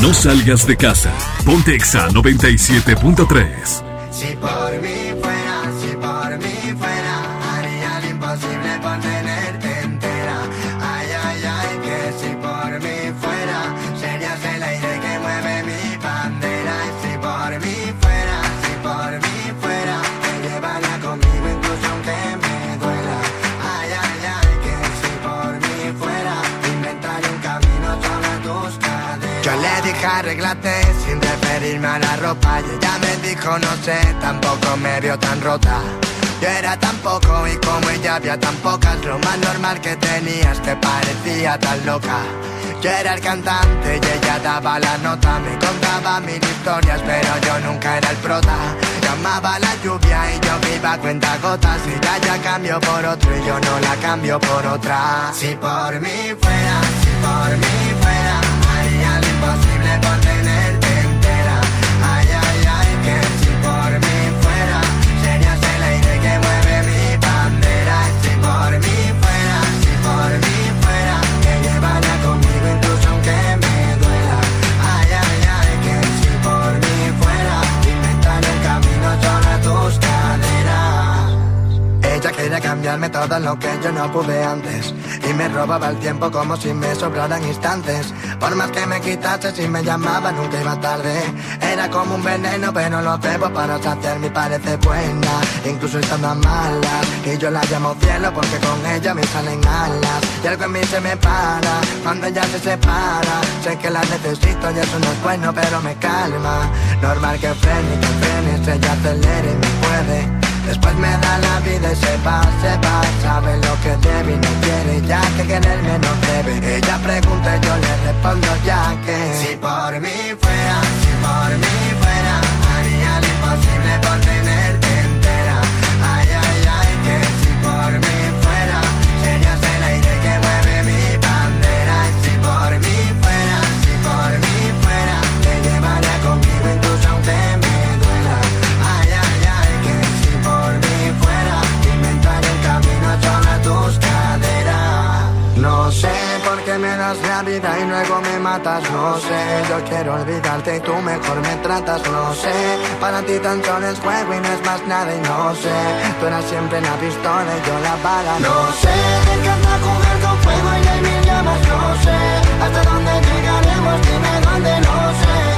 No salgas de casa. Ponte Exa 97.3.
Si por mí fuera, Dije arréglate sin referirme a la ropa y ella me dijo no sé, tampoco me vio tan rota. Yo era tan poco y como ella había tan pocas, lo más normal que tenías te parecía tan loca. Yo era el cantante y ella daba la nota, me contaba mil historias, pero yo nunca era el prota. Llamaba la lluvia y yo me iba a cuenta gotas, y ya ya cambio por otro y yo no la cambio por otra. Si por mí fuera, si por mí fuera, lo imposible por tenerte todo lo que yo no pude antes. Y me robaba el tiempo como si me sobraran instantes. Por más que me quitase si me llamaba nunca iba tarde. Era como un veneno pero lo bebo para saciar mi parece buena. Incluso estando a malas Y yo la llamo cielo porque con ella me salen alas. Y algo en mí se me para cuando ella se separa. Sé que la necesito y eso no es bueno pero me calma. Normal que frene que frene ella acelere y me puede Después me da la vida y se va, se va. Sabe lo que debe y no quiere ya que quererme no debe. Ella pregunta y yo le respondo ya que. Si por mí fuera, si por mí la vida y luego me matas. No sé, yo quiero olvidarte y tú mejor me tratas. No sé, para ti tan solo es juego y no es más nada y no sé. Tú eras siempre la pistola y yo la bala. No sé, me encanta jugar con fuego y hay mil llamas. No sé, hasta dónde llegaremos, dime dónde, no sé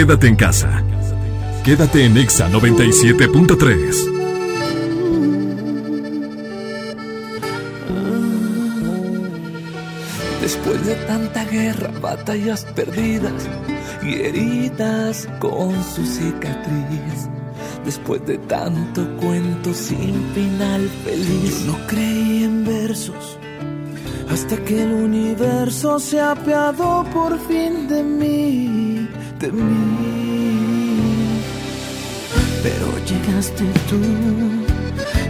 Quédate en casa. Quédate en Exa 97.3.
Después de tanta guerra, batallas perdidas y heridas con su cicatriz. Después de tanto cuento sin final feliz. Yo no creí en versos hasta que el universo se apiadó por fin de mí, de mí. Pero llegaste tú,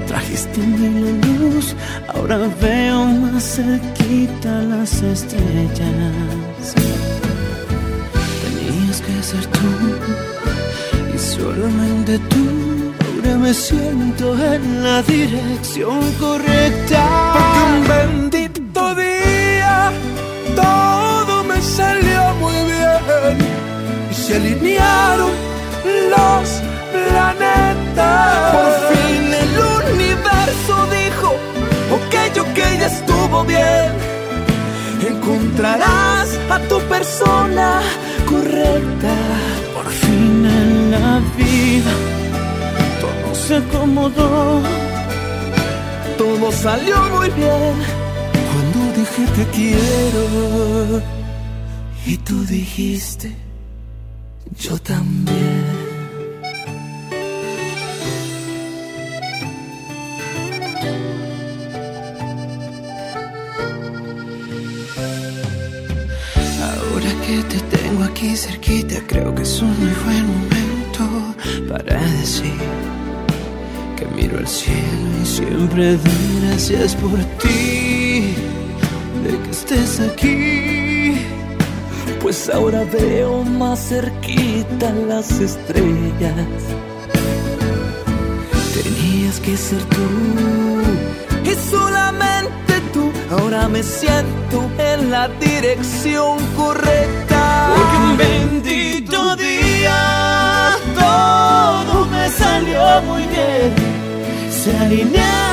trajiste la luz, ahora veo más cerquita las estrellas. Tenías que ser tú, y solamente tú, ahora me siento en la dirección correcta. Porque un bendito día todo me salió muy bien se alinearon los planetas. Por fin el universo dijo, ok, ok, ya estuvo bien.
encontrarás a tu persona correcta. Por fin en la vida todo se acomodó, todo salió muy bien. Cuando dije te quiero y tú dijiste yo también. Ahora que te tengo aquí cerquita, creo que es un muy buen momento para decir que miro al cielo y siempre doy gracias por ti, de que estés aquí. Pues ahora veo más cerquita las estrellas. Tenías que ser tú y solamente tú. Ahora me siento en la dirección correcta. Porque un bendito día todo me salió muy bien. Se alinearon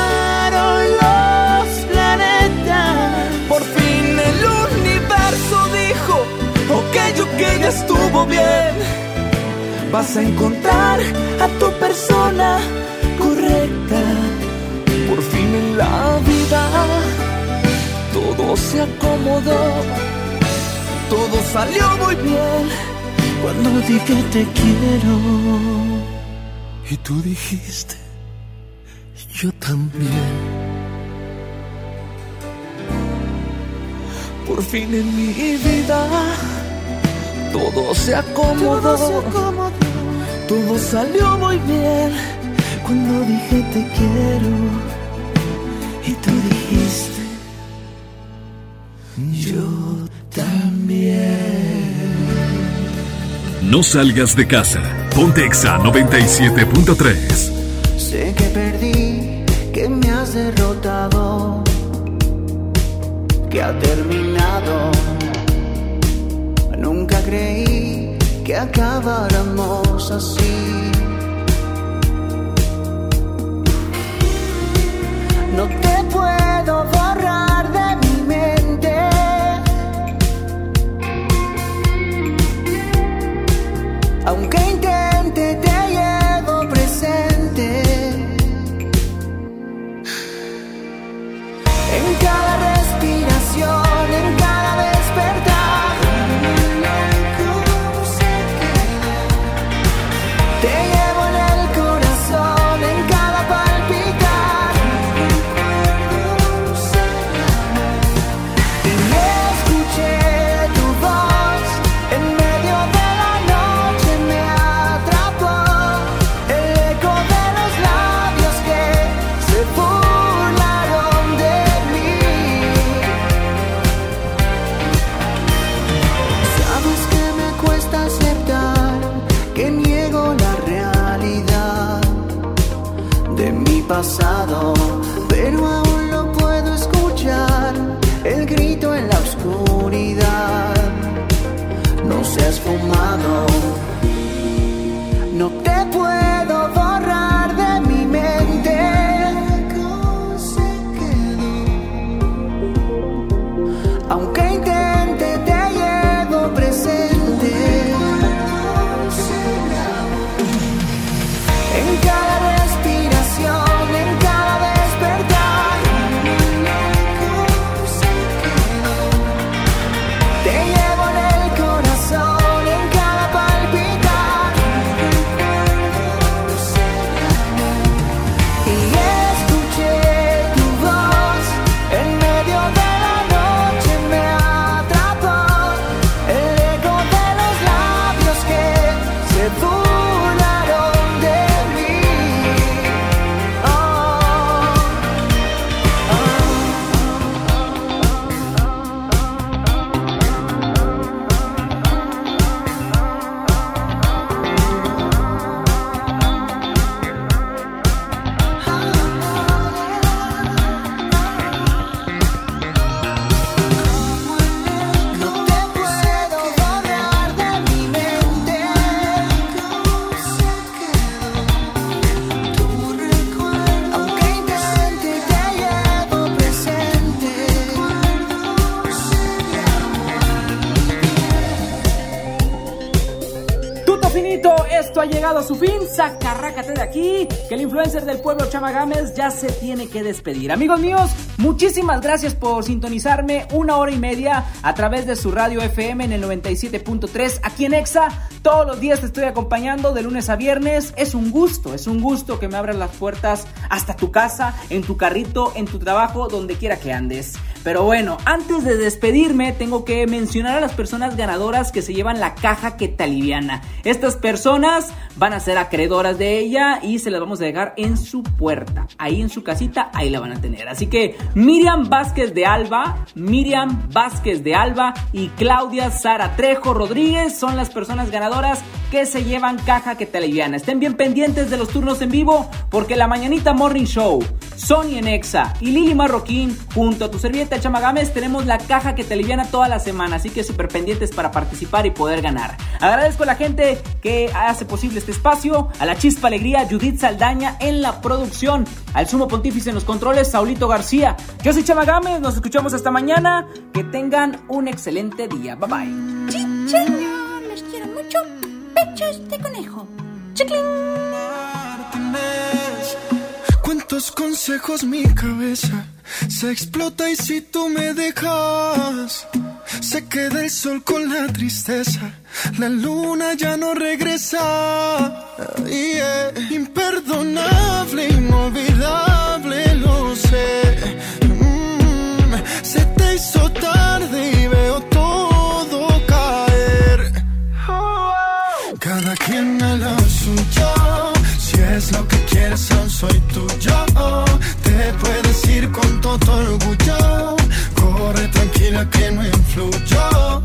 ok, ya estuvo bien. Vas a encontrar a tu persona correcta. Por fin en la vida todo se acomodó, todo salió muy bien cuando dije te quiero. Y tú dijiste, yo también. Por fin en mi vida todo se acomodó, todo salió muy bien cuando dije te quiero. Y tú dijiste, yo también.
No salgas de casa. Ponte Exa 97.3.
Sé que perdí, que me has derrotado, que ha terminado. Creí que acabáramos así. No te puedo borrar que el
influencer del pueblo Chama Gámez ya se tiene que despedir. Amigos míos, muchísimas gracias por sintonizarme una hora y media a través de su radio FM en el 97.3 aquí en Exa. Todos los días te estoy acompañando de lunes a viernes. Es un gusto, es un gusto que me abras las puertas hasta tu casa, en tu carrito, en tu trabajo, donde quiera que andes. Pero bueno, antes de despedirme, tengo que mencionar a las personas ganadoras que se llevan la caja que te. Estas personas van a ser acreedoras de ella y se las vamos a dejar en su puerta. Ahí en su casita, ahí la van a tener. Así que Miriam Vázquez de Alba, Miriam Vázquez de Alba y Claudia Sara Trejo Rodríguez son las personas ganadoras que se llevan caja que te aliviana. Estén bien pendientes de los turnos en vivo porque la mañanita Morning Show, Sony en Exa y Lili Marroquín junto a tu servilleta Chamagames tenemos la caja que te aliviana toda la semana, así que súper pendientes para participar y poder ganar. Agradezco a la gente que hace posible este espacio, a la Chispa Alegría, Judith Saldaña en la producción, al Sumo Pontífice en los controles, Saulito García. Yo soy Chamagames, nos escuchamos hasta mañana. Que tengan un excelente día. Bye bye.
Señor, los quiero mucho. Pechos de conejo. Chiclin.
Cuántos consejos mi cabeza se explota y si tú me dejas, se queda el sol con la tristeza. La luna ya no regresa. Yeah. Imperdonable, inolvidable, lo sé. Mm, se te hizo tarde y veo todo soy tuyo. Te puedes ir con todo orgullo. Corre tranquila que no influyo.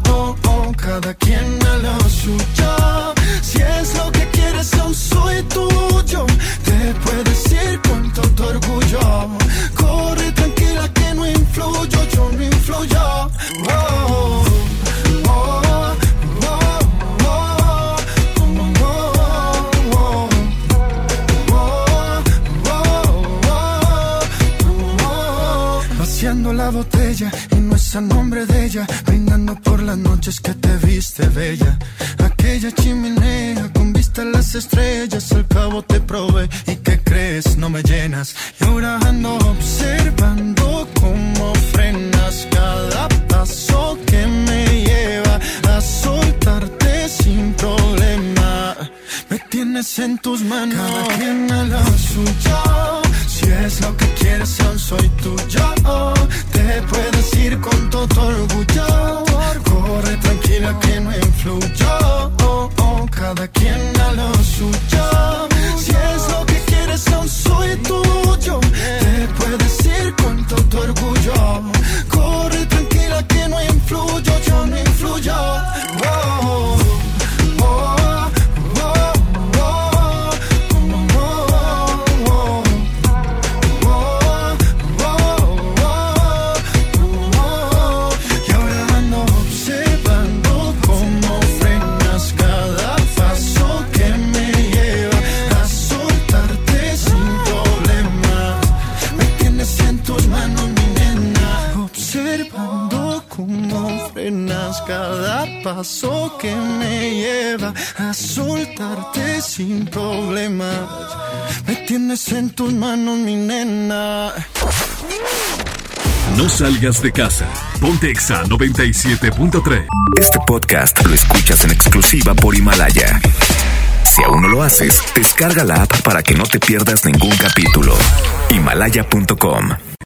Cada quien a lo suyo. Si es lo que quieres, aún soy tuyo. Botella y no es a nombre de ella, brindando por las noches que te viste bella. Aquella chimenea con vista a las estrellas, al cabo te probé y qué crees, no me llenas. Y ahora ando observando cómo frenas cada paso que me lleva a soltarte sin problema. Tienes en tus manos, cada quien a lo suyo. Si es lo que quieres, aún soy tuyo. Te puedes ir con todo orgullo. Corre tranquila que no influyo. Cada quien a lo suyo. Si es lo que quieres, aún soy tuyo. Paso que me lleva a soltarte sin problemas. Me tienes en tus manos, mi nena.
No salgas de casa. Ponte Exa 97.3.
Este podcast lo escuchas en exclusiva por Himalaya. Si aún no lo haces, descarga la app para que no te pierdas ningún capítulo. Himalaya.com